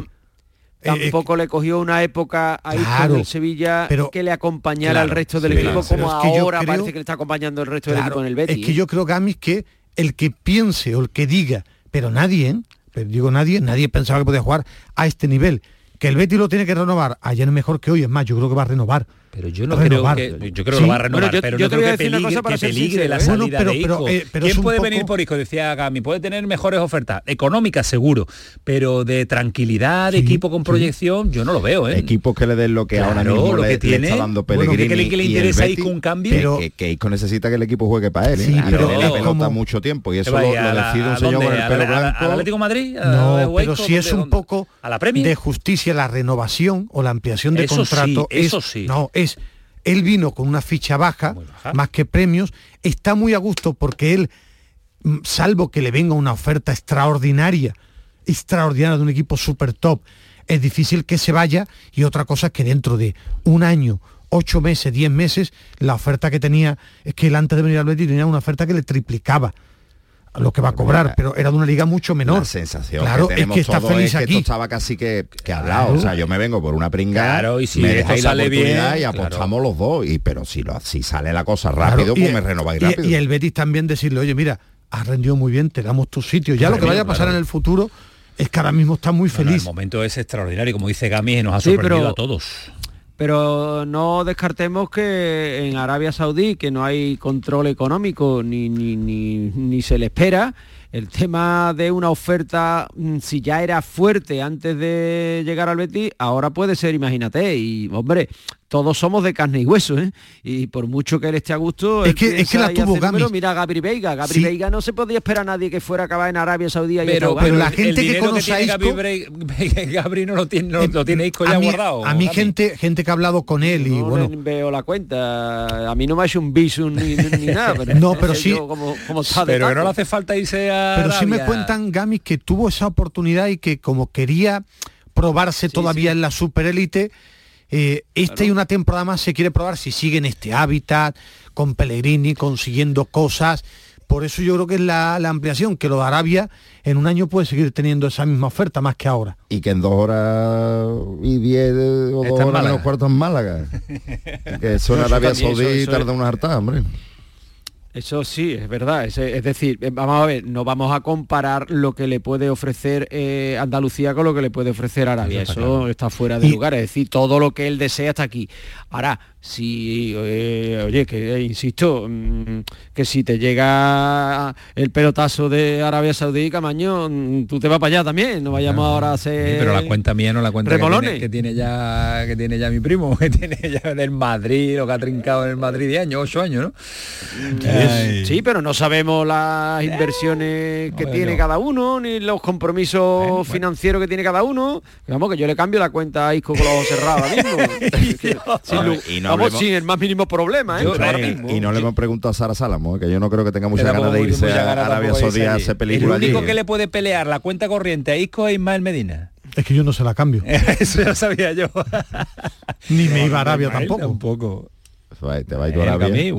Eh, tampoco le cogió una época ahí con el Sevilla que le acompañara al resto del equipo como ahora parece que le está acompañando el resto del equipo en el Betis. Es que yo creo, Gamis, que el que piense o el que diga, pero nadie, ¿eh? pero digo nadie, nadie pensaba que podía jugar a este nivel. Que el Betis lo tiene que renovar, ayer es mejor que hoy, es más, yo creo que va a renovar pero yo no creo que yo creo que lo va a renovar, pero no creo que peligre, que peligre la salida de Isco. Eh, ¿Quién puede venir por Isco? Decía Gami, puede tener mejores ofertas, económicas seguro, pero de tranquilidad, de equipo con proyección, yo no lo veo, ¿eh? Equipos que le den lo que ahora mismo lo que le, tiene, está dando Pellegrini bueno, que, le interesa Isco un cambio. Pero, que, Isco necesita que el equipo juegue para él, ¿eh? pero le pelota mucho tiempo y eso lo, decide un señor con el pelo blanco. ¿Al Atlético Madrid? No, pero si es un poco de justicia la renovación o la ampliación de contrato. Eso sí. No, es él vino con una ficha baja, más que premios, está muy a gusto porque él, mm, salvo que le venga una oferta extraordinaria, extraordinaria de un equipo super top, es difícil que se vaya y otra cosa es que dentro de un año, ocho meses, diez meses, la oferta que tenía, es que él antes de venir al Betis tenía una oferta que le triplicaba lo que va a cobrar, pero era de una liga mucho menor. La sensación claro, que es que está feliz aquí. esto estaba casi que, que hablado. O sea, yo me vengo por una pringada, claro, y si me dejáis sale la oportunidad y apostamos los dos. Y pero si lo si sale la cosa rápido, pues me renováis rápido. Y, el Betis también decirle, oye, mira, has rendido muy bien, te damos tu sitio. Ya lo que vaya a pasar en el futuro es que ahora mismo está muy feliz. el momento es extraordinario, como dice Gami, nos ha sorprendido a todos. Pero no descartemos que en Arabia Saudí, que no hay control económico ni, ni, ni, ni se le espera, el tema de una oferta, mm, si ya era fuerte antes de llegar al Betis, ahora puede ser, imagínate, y hombre, todos somos de carne y hueso, ¿eh? Y por mucho que él esté a gusto, es que, es que la tuvo Gami. mira a Gabri Veiga, Gabri Veiga no se podía esperar a nadie que fuera a acabar en Arabia Saudí. Pero, pero la gente que conoce a Isco, <laughs> Gabri, no lo tiene, no, lo tiene Isco ya guardado. A mí gente, gente que ha hablado con él y no bueno. veo la cuenta. A mí no me ha hecho un visum ni, nada. Pero no, pero sí. pero que no le hace falta irse a. Pero sí me cuentan Gami que tuvo esa oportunidad y que como quería probarse todavía en la superélite eh, esta y una temporada más se quiere probar si sigue en este hábitat, con Pellegrini, consiguiendo cosas. Por eso yo creo que es la, ampliación, que lo de Arabia en un año puede seguir teniendo esa misma oferta más que ahora. Y que en dos horas y diez o dos horas menos cuartos en Málaga. <laughs> que eso en Arabia Saudí tarda una harta, hombre. Eso sí, es verdad. Es, decir, eh, vamos a ver, no vamos a comparar lo que le puede ofrecer eh, Andalucía con lo que le puede ofrecer Arabia. Eso está fuera de lugar. Es decir, todo lo que él desea está aquí. Ahora, si, eh, oye, que insisto, mm, que si te llega el pelotazo de Arabia Saudí, Camaño, mm, tú te vas para allá también, no vayamos ahora a hacer... pero la cuenta mía no la cuenta que tiene, ya que tiene ya mi primo, <laughs> que tiene ya del Madrid, lo que ha trincado en el Madrid de años, ocho años, ¿no? Sí, pero no sabemos las inversiones que tiene cada uno, ni los compromisos financieros que tiene cada uno. Vamos, que yo le cambio la cuenta a Isco con los cerrados mismo. <laughs> sin el más mínimo problema, ¿eh? y no le hemos preguntado a Sara Salamo, que yo no creo que tenga mucha ganas de irse a Arabia Saudí a hacer película El único que le puede pelear la cuenta corriente a Isco es Ismael Medina. Es que yo no se la cambio. <laughs> Eso ya sabía yo. <laughs> Ni me iba a Arabia tampoco. Tampoco. Te va a ir a Arabia.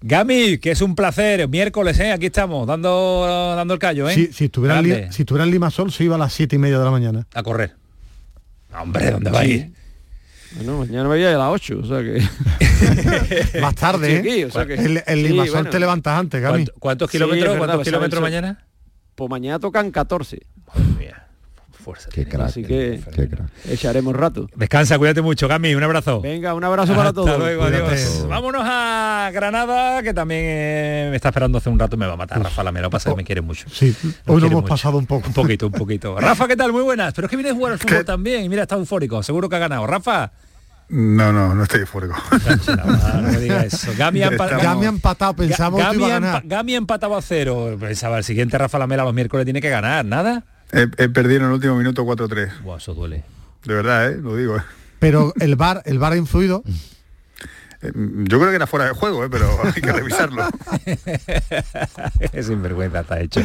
Gami, que es un placer. Miércoles, ¿eh? aquí estamos, dando, dando el callo. ¿eh? Si, estuviera en, si estuviera en Limasol, se iba a las siete y media de la mañana. A correr. Hombre, ¿dónde va a ir? Bueno, mañana me voy a, las 8, o sea que... <laughs> Más tarde, ¿eh? el, Limasol te levantas antes, Gami. ¿Cuántos, kilómetros, ¿cuántos kilómetros mañana? Pues mañana tocan 14 fuerza. Qué crack, Así que echaremos rato. Descansa, cuídate mucho, Gami, un abrazo. Venga, un abrazo para todos. luego, adiós. Vámonos a Granada, que también eh, me está esperando hace un rato, me va a matar Rafa Lamelo, pasa que me quiere mucho. Sí, hoy lo hemos pasado un poco. Un poquito, un poquito. <laughs> Rafa, ¿qué tal? Muy buenas. Pero es que viene a jugar al fútbol también. Mira, está eufórico. Seguro que ha ganado. Rafa. No, no, no estoy eufórico. <laughs> Gami, ha empatado, pensamos que iba a ganar. Gami empatado a cero. Pensaba, el siguiente Rafa Lamela los miércoles tiene que ganar. ¿Nada? He, perdido en el último minuto 4-3. Buah, eso duele. De verdad, ¿eh? lo digo. ¿eh? Pero el bar, el bar ha influido. Eh, yo creo que era fuera de juego, ¿eh? pero <laughs> hay que revisarlo. es sinvergüenza está hecho.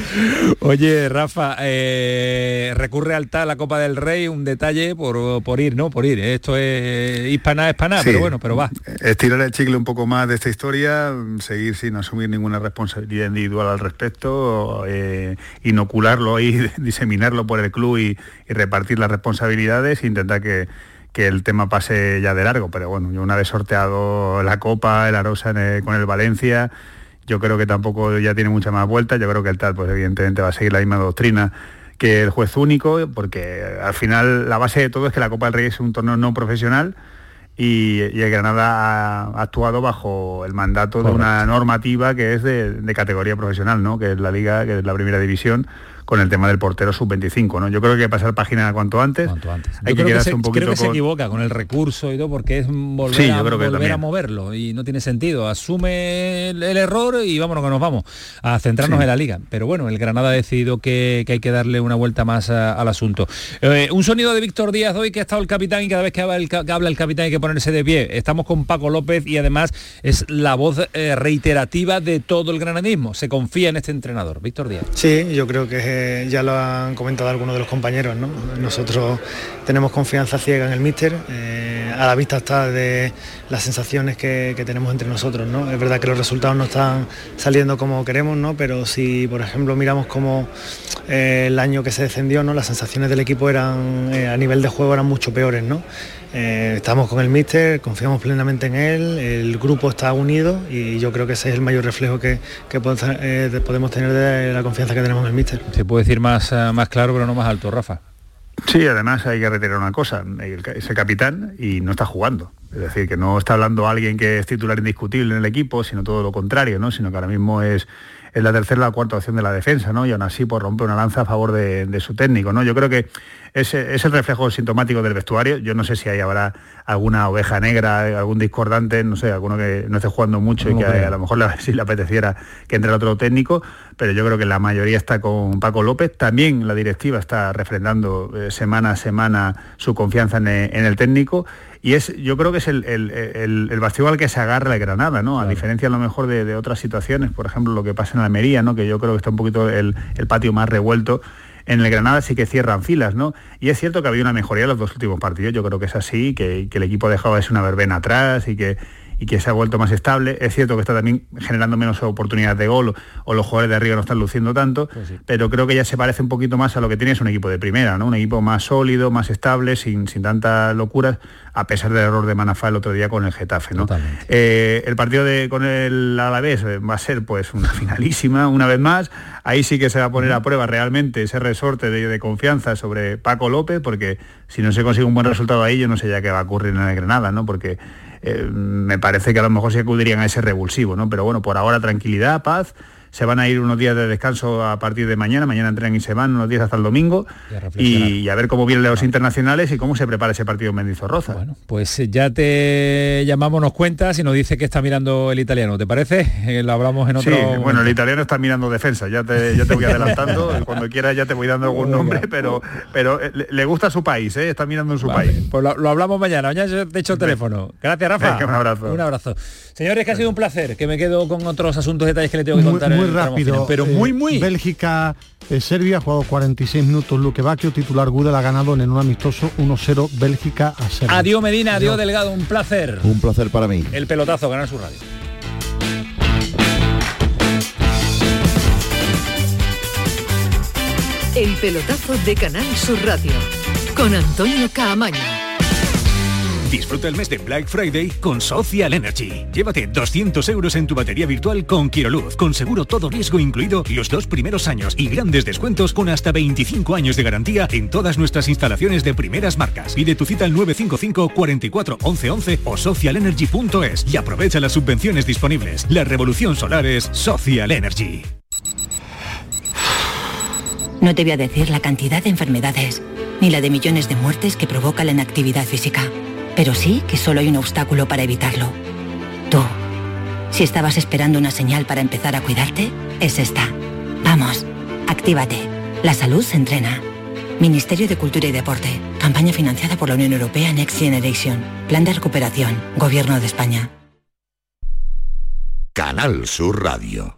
Oye, Rafa, eh, recurre al tal la Copa del Rey, un detalle por, por ir, ¿no? Por ir. Esto es hispana, hispana, pero bueno, pero va. Estirar el chicle un poco más de esta historia, seguir sin asumir ninguna responsabilidad individual al respecto, inocularlo y <laughs> diseminarlo por el club y, y repartir las responsabilidades e intentar que que el tema pase ya de largo, pero bueno, yo una vez sorteado la Copa, el Arosa con el Valencia, yo creo que tampoco ya tiene mucha más vuelta, yo creo que el tal pues evidentemente va a seguir la misma doctrina que el juez único, porque al final la base de todo es que la Copa del Rey es un torneo no profesional y, el Granada ha actuado bajo el mandato de una normativa que es de, de, categoría profesional, ¿no? que es la liga, que es la primera división, con el tema del portero sub-25. ¿no? Yo creo que hay que pasar página cuanto antes. Hay que quedarse un poquito Creo que se equivoca con el recurso y todo, porque es volver, a, moverlo y no tiene sentido. Asume el, error y vámonos que nos vamos a centrarnos en la liga. Pero bueno, el Granada ha decidido que, hay que darle una vuelta más al asunto. Eh, un sonido de Víctor Díaz hoy que ha estado el capitán y cada vez que habla el, capitán hay que ponerse de pie. Estamos con Paco López y además es la voz eh, reiterativa de todo el granadismo. Se confía en este entrenador. Víctor Díaz. Sí, yo creo que es ya lo han comentado algunos de los compañeros, Nosotros tenemos confianza ciega en el míster, eh, a la vista está de las sensaciones que, tenemos entre nosotros, ¿no? Es verdad que los resultados no están saliendo como queremos, ¿no? Pero si, por ejemplo, miramos como eh, el año que se descendió, ¿no? Las sensaciones del equipo eran, eh, a nivel de juego eran mucho peores, ¿no? Estamos con el míster, confiamos plenamente en él, el grupo está unido y yo creo que ese es el mayor reflejo que, podemos tener de la confianza que tenemos en el míster. Se puede decir más, más claro pero no más alto, Rafa. Sí, además hay que retirar una cosa, ese capitán y no está jugando. Es decir, que no está hablando alguien que es titular indiscutible en el equipo, sino todo lo contrario, ¿no? Sino que ahora mismo es, es la tercera o la cuarta opción de la defensa, ¿no? Y aún así pues, rompe una lanza a favor de, su técnico, ¿no? Yo creo que es, es, el reflejo sintomático del vestuario. Yo no sé si ahí habrá alguna oveja negra, algún discordante, no sé, alguno que no esté jugando mucho y que a, lo mejor <laughs> si le apeteciera que entre el otro técnico, pero yo creo que la mayoría está con Paco López. También la directiva está refrendando eh, semana a semana su confianza en, el técnico y es yo creo que es el, el, bastión al que se agarra la Granada, ¿no? A diferencia a lo mejor de, otras situaciones, por ejemplo lo que pasa en Almería, ¿no? Que yo creo que está un poquito el, patio más revuelto. En el Granada sí que cierran filas, ¿no? Y es cierto que ha habido una mejoría en los dos últimos partidos, yo creo que es así, que, que el equipo ha dejado de ser una verbena atrás y que y que se ha vuelto más estable. Es cierto que está también generando menos oportunidades de gol o los jugadores de arriba no están luciendo tanto, pues pero creo que ya se parece un poquito más a lo que tiene es un equipo de primera, ¿no? Un equipo más sólido, más estable, sin, sin tantas locuras, a pesar del error de Manafá el otro día con el Getafe, ¿no? Eh, el partido de, con el Alavés eh, va a ser pues una <laughs> finalísima, una vez más. Ahí sí que se va a poner a prueba realmente ese resorte de, de confianza sobre Paco López, porque si no se consigue un buen resultado ahí, yo no sé ya qué va a ocurrir en el Granada, ¿no? Porque eh, me parece que a lo mejor se acudirían a ese revulsivo, ¿no? Pero bueno, por ahora tranquilidad, paz, se van a ir unos días de descanso a partir de mañana, mañana entrenan y se van unos días hasta el domingo y, a ver cómo vienen los internacionales y cómo se prepara ese partido en Mendizorroza. Bueno, pues eh, ya te llamamos, nos cuentas y nos dice que está mirando el italiano, ¿te parece? <laughs> Eh, lo hablamos en otro... Sí, bueno, el italiano está mirando defensa, ya te, te voy <laughs> adelantando, cuando quieras ya te voy dando algún nombre, pero, pero eh, le, gusta su país, está mirando en su país. Pues lo, hablamos mañana, mañana te echo el teléfono. Gracias, Rafa. un abrazo. Un abrazo. Señores, que ha sido un placer, que me quedo con otros asuntos, detalles que le tengo que contar. Muy, rápido, pero muy, muy... Bélgica, Serbia, ha jugado 46 minutos Luque Bacchio, titular Gudel ha ganado en un amistoso 1-0 Bélgica a Serbia. Adiós Medina, adiós Delgado, un placer. Un placer para mí. El pelotazo, ganar su radio. El pelotazo de Canal Sur Radio con Antonio Caamaño. Disfruta el mes de Black Friday con Social Energy. Llévate 200 euros en tu batería virtual con Quiroluz, con seguro todo riesgo incluido los dos primeros años y grandes descuentos con hasta 25 años de garantía en todas nuestras instalaciones de primeras marcas. Pide tu cita al 955 44 11 11 o socialenergy.es y aprovecha las subvenciones disponibles. La revolución solar es Social Energy. No te voy a decir la cantidad de enfermedades, ni la de millones de muertes que provoca la inactividad física, pero sí que solo hay un obstáculo para evitarlo. Tú. Si estabas esperando una señal para empezar a cuidarte, es esta. Vamos, actívate. La salud se entrena. Ministerio de Cultura y Deporte. Campaña financiada por la Unión Europea Next Generation. Plan de recuperación. Gobierno de España. Canal Sur Radio.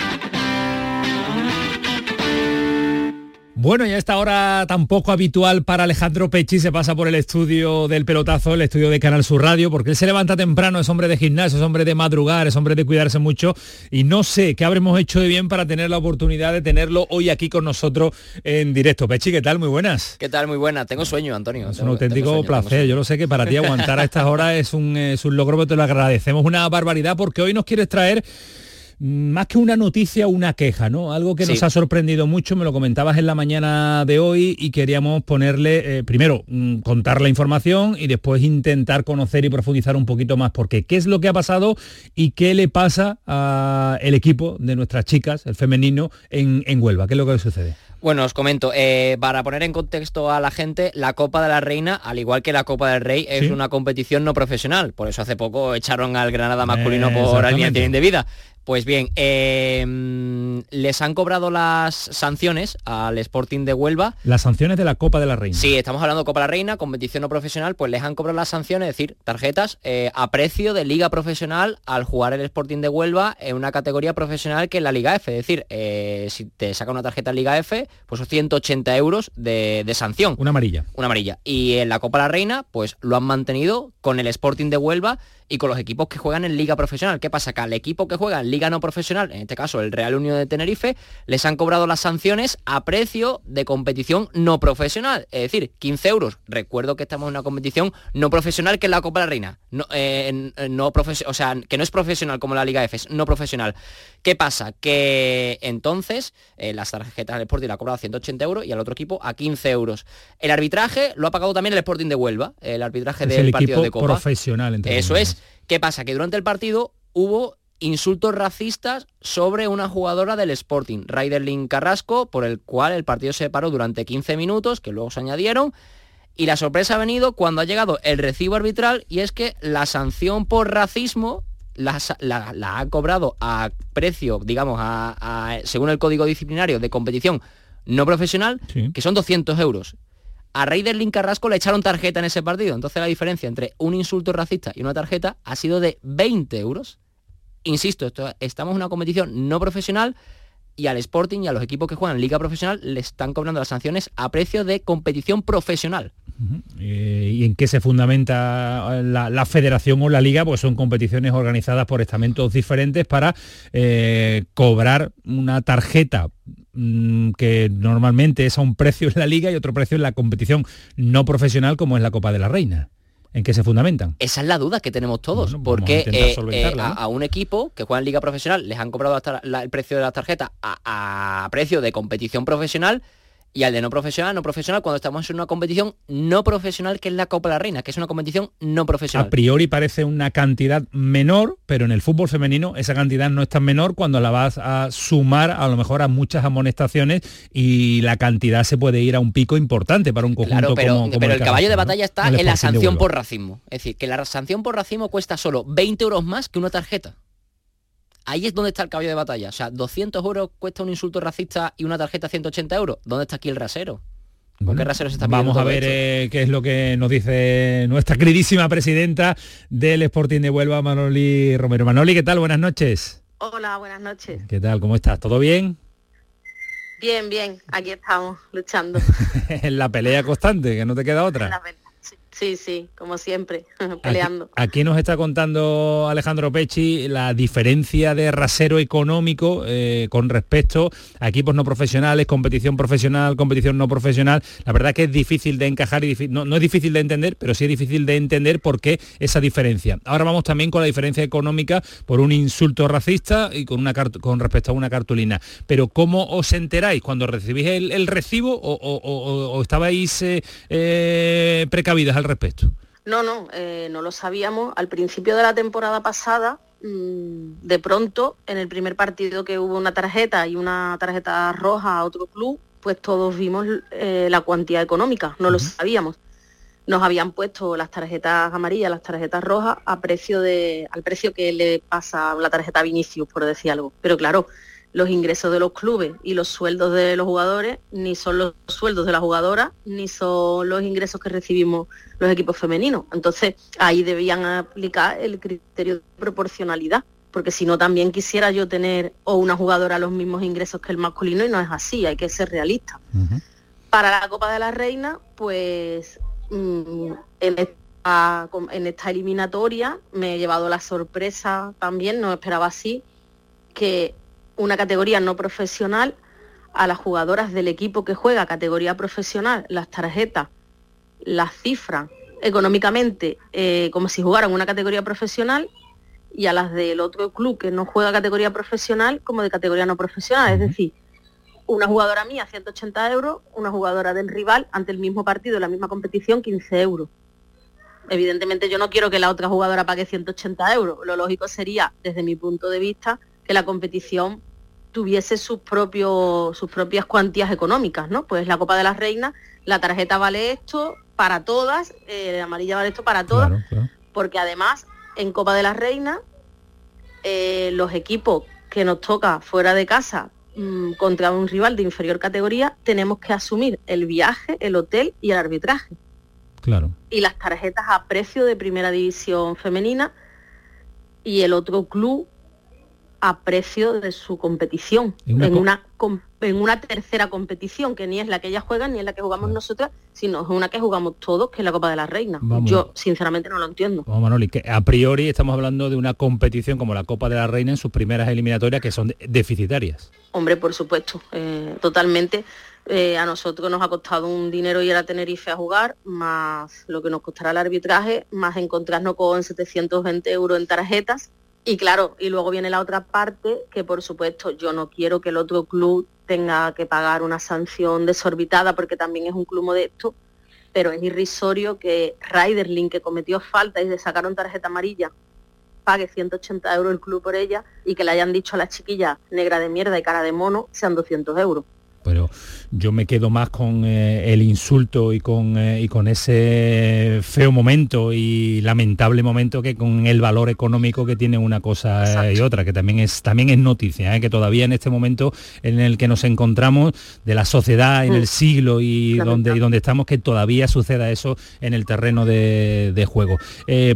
Bueno, y a esta hora tan poco habitual para Alejandro Pechi se pasa por el estudio del pelotazo, el estudio de Canal Sur Radio, porque él se levanta temprano, es hombre de gimnasio, es hombre de madrugar, es hombre de cuidarse mucho y no sé qué habremos hecho de bien para tener la oportunidad de tenerlo hoy aquí con nosotros en directo. Pechi, ¿qué tal? Muy buenas. ¿Qué tal? Muy buena. Tengo sueño, Antonio. Es un auténtico placer. Yo lo sé que para ti <laughs> aguantar a estas horas es un, es un logro, pero te lo agradecemos una barbaridad porque hoy nos quieres traer más que una noticia, una queja, ¿no? Algo que nos ha sorprendido mucho, me lo comentabas en la mañana de hoy y queríamos ponerle, eh, primero, mm, contar la información y después intentar conocer y profundizar un poquito más, porque qué es lo que ha pasado y qué le pasa al equipo de nuestras chicas, el femenino, en, en Huelva, qué es lo que sucede. Bueno, os comento, eh, para poner en contexto a la gente, la Copa de la Reina, al igual que la Copa del Rey, es una competición no profesional. Por eso hace poco echaron al Granada masculino por alineación indebida. Pues bien, em, les han cobrado las sanciones al Sporting de Huelva. Las sanciones de la Copa de la Reina. Sí, estamos hablando de Copa de la Reina, competición no profesional, pues les han cobrado las sanciones, es decir, tarjetas eh, a precio de liga profesional al jugar el Sporting de Huelva en una categoría profesional que es la Liga F. Es decir, eh, si te saca una tarjeta en Liga F, pues son 180 euros de, de sanción. Una amarilla. Una amarilla. Y en la Copa de la Reina, pues lo han mantenido con el Sporting de Huelva y con los equipos que juegan en liga profesional. ¿Qué pasa? Que al equipo que juega en liga no profesional, en este caso el Real Unión de Tenerife, les han cobrado las sanciones a precio de competición no profesional, es decir, 15 euros. Recuerdo que estamos en una competición no profesional que es la Copa de la Reina, no, eh, no o sea, que no es profesional como la Liga F, es no profesional. ¿Qué pasa? Que entonces eh, las tarjetas del Sporting la ha cobrado a 180 euros y al otro equipo a 15 euros. El arbitraje lo ha pagado también el Sporting de Huelva, el arbitraje del partido de Copa. profesional. Eso es. ¿Qué pasa? Que durante el partido hubo insultos racistas sobre una jugadora del Sporting, Raiderlin Carrasco, por el cual el partido se paró durante 15 minutos, que luego se añadieron, Y la sorpresa ha venido cuando ha llegado el recibo arbitral y es que la sanción por racismo la, ha cobrado a precio, digamos, a, según el código disciplinario de competición no profesional, que son 200 euros. A Raider Link Carrasco le echaron tarjeta en ese partido. Entonces la diferencia entre un insulto racista y una tarjeta ha sido de 20 euros. Insisto, estamos en una competición no profesional y al Sporting y a los equipos que juegan liga profesional le están cobrando las sanciones a precio de competición profesional. Eh, ¿Y en qué se fundamenta la, federación o la liga? Pues son competiciones organizadas por estamentos diferentes para eh, cobrar una tarjeta mm, que normalmente es a un precio en la liga y otro precio en la competición no profesional como es la Copa de la Reina. ¿En qué se fundamentan? Esa es la duda que tenemos todos, porque eh, a, un equipo que juega en liga profesional les han cobrado hasta el precio de la tarjeta a precio de competición profesional y al de no profesional, no profesional, cuando estamos en una competición no profesional que es la Copa de la Reina, que es una competición no profesional. A priori parece una cantidad menor, pero en el fútbol femenino esa cantidad no es tan menor cuando la vas a sumar a lo mejor a muchas amonestaciones y la cantidad se puede ir a un pico importante para un conjunto pero, como, pero el, caballo de batalla está en la sanción por racismo. Es decir, que la sanción por racismo cuesta solo 20 euros más que una tarjeta. Ahí es donde está el caballo de batalla. O sea, 200 euros cuesta un insulto racista y una tarjeta 180 euros. ¿Dónde está aquí el rasero? ¿Por qué rasero se está Vamos a ver eh, qué es lo que nos dice nuestra queridísima presidenta del Sporting de Huelva, Manoli Romero. Manoli, ¿qué tal? Buenas noches. Hola, buenas noches. ¿Qué tal? ¿Cómo estás? ¿Todo bien? Bien, bien. Aquí estamos, luchando. <laughs> en la pelea constante, que no te queda otra. Sí, sí, como siempre, <laughs> peleando. Aquí, nos está contando Alejandro Pecci la diferencia de rasero económico eh, con respecto a equipos no profesionales, competición profesional, competición no profesional. La verdad que es difícil de encajar y no, no, es difícil de entender, pero sí es difícil de entender por qué esa diferencia. Ahora vamos también con la diferencia económica por un insulto racista y con, una con respecto a una cartulina. Pero ¿cómo os enteráis cuando recibís el, recibo o, estabais eh, eh, precavidos al respecto? No, no, eh, no lo sabíamos. Al principio de la temporada pasada, mm, de pronto, en el primer partido que hubo una tarjeta y una tarjeta roja a otro club, pues todos vimos eh, la cuantía económica, no lo sabíamos. Nos habían puesto las tarjetas amarillas, las tarjetas rojas, a precio de, al precio que le pasa la tarjeta Vinicius, por decir algo. Pero claro, los ingresos de los clubes y los sueldos de los jugadores ni son los sueldos de las jugadoras ni son los ingresos que recibimos los equipos femeninos. Entonces ahí debían aplicar el criterio de proporcionalidad, porque si no también quisiera yo tener o una jugadora los mismos ingresos que el masculino y no es así, hay que ser realista. Para la Copa de la Reina, pues mm, en, esta, en esta eliminatoria me he llevado la sorpresa también, no esperaba así, que una categoría no profesional a las jugadoras del equipo que juega categoría profesional, las tarjetas, las cifras económicamente eh, como si jugaran una categoría profesional y a las del otro club que no juega categoría profesional como de categoría no profesional. Es decir, una jugadora mía 180 euros, una jugadora del rival ante el mismo partido, la misma competición 15 euros. Evidentemente yo no quiero que la otra jugadora pague 180 euros. Lo lógico sería, desde mi punto de vista, que la competición tuviese sus propios sus propias cuantías económicas, ¿no? Pues la Copa de las Reinas, la tarjeta vale esto para todas, eh, la amarilla vale esto para todas, porque además en Copa de las Reinas eh, los equipos que nos toca fuera de casa mm, contra un rival de inferior categoría tenemos que asumir el viaje, el hotel y el arbitraje. Claro. Y las tarjetas a precio de primera división femenina y el otro club a precio de su competición, en una, en una tercera competición, que ni es la que ellas juegan ni es la que jugamos nosotras, sino es una que jugamos todos, que es la Copa de la Reina. Yo sinceramente no lo entiendo. Vamos, Manoli, que a priori estamos hablando de una competición como la Copa de la Reina en sus primeras eliminatorias que son deficitarias. Hombre, por supuesto, eh, totalmente. Eh, a nosotros nos ha costado un dinero ir a Tenerife a jugar, más lo que nos costará el arbitraje, más encontrarnos con 720 euros en tarjetas y claro, y luego viene la otra parte, que por supuesto yo no quiero que el otro club tenga que pagar una sanción desorbitada porque también es un club modesto, pero es irrisorio que Riderlink, que cometió falta y le sacaron tarjeta amarilla, pague 180 euros el club por ella y que le hayan dicho a la chiquilla negra de mierda y cara de mono sean 200 euros. Pero yo me quedo más con eh, el insulto y con, eh, y con ese feo momento y lamentable momento que con el valor económico que tiene una cosa y otra, que también es, también es noticia, ¿eh? que todavía en este momento en el que nos encontramos de la sociedad en el mm. siglo y donde, y donde estamos, que todavía suceda eso en el terreno de, juego.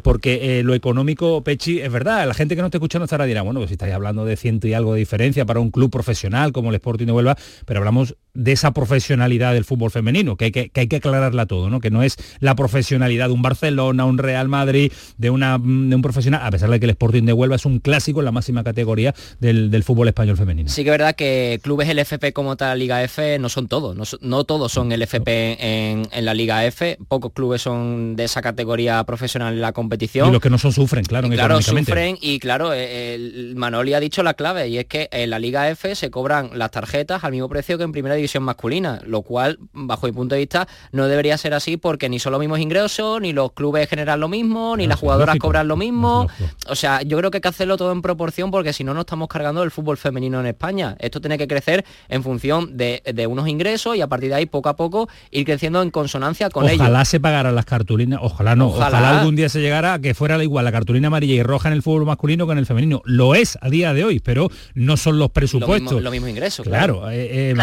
porque lo económico, Pechi, es verdad, la gente que no está escuchando estará dirá, bueno, pues si estáis hablando de ciento y algo de diferencia para un club profesional como el Sporting de Huelva, pero hablamos de esa profesionalidad del fútbol femenino, que hay que, hay que aclararla todo, ¿no? que no es la profesionalidad de un Barcelona, un Real Madrid, de, una, de un profesional, a pesar de que el Sporting de Huelva es un clásico en la máxima categoría del, fútbol español femenino. Sí que es verdad que clubes LFP como tal Liga F no son todos, no, todos son LFP en, en, la Liga F, pocos clubes son de esa categoría profesional en la competición. Y los que no son sufren, claro, y claro, sufren y claro, eh, el Manoli ha dicho la clave y es que en la Liga F se cobran las tarjetas al mismo precio que en primera división masculina, lo cual, bajo mi punto de vista, no debería ser así porque ni son los mismos ingresos, ni los clubes generan lo mismo, ni las jugadoras cobran lo mismo. o sea, yo creo que hay que hacerlo todo en proporción porque si no, no estamos cargando el fútbol femenino en España. Esto tiene que crecer en función de, unos ingresos y a partir de ahí, poco a poco, ir creciendo en consonancia con ellos. Ojalá se pagaran las cartulinas, ojalá no, ojalá. algún día se llegara a que fuera igual la cartulina amarilla y roja en el fútbol masculino que en el femenino. Lo es a día de hoy, pero no son los presupuestos. Lo mismo, ingreso. Claro, eh, eh,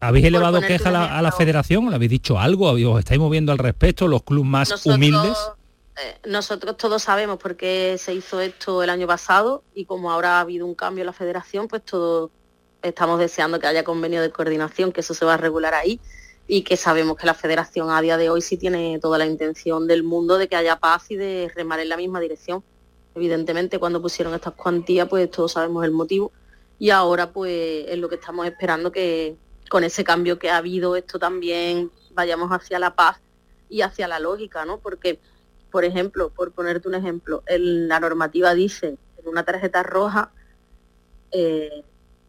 ¿Habéis elevado queja a la, federación? ¿Le habéis dicho algo? ¿Os estáis moviendo al respecto? ¿Los clubes más humildes? Eh, nosotros todos sabemos por qué se hizo esto el año pasado y como ahora ha habido un cambio en la federación, pues todos estamos deseando que haya convenio de coordinación, que eso se va a regular ahí y que sabemos que la federación a día de hoy sí tiene toda la intención del mundo de que haya paz y de remar en la misma dirección. Evidentemente cuando pusieron estas cuantías pues todos sabemos el motivo y ahora pues es lo que estamos esperando que, con ese cambio que ha habido, esto también vayamos hacia la paz y hacia la lógica, ¿no? Porque, por ejemplo, por ponerte un ejemplo, la normativa dice en una tarjeta roja, eh,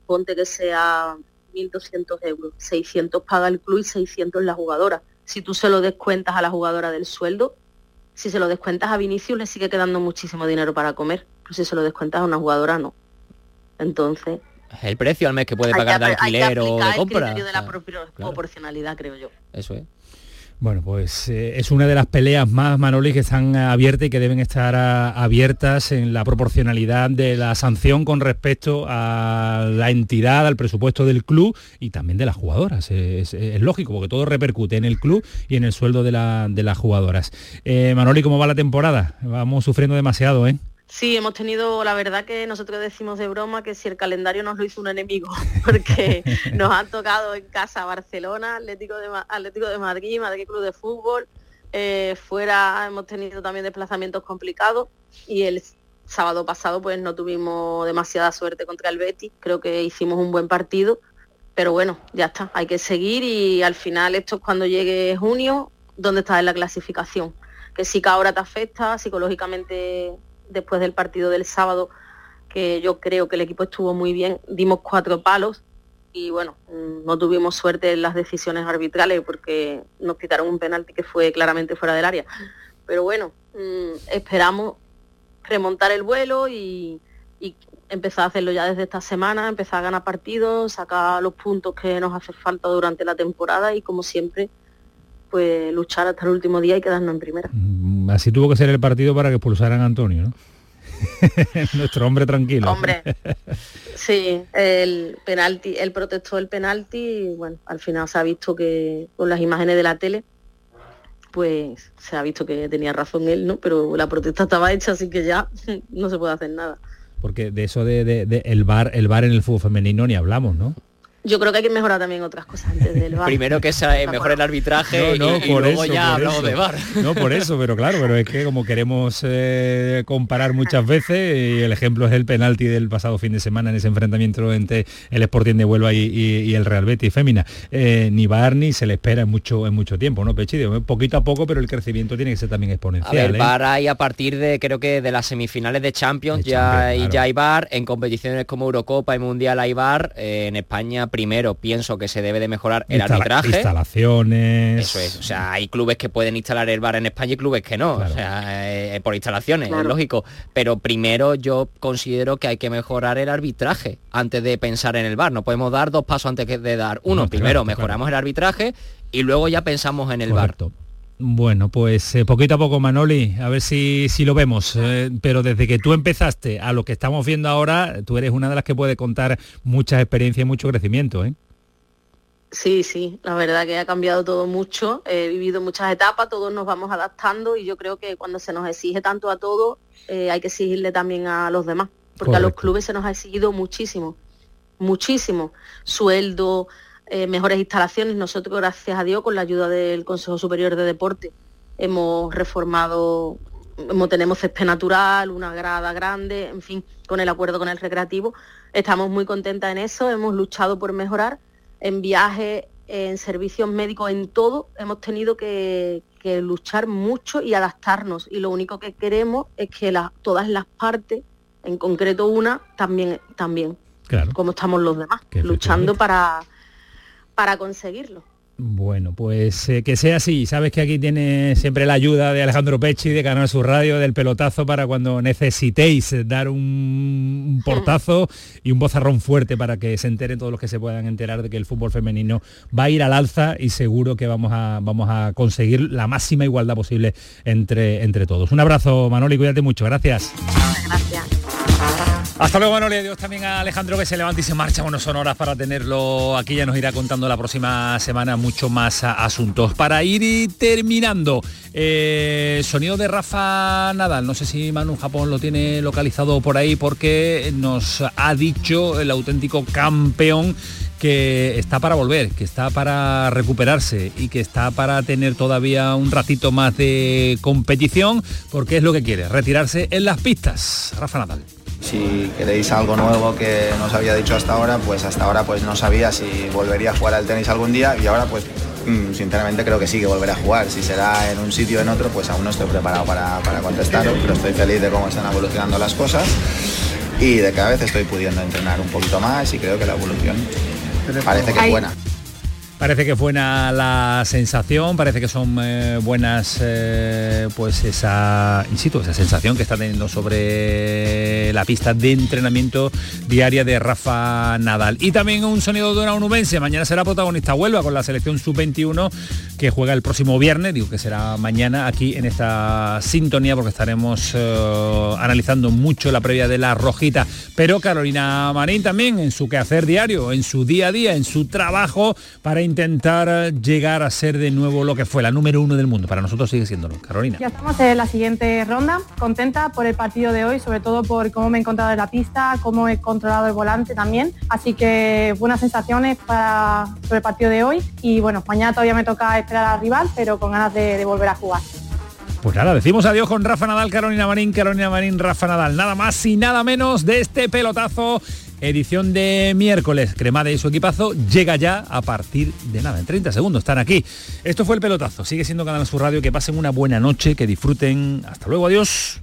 ponte que sea 1.200 euros, 600 paga el club y 600 la jugadora. Si tú se lo descuentas a la jugadora del sueldo, si se lo descuentas a Vinicius le sigue quedando muchísimo dinero para comer, pero si se lo descuentas a una jugadora no. Entonces, el precio al mes que puede pagar de alquiler o de compra. El de la proporcionalidad, creo yo. Eso es. Bueno, pues eh, es una de las peleas más, Manoli, que están abiertas y que deben estar abiertas en la proporcionalidad de la sanción con respecto a la entidad, al presupuesto del club y también de las jugadoras. Es, lógico, porque todo repercute en el club y en el sueldo de, de las jugadoras. Eh, Manoli, ¿cómo va la temporada? Vamos sufriendo demasiado, ¿eh? Sí, hemos tenido, la verdad que nosotros decimos de broma que si el calendario nos lo hizo un enemigo, <laughs> porque <laughs> nos han tocado en casa Barcelona, Atlético de, Atlético de Madrid, Madrid Club de Fútbol, eh, fuera hemos tenido también desplazamientos complicados y el sábado pasado pues no tuvimos demasiada suerte contra el Betis, creo que hicimos un buen partido, pero bueno, ya está, hay que seguir y al final esto es cuando llegue junio, ¿dónde está en la clasificación? Que sí que ahora te afecta, psicológicamente después del partido del sábado, que yo creo que el equipo estuvo muy bien, dimos cuatro palos y bueno, no tuvimos suerte en las decisiones arbitrales porque nos quitaron un penalti que fue claramente fuera del área. Pero bueno, mm, esperamos remontar el vuelo y, empezar a hacerlo ya desde esta semana, empezar a ganar partidos, sacar los puntos que nos hace falta durante la temporada y como siempre, pues luchar hasta el último día y quedarnos en primera. Mm, así tuvo que ser el partido para que expulsaran a Antonio, ¿no? <laughs> Nuestro hombre tranquilo. Hombre, sí, el penalti, él protestó el penalti y bueno, al final se ha visto que con las imágenes de la tele, pues se ha visto que tenía razón él, ¿no? Pero la protesta estaba hecha, así que ya <laughs> no se puede hacer nada. Porque de eso de, el bar, el bar en el fútbol femenino ni hablamos, ¿no? Yo creo que hay que mejorar también otras cosas antes del bar. <laughs> Primero que sea mejor el arbitraje no, y, luego ya hablamos de bar. <laughs> No, por eso, pero claro, pero es que como queremos eh, comparar muchas veces, y el ejemplo es el penalti del pasado fin de semana en ese enfrentamiento entre el Sporting de Huelva y, el Real Betis Fémina. Eh, ni bar ni se le espera en mucho, en mucho tiempo, ¿no, Pechidio? Poquito a poco, pero el crecimiento tiene que ser también exponencial. A ver, bar ¿eh? hay a partir de, creo que de las semifinales de Champions, ya, ya hay bar, en competiciones como Eurocopa y Mundial hay bar, en España primero pienso que se debe de mejorar el arbitraje. Instalaciones. Eso es. O sea, hay clubes que pueden instalar el bar en España y clubes que no. O sea, eh, por instalaciones, es lógico. Pero primero yo considero que hay que mejorar el arbitraje antes de pensar en el bar. No podemos dar dos pasos antes de dar uno. primero mejoramos el arbitraje y luego ya pensamos en el bar. Bueno, pues eh, poquito a poco, Manoli, a ver si, si lo vemos. Eh, pero desde que tú empezaste a lo que estamos viendo ahora, tú eres una de las que puede contar muchas experiencias y mucho crecimiento. ¿eh? Sí, sí, la verdad que ha cambiado todo mucho. He vivido muchas etapas, todos nos vamos adaptando y yo creo que cuando se nos exige tanto a todos, hay que exigirle también a los demás, porque a los clubes se nos ha exigido muchísimo, muchísimo. Sueldo, eh, mejores instalaciones. Nosotros, gracias a Dios, con la ayuda del Consejo Superior de Deporte, hemos reformado, tenemos césped natural, una grada grande, en fin, con el acuerdo con el recreativo. Estamos muy contentas en eso, hemos luchado por mejorar. En viajes, en servicios médicos, en todo, hemos tenido que, luchar mucho y adaptarnos. Y lo único que queremos es que todas las partes, en concreto una, también, también como estamos los demás, luchando para para conseguirlo. Bueno, pues eh, que sea así. Sabes que aquí tiene siempre la ayuda de Alejandro Pechi, de Canal Sur Radio, del pelotazo para cuando necesitéis dar un, <laughs> portazo y un bozarrón fuerte para que se enteren todos los que se puedan enterar de que el fútbol femenino va a ir al alza y seguro que vamos a, vamos a conseguir la máxima igualdad posible entre, entre todos. Un abrazo, Manoli, cuídate mucho. Gracias. Gracias. Hasta luego, Manoli. Adiós también a Alejandro que se levanta y se marcha unos horas para tenerlo aquí. Ya nos irá contando la próxima semana mucho más asuntos. Para ir terminando, eh, sonido de Rafa Nadal. No sé si Manu Japón lo tiene localizado por ahí porque nos ha dicho el auténtico campeón que está para volver, que está para recuperarse y que está para tener todavía un ratito más de competición porque es lo que quiere, retirarse en las pistas. Rafa Nadal. Si queréis algo nuevo que nos había dicho hasta ahora, pues hasta ahora pues no sabía si volvería a jugar al tenis algún día y ahora pues mm, sinceramente creo que sí que volveré a jugar. Si será en un sitio o en otro, pues aún no estoy preparado para, para contestaros, pero estoy feliz de cómo están evolucionando las cosas y de cada vez estoy pudiendo entrenar un poquito más y creo que la evolución parece que es buena. Parece que es buena la sensación, parece que son eh, buenas, eh, pues esa, insisto, esa sensación que está teniendo sobre la pista de entrenamiento diaria de Rafa Nadal. Y también un sonido de una unubense, mañana será protagonista Huelva con la selección sub-21 que juega el próximo viernes, digo que será mañana aquí en esta sintonía porque estaremos eh, analizando mucho la previa de la rojita. Pero Carolina Marín también en su quehacer diario, en su día a día, en su trabajo para intentar llegar a ser de nuevo lo que fue la número uno del mundo. Para nosotros sigue siéndolo. Carolina. Ya estamos en la siguiente ronda. Contenta por el partido de hoy, sobre todo por cómo me he encontrado en la pista, cómo he controlado el volante también. Así que buenas sensaciones para, sobre el partido de hoy. Y bueno, mañana todavía me toca esperar al rival, pero con ganas de, de volver a jugar. Pues nada, decimos adiós con Rafa Nadal, Carolina Marín, Carolina Marín, Rafa Nadal. Nada más y nada menos de este pelotazo edición de miércoles. Cremade y su equipazo llega ya a partir de nada, en 30 segundos están aquí. Esto fue el pelotazo. Sigue siendo Canal Sur Radio. Que pasen una buena noche, que disfruten. Hasta luego, adiós.